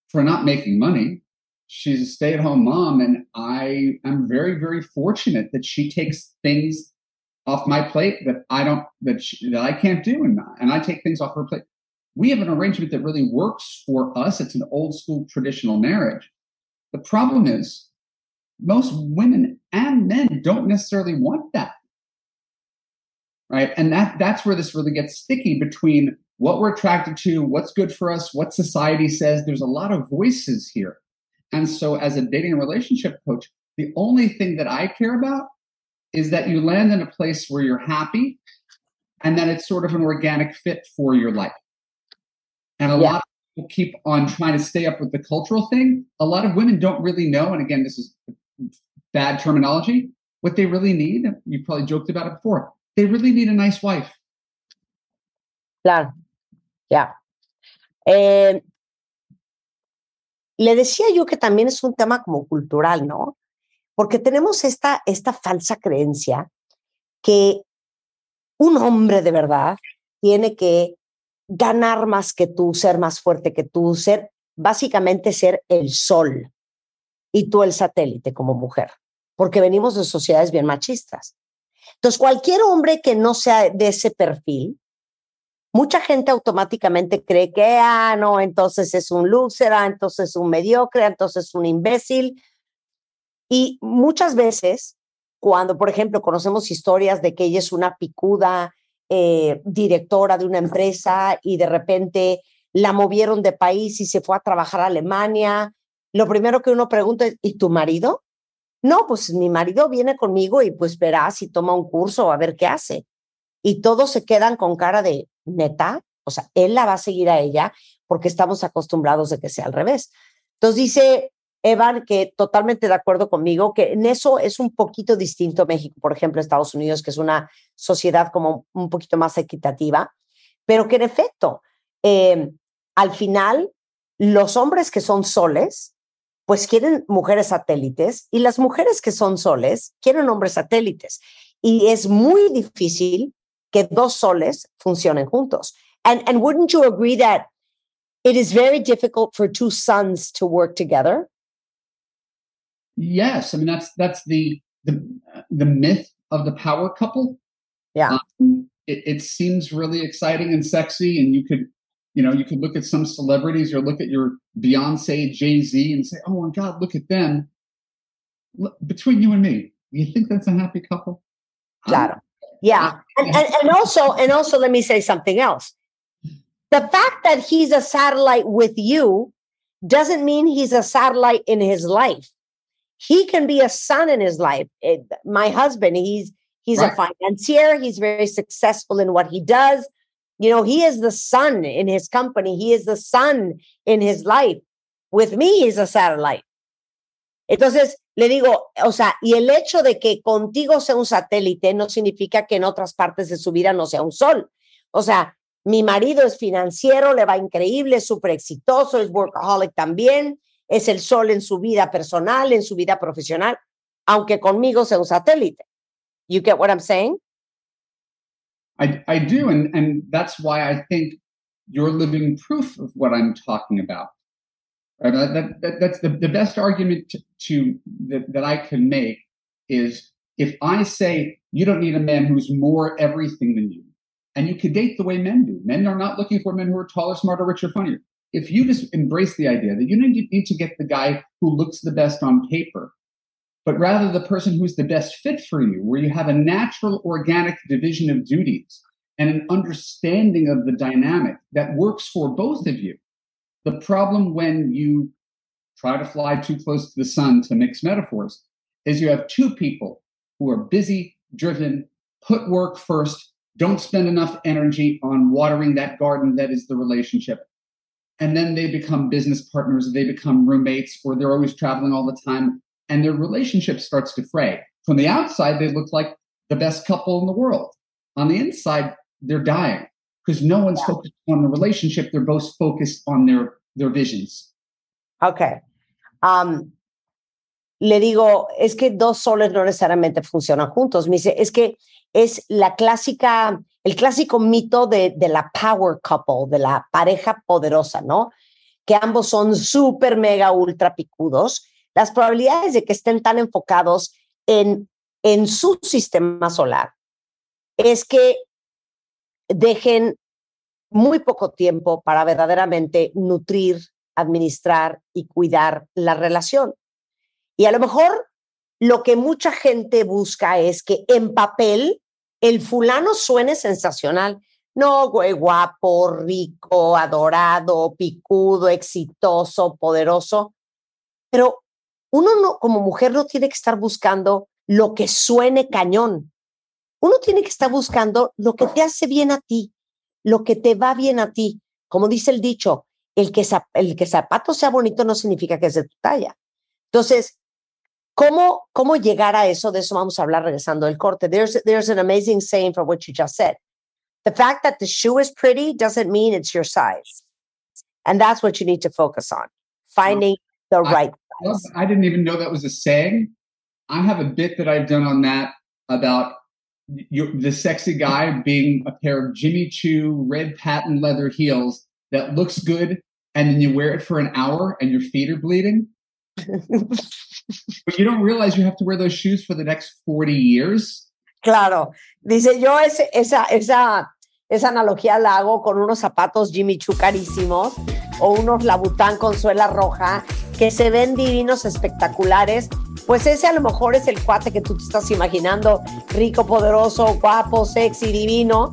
for not making money, she's a stay at home mom, and I am very, very fortunate that she takes things off my plate that I don't that she, that I can't do, and and I take things off her plate. We have an arrangement that really works for us. It's an old school traditional marriage. The problem is most women and men don't necessarily want that. Right. And that that's where this really gets sticky between what we're attracted to, what's good for us, what society says. There's a lot of voices here. And so as a dating and relationship coach, the only thing that I care about is that you land in a place where you're happy and that it's sort of an organic fit for your life. And a Yeah. lot of people keep on trying to stay up with the cultural thing. A lot of women don't really know, and again, this is bad terminology, what they really need. You probably joked about it before. They really need a nice wife. Claro, ya. Eh, le decía yo que también es un tema como cultural, ¿no? Porque tenemos esta, esta falsa creencia que un hombre de verdad tiene que ganar más que tú, ser más fuerte que tú, ser básicamente ser el sol y tú el satélite como mujer, porque venimos de sociedades bien machistas. Entonces, cualquier hombre que no sea de ese perfil, mucha gente automáticamente cree que, ah, no, entonces es un loser, ah, entonces es un mediocre, entonces es un imbécil. Y muchas veces, cuando, por ejemplo, conocemos historias de que ella es una picuda eh, directora de una empresa y de repente la movieron de país y se fue a trabajar a Alemania, lo primero que uno pregunta es, ¿y tu marido? No, pues mi marido viene conmigo y pues verá si toma un curso a ver qué hace. Y todos se quedan con cara de neta, o sea, él la va a seguir a ella porque estamos acostumbrados de que sea al revés. Entonces dice Evan que totalmente de acuerdo conmigo, que en eso es un poquito distinto México, por ejemplo, Estados Unidos, que es una sociedad como un poquito más equitativa, pero que en efecto, eh, al final, los hombres que son soles, pues quieren mujeres satélites y las mujeres que son soles quieren hombres satélites. Y es muy difícil que dos soles funcionen juntos. And, and wouldn't you agree that it is very difficult for two suns to work together? Yes, I mean that's that's the the the myth of the power couple. Yeah. Um, it, it seems really exciting and sexy, and you could, you know, you could look at some celebrities or look at your Beyonce, Jay Z, and say, "Oh my God, look at them." Look, between you and me, you think that's a happy couple? Claro. Yeah. And, and, and also, and also, let me say something else. The fact that he's a satellite with you doesn't mean he's a satellite in his life. He can be a son in his life. It- my husband, he's he's Right. a financier. He's very successful in what he does. You know, he is the son in his company. He is the son in his life. With me, he's a satellite. Entonces, le digo, o sea, y el hecho de que contigo sea un satélite no significa que en otras partes de su vida no sea un sol. O sea, mi marido es financiero, le va increíble, es exitoso, es workaholic también, es el sol en su vida personal, en su vida profesional, aunque conmigo sea un satélite. You get what I'm saying? I, I do, and that's why I think you're living proof of what I'm talking about. Right? That, that, that- that's the, the best argument to, to that, that I can make is if I say you don't need a man who's more everything than you, and you could date the way men do. Men are not looking for men who are taller, smarter, richer, funnier. If you just embrace the idea that you need to get the guy who looks the best on paper, but rather the person who's the best fit for you, where you have a natural, organic division of duties and an understanding of the dynamic that works for both of you. The problem when you try to fly too close to the sun, to mix metaphors, is you have two people who are busy, driven, put work first, don't spend enough energy on watering that garden that is the relationship. And then they become business partners, they become roommates, or they're always traveling all the time, and their relationship starts to fray. From the outside, they look like the best couple in the world. On the inside, they're dying because no one's focused on the relationship. They're both focused on their their visions. Ok. Am, le digo, es que dos soles no necesariamente funcionan juntos. Me dice, es que es la clásica, el clásico mito de, de la power couple, de la pareja poderosa, ¿no? Que ambos son súper, mega, ultra picudos. Las probabilidades de que estén tan enfocados en, en su sistema solar es que dejen muy poco tiempo para verdaderamente nutrir, administrar y cuidar la relación. Y a lo mejor lo que mucha gente busca es que en papel el fulano suene sensacional. No, güey, guapo, rico, adorado, picudo, exitoso, poderoso. Pero uno no, como mujer no tiene que estar buscando lo que suene cañón. Uno tiene que estar buscando lo que te hace bien a ti, lo que te va bien a ti. Como dice el dicho, el que, el que zapato sea bonito no significa que es de tu talla. Entonces, ¿cómo, ¿cómo llegar a eso? De eso vamos a hablar regresando del corte. There's, there's an amazing saying for what you just said. The fact that the shoe is pretty doesn't mean it's your size. And that's what you need to focus on, finding the right I, I didn't even know that was a saying. I have a bit that I've done on that about the sexy guy being a pair of Jimmy Choo red patent leather heels that looks good, and then you wear it for an hour and your feet are bleeding. but you don't realize you have to wear those shoes for the next 40 years. Claro, dice yo ese, esa, esa, esa analogía la hago con unos zapatos Jimmy Choo carísimos o unos Labután con suela roja que se ven divinos, espectaculares. Pues ese a lo mejor es el cuate que tú te estás imaginando, rico, poderoso, guapo, sexy, divino.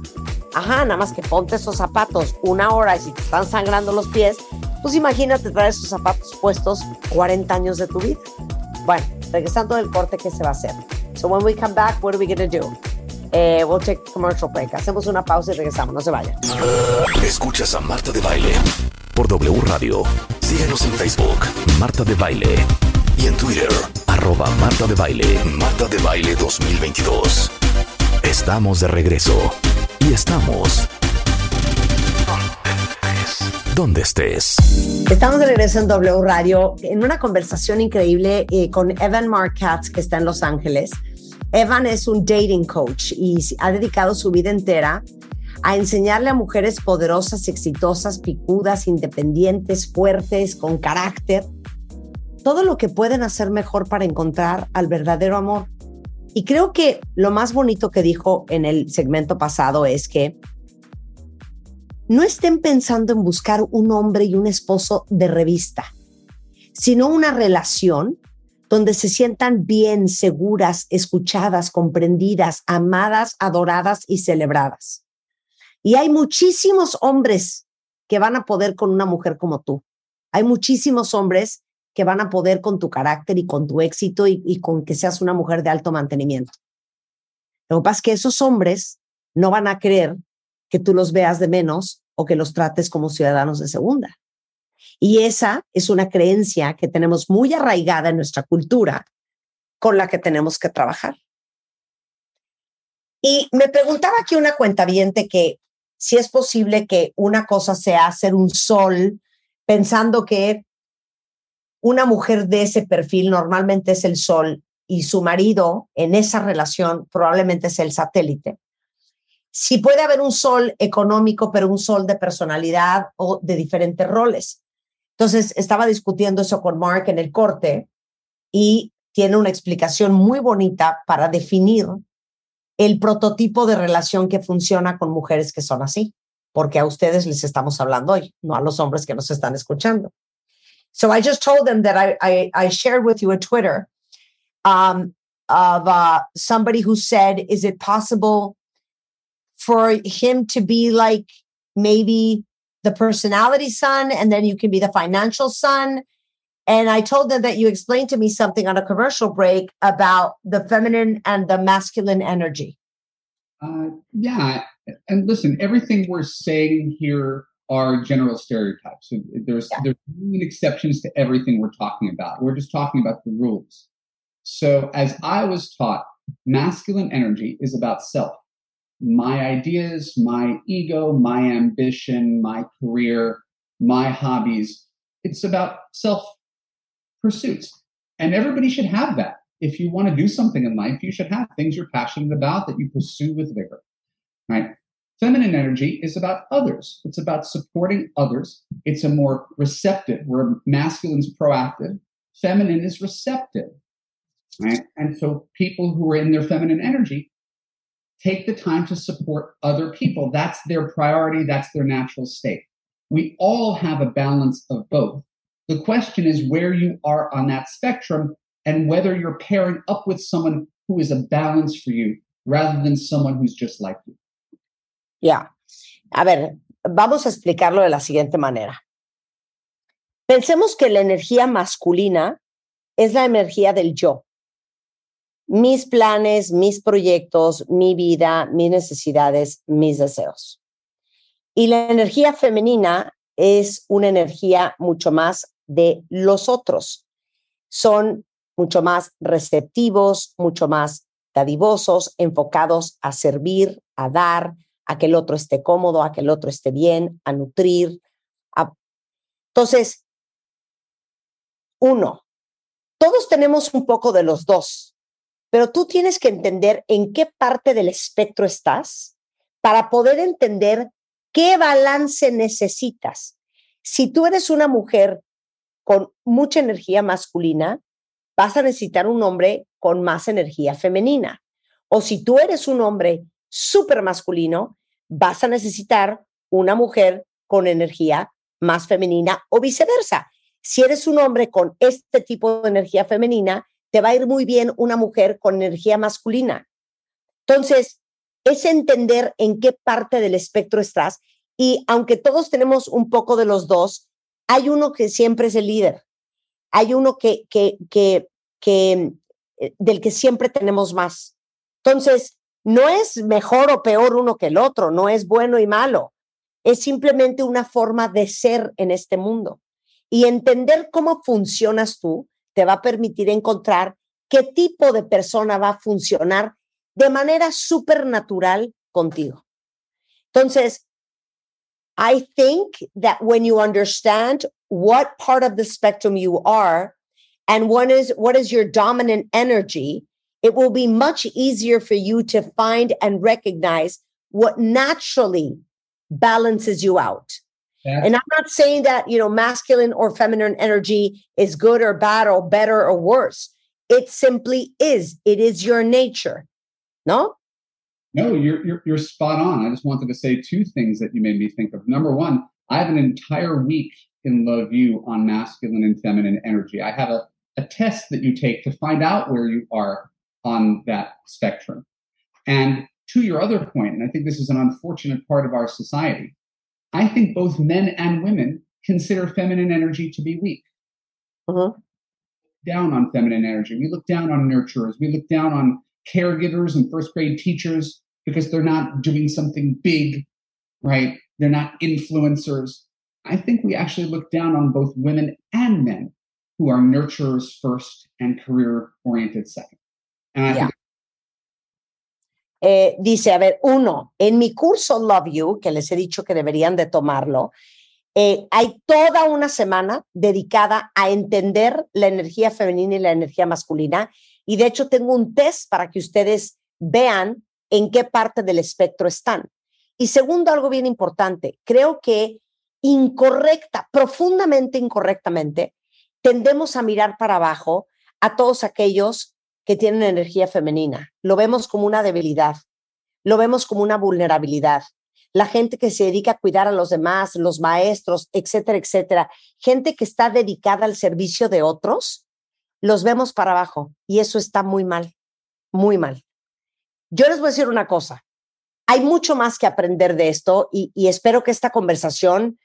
Ajá, nada más que ponte esos zapatos una hora y si te están sangrando los pies, pues imagínate traer esos zapatos puestos 40 años de tu vida. Bueno, regresando del corte, ¿qué se va a hacer? So when we come back, what are we going to do? Eh, we'll take commercial break. Hacemos una pausa y regresamos. No se vayan. Escuchas a Marta de Baile por W Radio. Síguenos en Facebook, Marta de Baile. Y en Twitter, Marta de Baile, Marta de Baile 2022. Estamos de regreso. Y estamos... Donde estés. Estamos de regreso en W Radio en una conversación increíble eh, con Evan Markatz, que está en Los Ángeles. Evan es un dating coach y ha dedicado su vida entera a enseñarle a mujeres poderosas, exitosas, picudas, independientes, fuertes, con carácter, todo lo que pueden hacer mejor para encontrar al verdadero amor. Y creo que lo más bonito que dijo en el segmento pasado es que no estén pensando en buscar un hombre y un esposo de revista, sino una relación donde se sientan bien, seguras, escuchadas, comprendidas, amadas, adoradas y celebradas. Y hay muchísimos hombres que van a poder con una mujer como tú. Hay muchísimos hombres que van a poder con tu carácter y con tu éxito y, con que seas una mujer de alto mantenimiento. Lo que pasa es que esos hombres no van a creer que tú los veas de menos o que los trates como ciudadanos de segunda. Y esa es una creencia que tenemos muy arraigada en nuestra cultura con la que tenemos que trabajar. Y me preguntaba aquí una cuenta que si es posible que una cosa sea hacer un sol pensando que una mujer de ese perfil normalmente es el sol y su marido en esa relación probablemente es el satélite. Si puede haber un sol económico, pero un sol de personalidad o de diferentes roles. Entonces, estaba discutiendo eso con Mark en el corte y tiene una explicación muy bonita para definir el prototipo de relación que funciona con mujeres que son así, porque a ustedes les estamos hablando hoy, no a los hombres que nos están escuchando. So I just told them that I, I, I shared with you a Twitter um, of uh, somebody who said, is it possible for him to be like maybe the personality son and then you can be the financial son and I told them that you explained to me something on a commercial break about the feminine and the masculine energy. Uh, yeah, and listen, everything we're saying here are general stereotypes. There's yeah. there's exceptions to everything we're talking about. We're just talking about the rules. So, as I was taught, masculine energy is about self. My ideas, my ego, my ambition, my career, my hobbies. It's about self pursuits. And everybody should have that. If you want to do something in life, you should have things you're passionate about that you pursue with vigor. Right? Feminine energy is about others. It's about supporting others. It's a more receptive, where masculine's proactive, feminine is receptive. Right? And so people who are in their feminine energy take the time to support other people. That's their priority, that's their natural state. We all have a balance of both. The question is where you are on that spectrum and whether you're pairing up with someone who is a balance for you rather than someone who's just like you. Ya. A ver, vamos a explicarlo de la siguiente manera. Pensemos que la energía masculina es la energía del yo. Mis planes, mis proyectos, mi vida, mis necesidades, mis deseos. Y la energía femenina es una energía mucho más de los otros. Son mucho más receptivos, mucho más dadivosos, enfocados a servir, a dar, a que el otro esté cómodo, a que el otro esté bien, a nutrir. a- Entonces, uno, todos tenemos un poco de los dos, pero tú tienes que entender en qué parte del espectro estás para poder entender qué balance necesitas. Si tú eres una mujer con mucha energía masculina, vas a necesitar un hombre con más energía femenina. O si tú eres un hombre súper masculino, vas a necesitar una mujer con energía más femenina o viceversa. Si eres un hombre con este tipo de energía femenina, te va a ir muy bien una mujer con energía masculina. Entonces, es entender en qué parte del espectro estás y aunque todos tenemos un poco de los dos, hay uno que siempre es el líder. Hay uno que, que, que, que eh, del que siempre tenemos más. Entonces, no es mejor o peor uno que el otro, no es bueno y malo. Es simplemente una forma de ser en este mundo. Y entender cómo funcionas tú te va a permitir encontrar qué tipo de persona va a funcionar de manera supernatural contigo. Entonces, I think that when you understand what part of the spectrum you are and what is what is your dominant energy, it will be much easier for you to find and recognize what naturally balances you out. And I'm not saying that, you know, masculine or feminine energy is good or bad or better or worse. It simply is. It is your nature. No? No, you're, you're you're spot on. I just wanted to say two things that you made me think of. Number one, I have an entire week in Love You on masculine and feminine energy. I have a, a test that you take to find out where you are on that spectrum. And to your other point, and I think this is an unfortunate part of our society, I think both men and women consider feminine energy to be weak. Mm-hmm. Down on feminine energy. We look down on nurturers. We look down on caregivers and first grade teachers because they're not doing something big, right? They're not influencers. I think we actually look down on both women and men who are nurturers first and career oriented second. Think Eh, dice, a ver, uno, en mi curso Love You, que les he dicho que deberían de tomarlo, eh, hay toda una semana dedicada a entender la energía femenina y la energía masculina. Y de hecho tengo un test para que ustedes vean en qué parte del espectro están. Y segundo, algo bien importante, creo que incorrecta, profundamente incorrectamente, tendemos a mirar para abajo a todos aquellos que tienen energía femenina. Lo vemos como una debilidad, lo vemos como una vulnerabilidad. La gente que se dedica a cuidar a los demás, los maestros, etcétera, etcétera, gente que está dedicada al servicio de otros, los vemos para abajo y eso está muy mal, muy mal. Yo les voy a decir una cosa, hay mucho más que aprender de esto y, espero que esta conversación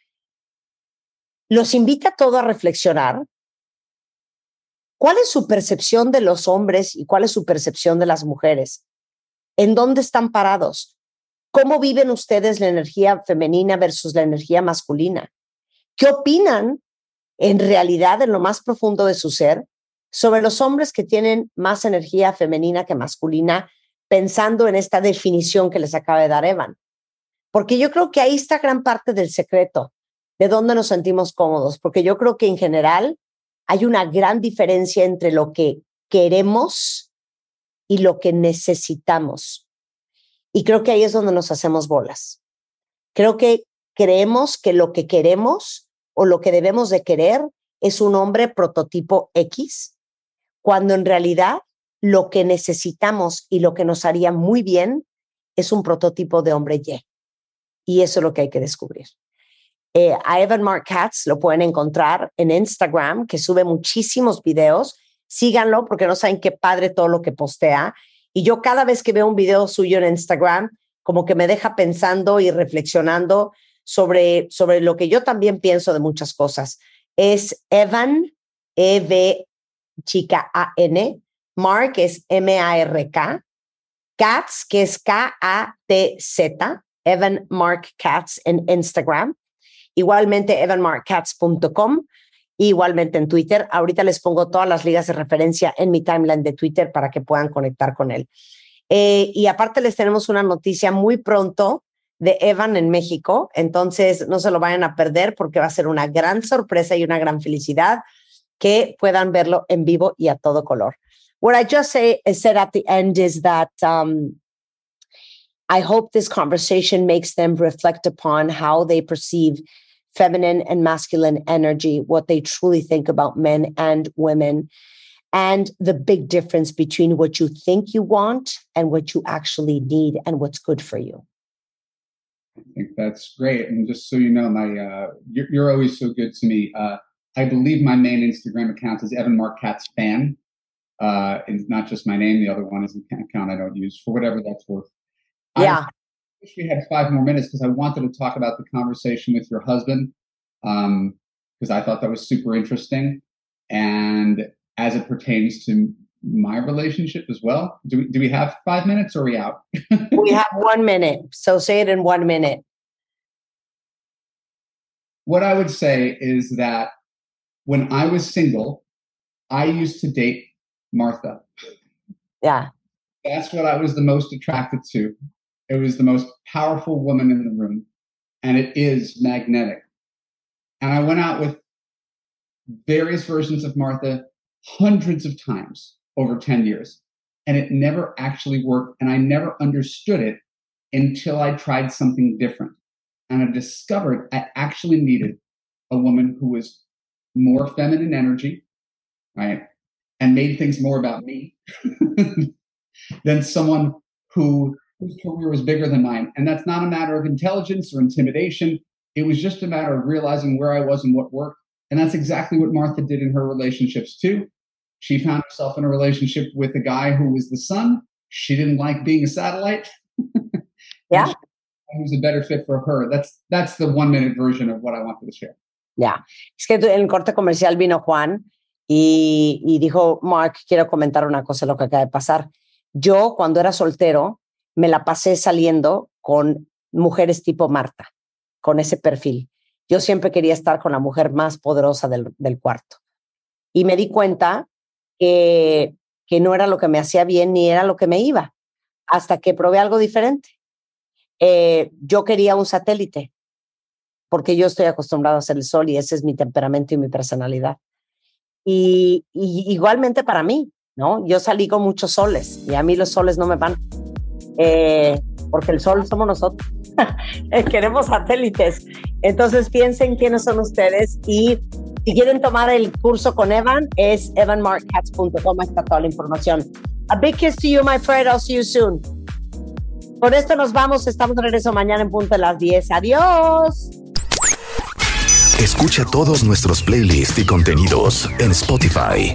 los invite a todo a reflexionar. ¿Cuál es su percepción de los hombres y cuál es su percepción de las mujeres? ¿En dónde están parados? ¿Cómo viven ustedes la energía femenina versus la energía masculina? ¿Qué opinan en realidad en lo más profundo de su ser sobre los hombres que tienen más energía femenina que masculina, pensando en esta definición que les acaba de dar Evan? Porque yo creo que ahí está gran parte del secreto de dónde nos sentimos cómodos, porque yo creo que en general hay una gran diferencia entre lo que queremos y lo que necesitamos. Y creo que ahí es donde nos hacemos bolas. Creo que creemos que lo que queremos o lo que debemos de querer es un hombre prototipo X, cuando en realidad lo que necesitamos y lo que nos haría muy bien es un prototipo de hombre Y. Y eso es lo que hay que descubrir. Eh, a Evan Mark Katz lo pueden encontrar en Instagram, que sube muchísimos videos. Síganlo porque no saben qué padre todo lo que postea. Y yo cada vez que veo un video suyo en Instagram, como que me deja pensando y reflexionando sobre, sobre lo que yo también pienso de muchas cosas. Es Evan, E-V, chica A-N, Mark es M-A-R-K, Katz, que es K-A-T-Z, Evan Mark Katz en Instagram. Igualmente, evanmarkkatz.com. Igualmente en Twitter. Ahorita les pongo todas las ligas de referencia en mi timeline de Twitter para que puedan conectar con él. Eh, y aparte les tenemos una noticia muy pronto de Evan en México. Entonces, no se lo vayan a perder porque va a ser una gran sorpresa y una gran felicidad que puedan verlo en vivo y a todo color. What I just said at the end is that um, I hope this conversation makes them reflect upon how they perceive feminine and masculine energy, what they truly think about men and women, and the big difference between what you think you want and what you actually need and what's good for you. I think that's great. And just so you know, my uh, you're, you're always so good to me. Uh, I believe my main Instagram account is Evan Mark Katz fan. Uh, and not just my name. The other one is an account I don't use for whatever that's worth. Yeah. I wish we had five more minutes because I wanted to talk about the conversation with your husband um, because I thought that was super interesting. And as it pertains to my relationship as well, do we, do we have five minutes or are we out? we have one minute. So say it in one minute. what I would say is that when I was single, I used to date Martha. Yeah. That's what I was the most attracted to. It was the most powerful woman in the room, and it is magnetic. And I went out with various versions of Martha hundreds of times over 10 years, and it never actually worked. And I never understood it until I tried something different. And I discovered I actually needed a woman who was more feminine energy, right? And made things more about me than someone who whose career was bigger than mine. And that's not a matter of intelligence or intimidation. It was just a matter of realizing where I was and what worked. And that's exactly what Martha did in her relationships too. She found herself in a relationship with a guy who was the sun. She didn't like being a satellite. yeah. Who's a better fit for her. That's that's the one minute version of what I wanted to share. Yeah. es que en el corte comercial vino Juan y, y dijo, Mark, quiero comentar una cosa, lo que acaba de pasar. Yo, cuando era soltero, me la pasé saliendo con mujeres tipo Marta, con ese perfil. Yo siempre quería estar con la mujer más poderosa del, del cuarto. Y me di cuenta que, que no era lo que me hacía bien ni era lo que me iba, hasta que probé algo diferente. Eh, yo quería un satélite, porque yo estoy acostumbrado a hacer el sol y ese es mi temperamento y mi personalidad. Y, y igualmente para mí, ¿no? Yo salí con muchos soles y a mí los soles no me van, eh, porque el sol somos nosotros. Queremos satélites. Entonces piensen quiénes son ustedes y si quieren tomar el curso con Evan, es evanmarkcats.com, está toda la información. A big kiss to you, my friend. I'll see you soon. Con esto nos vamos. Estamos de regreso mañana en punto de las 10. Adiós. Escucha todos nuestros playlists y contenidos en Spotify.